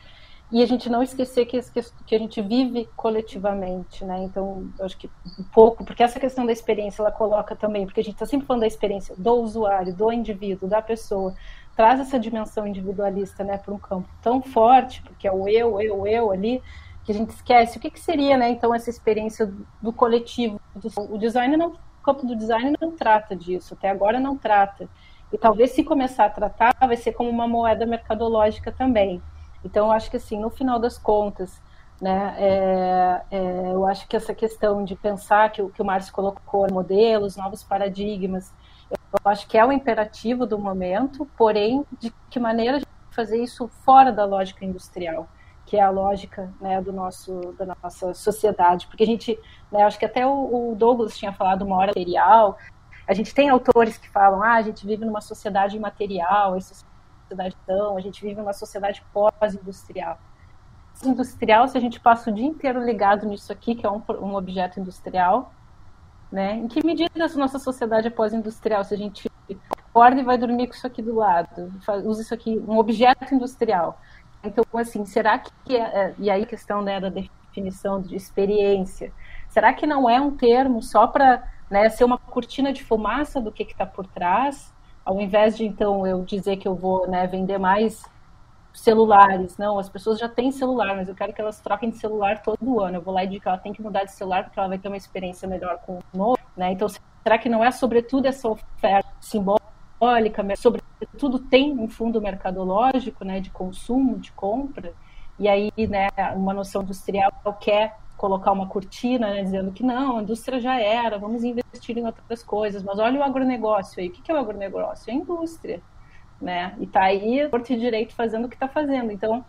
e a gente não esquecer que, que a gente vive coletivamente, né? Então, acho que um pouco, porque essa questão da experiência ela coloca também, porque a gente está sempre falando da experiência do usuário, do indivíduo, da pessoa, traz essa dimensão individualista, né, para um campo tão forte, porque é o eu, eu, eu ali, que a gente esquece o que, que seria, né? Então, essa experiência do, do coletivo, do, o design não, o campo do design não trata disso, até agora não trata. E talvez se começar a tratar, vai ser como uma moeda mercadológica também. Então, acho que assim, no final das contas, né, é, é, eu acho que essa questão de pensar que o que o Márcio colocou, modelos, novos paradigmas, eu acho que é o imperativo do momento, porém, de que maneira a gente fazer isso fora da lógica industrial, que é a lógica né, do nosso, da nossa sociedade. Porque a gente, né, acho que até o, Douglas tinha falado uma hora material, a gente tem autores que falam, ah, a gente vive numa sociedade esse sociedade tão, a gente vive numa sociedade pós-industrial. Industrial, se a gente passa o dia inteiro ligado nisso aqui, que é um, um objeto industrial, né? Em que medida a nossa sociedade é pós-industrial? Se a gente acorda e vai dormir com isso aqui do lado, usa isso aqui, um objeto industrial. Então, assim, será que, é, é, e aí a questão né, da definição de experiência, será que não é um termo só para né, ser uma cortina de fumaça do que está por trás? Ao invés de então eu dizer que eu vou né, vender mais celulares, não, as pessoas já têm celular, mas eu quero que elas troquem de celular todo ano. Eu vou lá e digo que ela tem que mudar de celular porque ela vai ter uma experiência melhor com o novo, né? Então, será que não é sobretudo essa oferta simbólica, sobretudo tem um fundo mercadológico, né, de consumo, de compra, e aí, né, uma noção industrial quer colocar uma cortina, né, dizendo que não, a indústria já era, vamos investir em outras coisas. Mas olha o agronegócio aí. O que é o agronegócio? É a indústria, né? E está aí, Porto de Direito fazendo o que está fazendo. Então,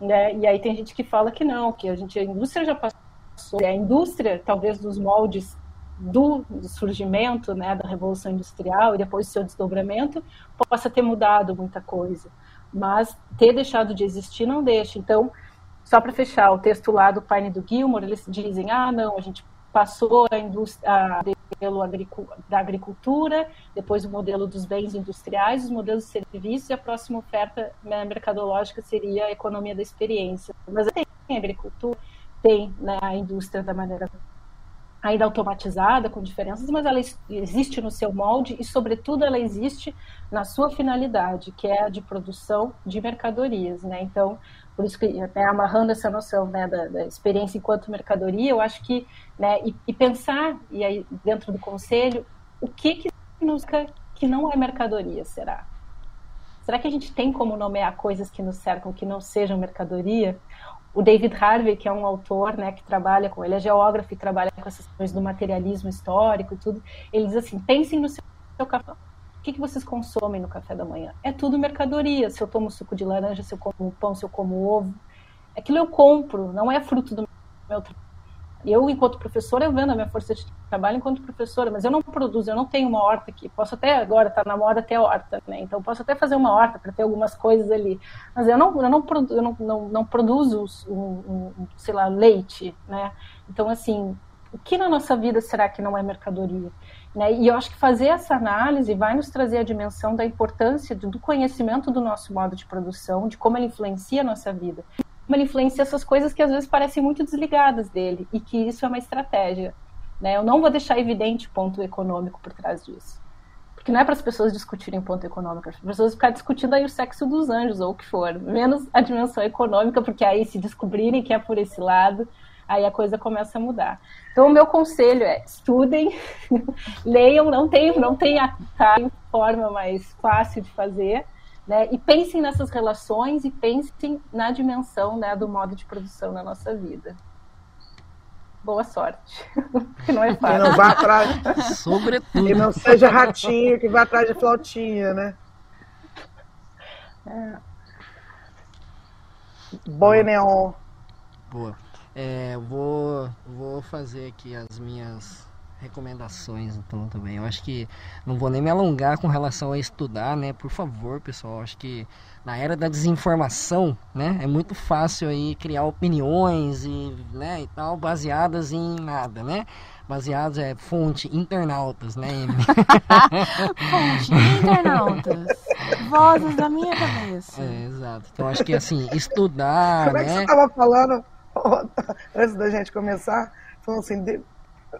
né, e aí tem gente que fala que não, que a gente, a indústria já passou. A indústria, talvez dos moldes do, do surgimento, né, da revolução industrial e depois do seu desdobramento, possa ter mudado muita coisa. Mas ter deixado de existir não deixa. Então, só para fechar, o texto lá do Paine do Gilmore, eles dizem, ah, não, a gente passou a, indústria, modelo da agricultura, depois o modelo dos bens industriais, os modelos de serviços, e a próxima oferta mercadológica seria a economia da experiência. Mas tem agricultura, tem né, a indústria da maneira ainda automatizada, com diferenças, mas ela existe no seu molde e, sobretudo, ela existe na sua finalidade, que é a de produção de mercadorias. Né? Então, por isso que né, amarrando essa noção né, da, da, experiência enquanto mercadoria, eu acho que né, e, e, pensar e aí dentro do conselho o que que nos que não é mercadoria será? Será que a gente tem como nomear coisas que nos cercam que não sejam mercadoria? O David Harvey, que é um autor, né, que trabalha com ele é geógrafo e trabalha com essas questões do materialismo histórico e tudo, ele diz assim: pensem no seu, seu café que, que vocês consomem no café da manhã? É tudo mercadoria. Se eu tomo suco de laranja, se eu como pão, se eu como ovo. Aquilo eu compro, não é fruto do meu trabalho. Eu, enquanto professora, eu vendo a minha força de trabalho enquanto professora, mas eu não produzo, eu não tenho uma horta aqui. Posso até, agora está na moda ter horta, né? Então, posso até fazer uma horta para ter algumas coisas ali. Mas eu não, eu não, eu não, não, não produzo, um, um, sei lá, leite, né? Então, assim, o que na nossa vida será que não é mercadoria? Né? E eu acho que fazer essa análise vai nos trazer a dimensão da importância do conhecimento do nosso modo de produção, de como ele influencia a nossa vida. Como ele influencia essas coisas que às vezes parecem muito desligadas dele e que isso é uma estratégia. Né? Eu não vou deixar evidente o ponto econômico por trás disso. Porque não é para as pessoas discutirem ponto econômico, é as pessoas ficarem discutindo aí o sexo dos anjos ou o que for, menos a dimensão econômica, porque aí se descobrirem que é por esse lado, aí a coisa começa a mudar. Então, o meu conselho é estudem, leiam, não tem, não tem a forma mais fácil de fazer, Né? E pensem nessas relações e pensem na dimensão né, do modo de produção na nossa vida. Boa sorte. que não é fácil. Que não vá atrás. Sobretudo. Que não seja ratinho, que vá atrás de flautinha, né? É. Boi neon. Boa. É, vou, vou fazer aqui as minhas recomendações então também. Eu acho que não vou nem me alongar com relação a estudar, né? Por favor, pessoal. Acho que na era da desinformação, né? É muito fácil aí criar opiniões e, né, e tal baseadas em nada, né? Baseados é fonte internautas, né? Fonte, internautas. Vozes da minha cabeça. é, exato. Então acho que assim estudar, Como é que né? você tava falando antes da gente começar? Falando assim, de-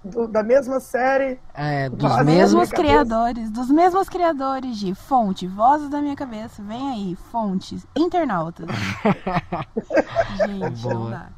do- da mesma série. É, dos mesmos criadores, dos mesmos criadores de fonte, vozes da minha cabeça. Vem aí, fontes, internautas. Gente, não Boa. dá.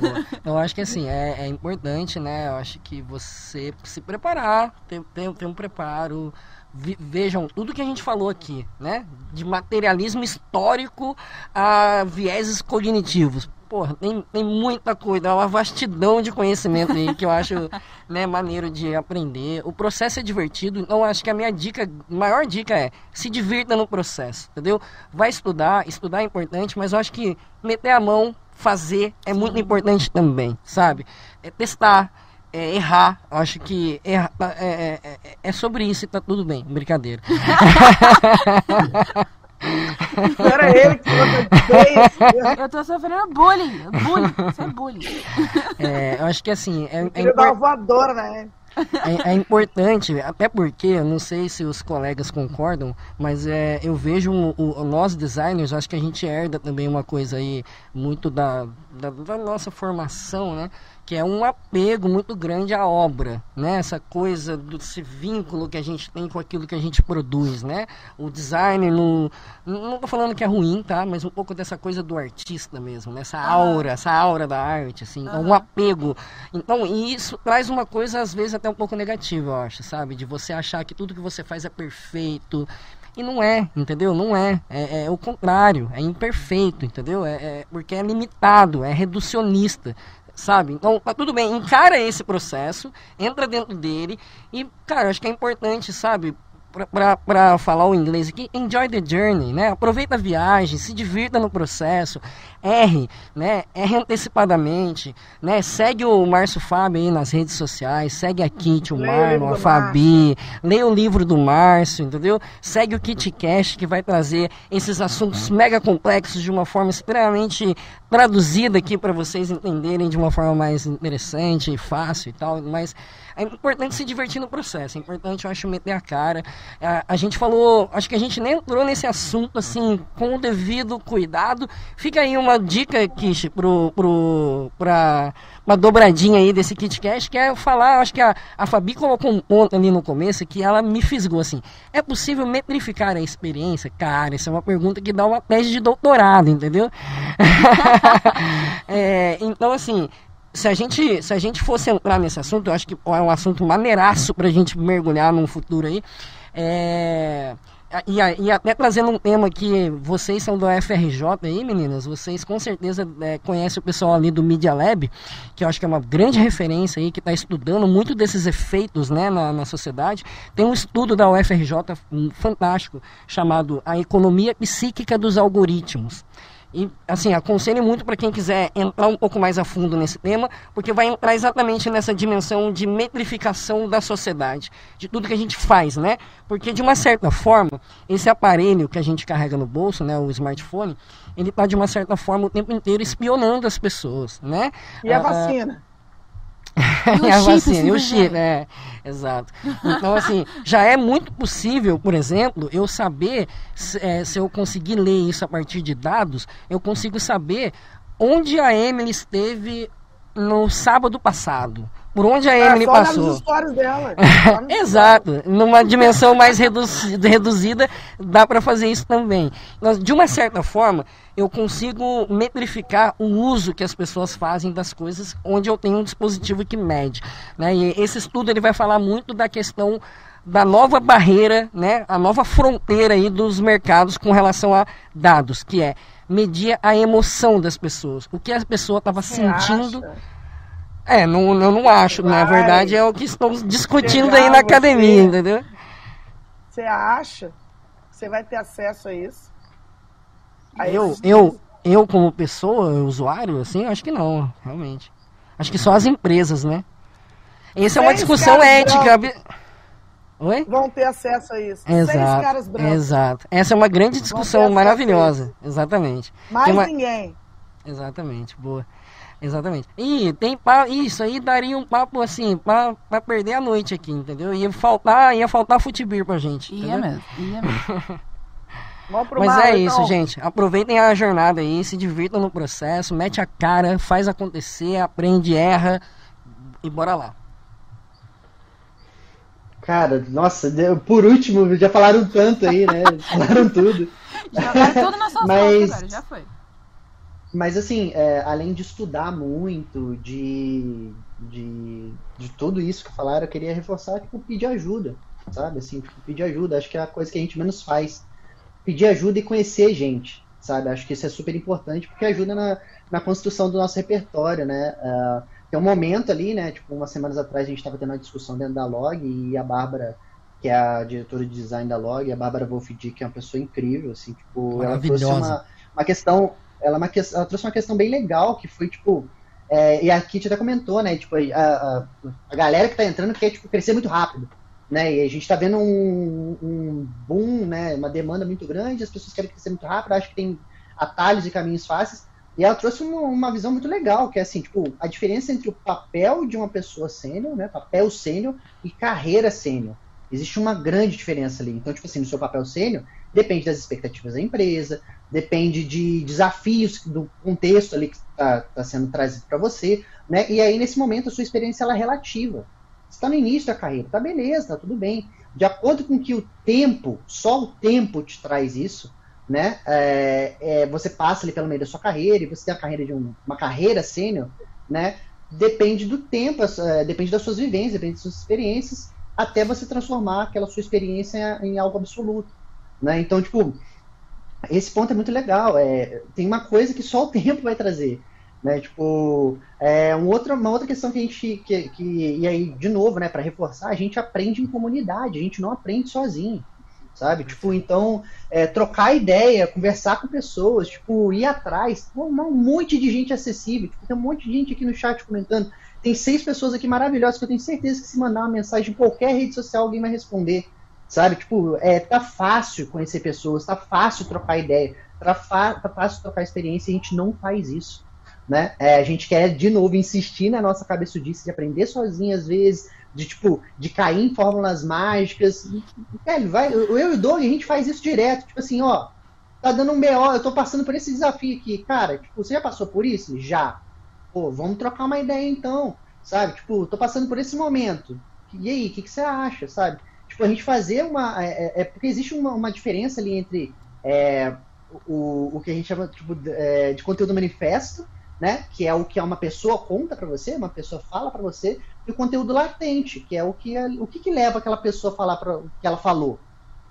Boa. Eu acho que assim, é, é importante, né? Eu acho que você se preparar, ter, ter, ter um preparo. Vejam tudo que a gente falou aqui, né? De materialismo histórico a vieses cognitivos. Porra, tem, tem muita coisa, é uma vastidão de conhecimento aí que eu acho né, maneiro de aprender. O processo é divertido, então acho que a minha dica, maior dica é se divirta no processo, entendeu? Vai estudar, estudar é importante, mas eu acho que meter a mão, fazer é muito importante também, sabe? É testar, é errar. Acho que erra- é, é, é- é sobre isso e tá tudo bem, brincadeira. Era ele que Eu tô sofrendo bullying. Bullying. Isso é bullying. É, eu acho que assim, é, é Queria dar uma impor- voadora, né? é, é importante, até porque, eu não sei se os colegas concordam, mas é, eu vejo o, o- nós designers, acho que a gente herda também uma coisa aí muito da, da, da nossa formação, né? Que é um apego muito grande à obra, né? Essa coisa desse vínculo que a gente tem com aquilo que a gente produz, né? O design não, não tô falando que é ruim, tá? Mas um pouco dessa coisa do artista mesmo, né? Essa aura, essa aura da arte, assim, um apego. Então, e isso traz uma coisa, às vezes, até um pouco negativa, eu acho, sabe? De você achar que tudo que você faz é perfeito. E não é, entendeu? Não é. É, é o contrário, é imperfeito, entendeu? É, é- porque é limitado, é reducionista, sabe? Então, tá tudo bem, encara esse processo, entra dentro dele e, cara, acho que é importante, sabe? Pra falar o inglês aqui, enjoy the journey, né? Aproveita a viagem, se divirta no processo, erre, né? Erre antecipadamente, né? Segue o Márcio Fábio aí nas redes sociais, segue a Kitty, o Marlon, a Fabi, leia o livro do Márcio, entendeu? Segue o Kit Cash, que vai trazer esses assuntos mega complexos de uma forma extremamente traduzida aqui para vocês entenderem de uma forma mais interessante e fácil e tal, mas é importante se divertir no processo, é importante, eu acho, meter a cara. A, a gente falou, acho que a gente nem entrou nesse assunto, assim, com o devido cuidado. Fica aí uma dica, Kish, pro, pro, pra uma dobradinha aí desse KitCast, que é falar, acho que a, a Fabi colocou um ponto ali no começo que ela me fisgou, assim, é possível metrificar a experiência? Cara, isso é uma pergunta que dá uma tese de doutorado, entendeu? É, então, assim, se a, gente, se a gente fosse entrar nesse assunto, eu acho que é um assunto maneiraço pra gente mergulhar num futuro aí. É, e, a- e até trazendo um tema que vocês são do FRJ aí, meninas, vocês com certeza é, conhecem o pessoal ali do Media Lab, que eu acho que é uma grande referência aí, que está estudando muito desses efeitos né, na, na sociedade. Tem um estudo da UFRJ um, fantástico, chamado A Economia Psíquica dos Algoritmos. E, assim, aconselho muito para quem quiser entrar um pouco mais a fundo nesse tema, porque vai entrar exatamente nessa dimensão de metrificação da sociedade, de tudo que a gente faz, né? Porque, de uma certa forma, esse aparelho que a gente carrega no bolso, né, o smartphone, ele está, de uma certa forma, o tempo inteiro espionando as pessoas, né? E a Ah, vacina? E a vacina, e o fizer. chip, é, exato. Então, assim, já é muito possível, por exemplo, eu saber, se, eh, se eu conseguir ler isso a partir de dados, eu consigo saber onde a Emily esteve no sábado passado. Por onde a É, Emily olhar passou. dela. Exato, numa dimensão mais redu- reduzida, dá para fazer isso também. De uma certa forma, eu consigo metrificar o uso que as pessoas fazem das coisas, onde eu tenho um dispositivo que mede. Né? E esse estudo ele vai falar muito da questão da nova barreira, né, a nova fronteira aí dos mercados com relação a dados, que é medir a emoção das pessoas, o que a pessoa estava sentindo. Acha? É, não, eu não acho, Vai. na verdade é o que estamos discutindo aí na academia, você, entendeu? Você acha que você vai ter acesso a isso? A eu, eu, eu como pessoa, usuário, assim, acho que não, realmente. Acho que só as empresas, né? Essa é uma discussão ética. Oi? Vão ter acesso a isso. Exato, brancos. Exato. Essa é uma grande discussão maravilhosa. Exatamente. Mais uma... ninguém. Exatamente, boa. Exatamente. E tem isso aí daria um papo assim para perder a noite aqui, entendeu? Ia faltar, ia faltar futebol pra gente. Ia mesmo, ia mesmo. Mas mar, é então. isso, gente. Aproveitem a jornada aí, se divirtam no processo, mete a cara, faz acontecer, aprende, erra e bora lá. Cara, nossa, por último, já falaram tanto aí, né? falaram tudo. Já falaram tudo na sua Mas... agora, já foi. Mas assim, é, além de estudar muito, de, de, de tudo isso que falaram, eu queria reforçar, tipo, pedir ajuda, sabe? Assim, tipo, pedir ajuda, acho que é a coisa que a gente menos faz. Pedir ajuda e conhecer gente, sabe? Acho que isso é super importante, porque ajuda na, na construção do nosso repertório, né? Uh, tem um momento ali, né? Tipo, umas semanas atrás a gente estava tendo uma discussão dentro da Log e a Bárbara, que é a diretora de design da Log, a Bárbara Wolfdick, que é uma pessoa incrível, assim, tipo, ela trouxe uma, uma questão, ela, é uma, ela trouxe uma questão bem legal, que foi, tipo, é, e a Kit até comentou, né? Tipo, a, a, a galera que está entrando quer tipo, crescer muito rápido. Né? E a gente está vendo um, um, boom, né? uma demanda muito grande, as pessoas querem crescer muito rápido, acho que tem atalhos e caminhos fáceis. E ela trouxe uma, uma, visão muito legal, que é assim, tipo, a diferença entre o papel de uma pessoa sênior, né, papel sênior e carreira sênior. Existe uma grande diferença ali. Então, tipo assim, no seu papel sênior, depende das expectativas da empresa, depende de desafios do contexto ali que está tá sendo trazido para você, né? E aí, nesse momento, a sua experiência ela é relativa. Você está no início da carreira, tá beleza, tá tudo bem. De acordo com que o tempo, só o tempo te traz isso, né? É, é, você passa ali pelo meio da sua carreira e você tem a carreira de um, uma carreira sênior, né? Depende do tempo, é, depende das suas vivências, depende das suas experiências, até você transformar aquela sua experiência em, em algo absoluto, né? Então, tipo, esse ponto é muito legal. É, tem uma coisa que só o tempo vai trazer, né? Tipo, é um outra, uma outra questão que a gente que, que e aí de novo, né? Para reforçar, a gente aprende em comunidade, a gente não aprende sozinho sabe? Tipo, então, é, trocar ideia, conversar com pessoas, tipo, ir atrás. um monte de gente acessível. Tipo, tem um monte de gente aqui no chat comentando. Tem seis pessoas aqui maravilhosas que eu tenho certeza que se mandar uma mensagem em qualquer rede social, alguém vai responder. Sabe? Tipo, é, tá fácil conhecer pessoas, tá fácil trocar ideia, tá, tá fácil trocar experiência, e a gente não faz isso. Né? É, a gente quer, de novo, insistir na nossa cabeça disso, de aprender sozinho às vezes, de tipo, de cair em fórmulas mágicas. Velho, vai, eu e o Doug, a gente faz isso direto. Tipo assim, ó, tá dando um BO, eu tô passando por esse desafio aqui. Cara, tipo, você já passou por isso? Já. Pô, vamos trocar uma ideia então. Sabe? Tipo, tô passando por esse momento. E aí, o que, que, você acha, sabe? Tipo, a gente fazer uma. É, é, é porque existe uma, uma, diferença ali entre é, o, o que a gente chama tipo, é, de conteúdo manifesto né? Que é o que uma pessoa conta para você, uma pessoa fala para você, e o conteúdo latente, que é o que o que, que leva aquela pessoa a falar para o que ela falou,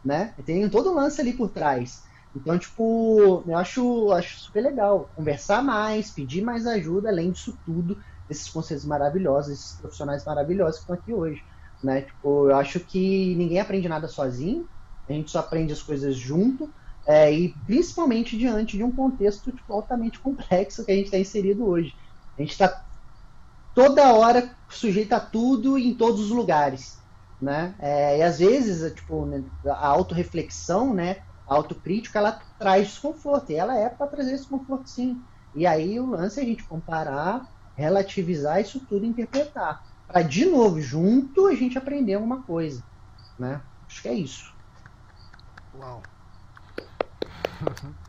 né? Tem todo o lance ali por trás. Então, tipo, eu acho, acho super legal conversar mais, pedir mais ajuda, além disso tudo, desses conselhos maravilhosos, esses profissionais maravilhosos que estão aqui hoje, né? Tipo, eu acho que ninguém aprende nada sozinho, a gente só aprende as coisas junto é, e principalmente diante de um contexto tipo, altamente complexo que a gente está inserido hoje. A gente está toda hora sujeito a tudo em todos os lugares. Né? É, e às vezes tipo, né, a autorreflexão, né, a autocrítica, ela traz desconforto. E ela é para trazer desconforto, sim. E aí o lance é a gente comparar, relativizar isso tudo e interpretar. Para, de novo, junto a gente aprender alguma coisa. Né? Acho que é isso. Uau.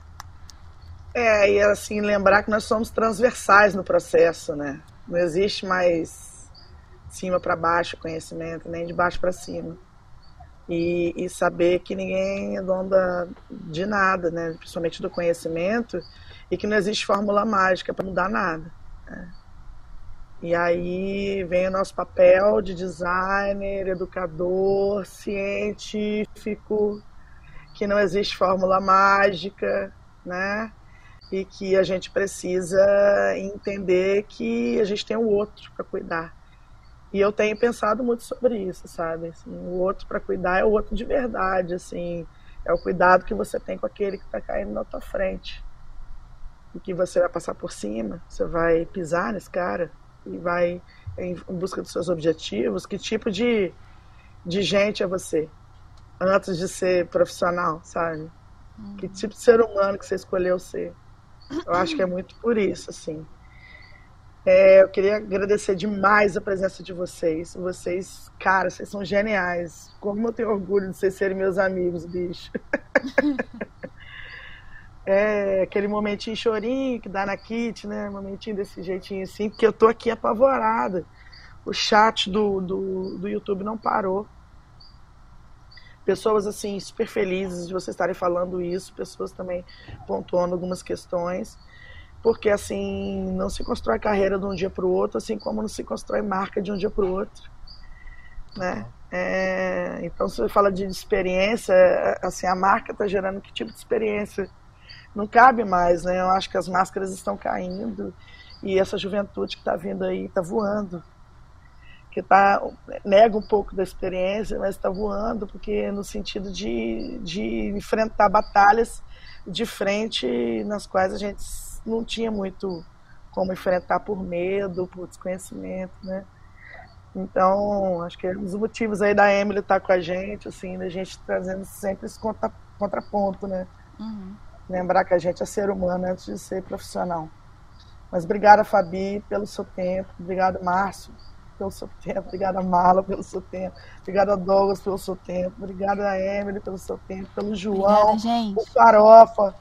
É, e assim, lembrar que nós somos transversais no processo, né? Não existe mais cima para baixo conhecimento, nem de baixo para cima. E, e, saber que ninguém é dono de nada, né? Principalmente do conhecimento, e que não existe fórmula mágica para mudar nada. Né? E aí vem o nosso papel de designer, educador, científico, que não existe fórmula mágica, né? E que a gente precisa entender que a gente tem o outro para cuidar. E eu tenho pensado muito sobre isso, sabe? Assim, o outro para cuidar é o outro de verdade, assim, é o cuidado que você tem com aquele que está caindo na tua frente. E que você vai passar por cima, você vai pisar nesse cara e vai em busca dos seus objetivos. Que tipo de, de gente é você? Antes de ser profissional, sabe? Que tipo de ser humano que você escolheu ser? Eu acho que é muito por isso, assim. É, eu queria agradecer demais a presença de vocês. Vocês, cara, vocês são geniais. Como eu tenho orgulho de vocês serem meus amigos, bicho. é aquele momentinho chorinho que dá na Kit, né? Momentinho desse jeitinho assim, porque eu tô aqui apavorada. O chat do, do, do YouTube não parou. Pessoas assim, super felizes de vocês estarem falando isso, pessoas também pontuando algumas questões porque assim não se constrói carreira de um dia para o outro, assim como não se constrói marca de um dia para o outro, né? É, então se você fala de experiência, assim a marca está gerando que tipo de experiência? Não cabe mais, né? Eu acho que as máscaras estão caindo e essa juventude que está vindo aí está voando, que tá nega um pouco da experiência, mas está voando porque no sentido de, de enfrentar batalhas de frente nas quais a gente não tinha muito como enfrentar por medo, por desconhecimento, né? Então, acho que é um dos motivos aí da Emily estar tá com a gente, assim, da gente trazendo sempre esse contra, contraponto, né? Uhum. Lembrar que a gente é ser humano antes de ser profissional. Mas obrigada, Fabi, pelo seu tempo. Obrigada, Márcio, pelo seu tempo. Obrigada, Marla, pelo seu tempo. Obrigada, Douglas, pelo seu tempo. Obrigada, Emily, pelo seu tempo. Pelo João, Obrigada, o Farofa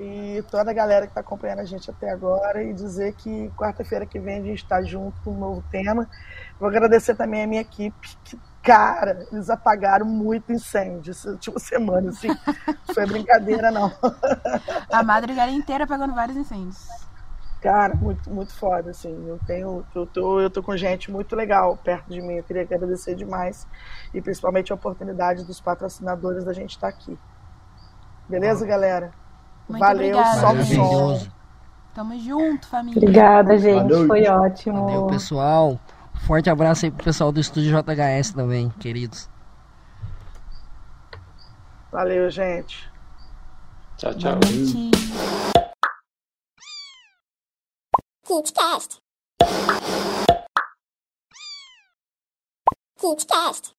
e toda a galera que está acompanhando a gente até agora e dizer que quarta-feira que vem a gente está junto com um novo tema. Vou agradecer também a minha equipe, que, cara, eles apagaram muito incêndio essa última semana, assim. Foi brincadeira, não. A madrugada inteira apagando vários incêndios. Cara, muito, muito foda, assim. Eu tenho, eu tô, eu tô com gente muito legal perto de mim. Eu queria agradecer demais. E principalmente a oportunidade dos patrocinadores da gente estar tá aqui. Beleza, galera? Muito Valeu, obrigada. sol som. Tamo junto, família. Obrigada, gente. Valeu. Foi ótimo. Valeu, pessoal. Forte abraço aí pro pessoal do estúdio JHS também, queridos. Valeu, gente. Tchau, tchau. KidCast. KidCast.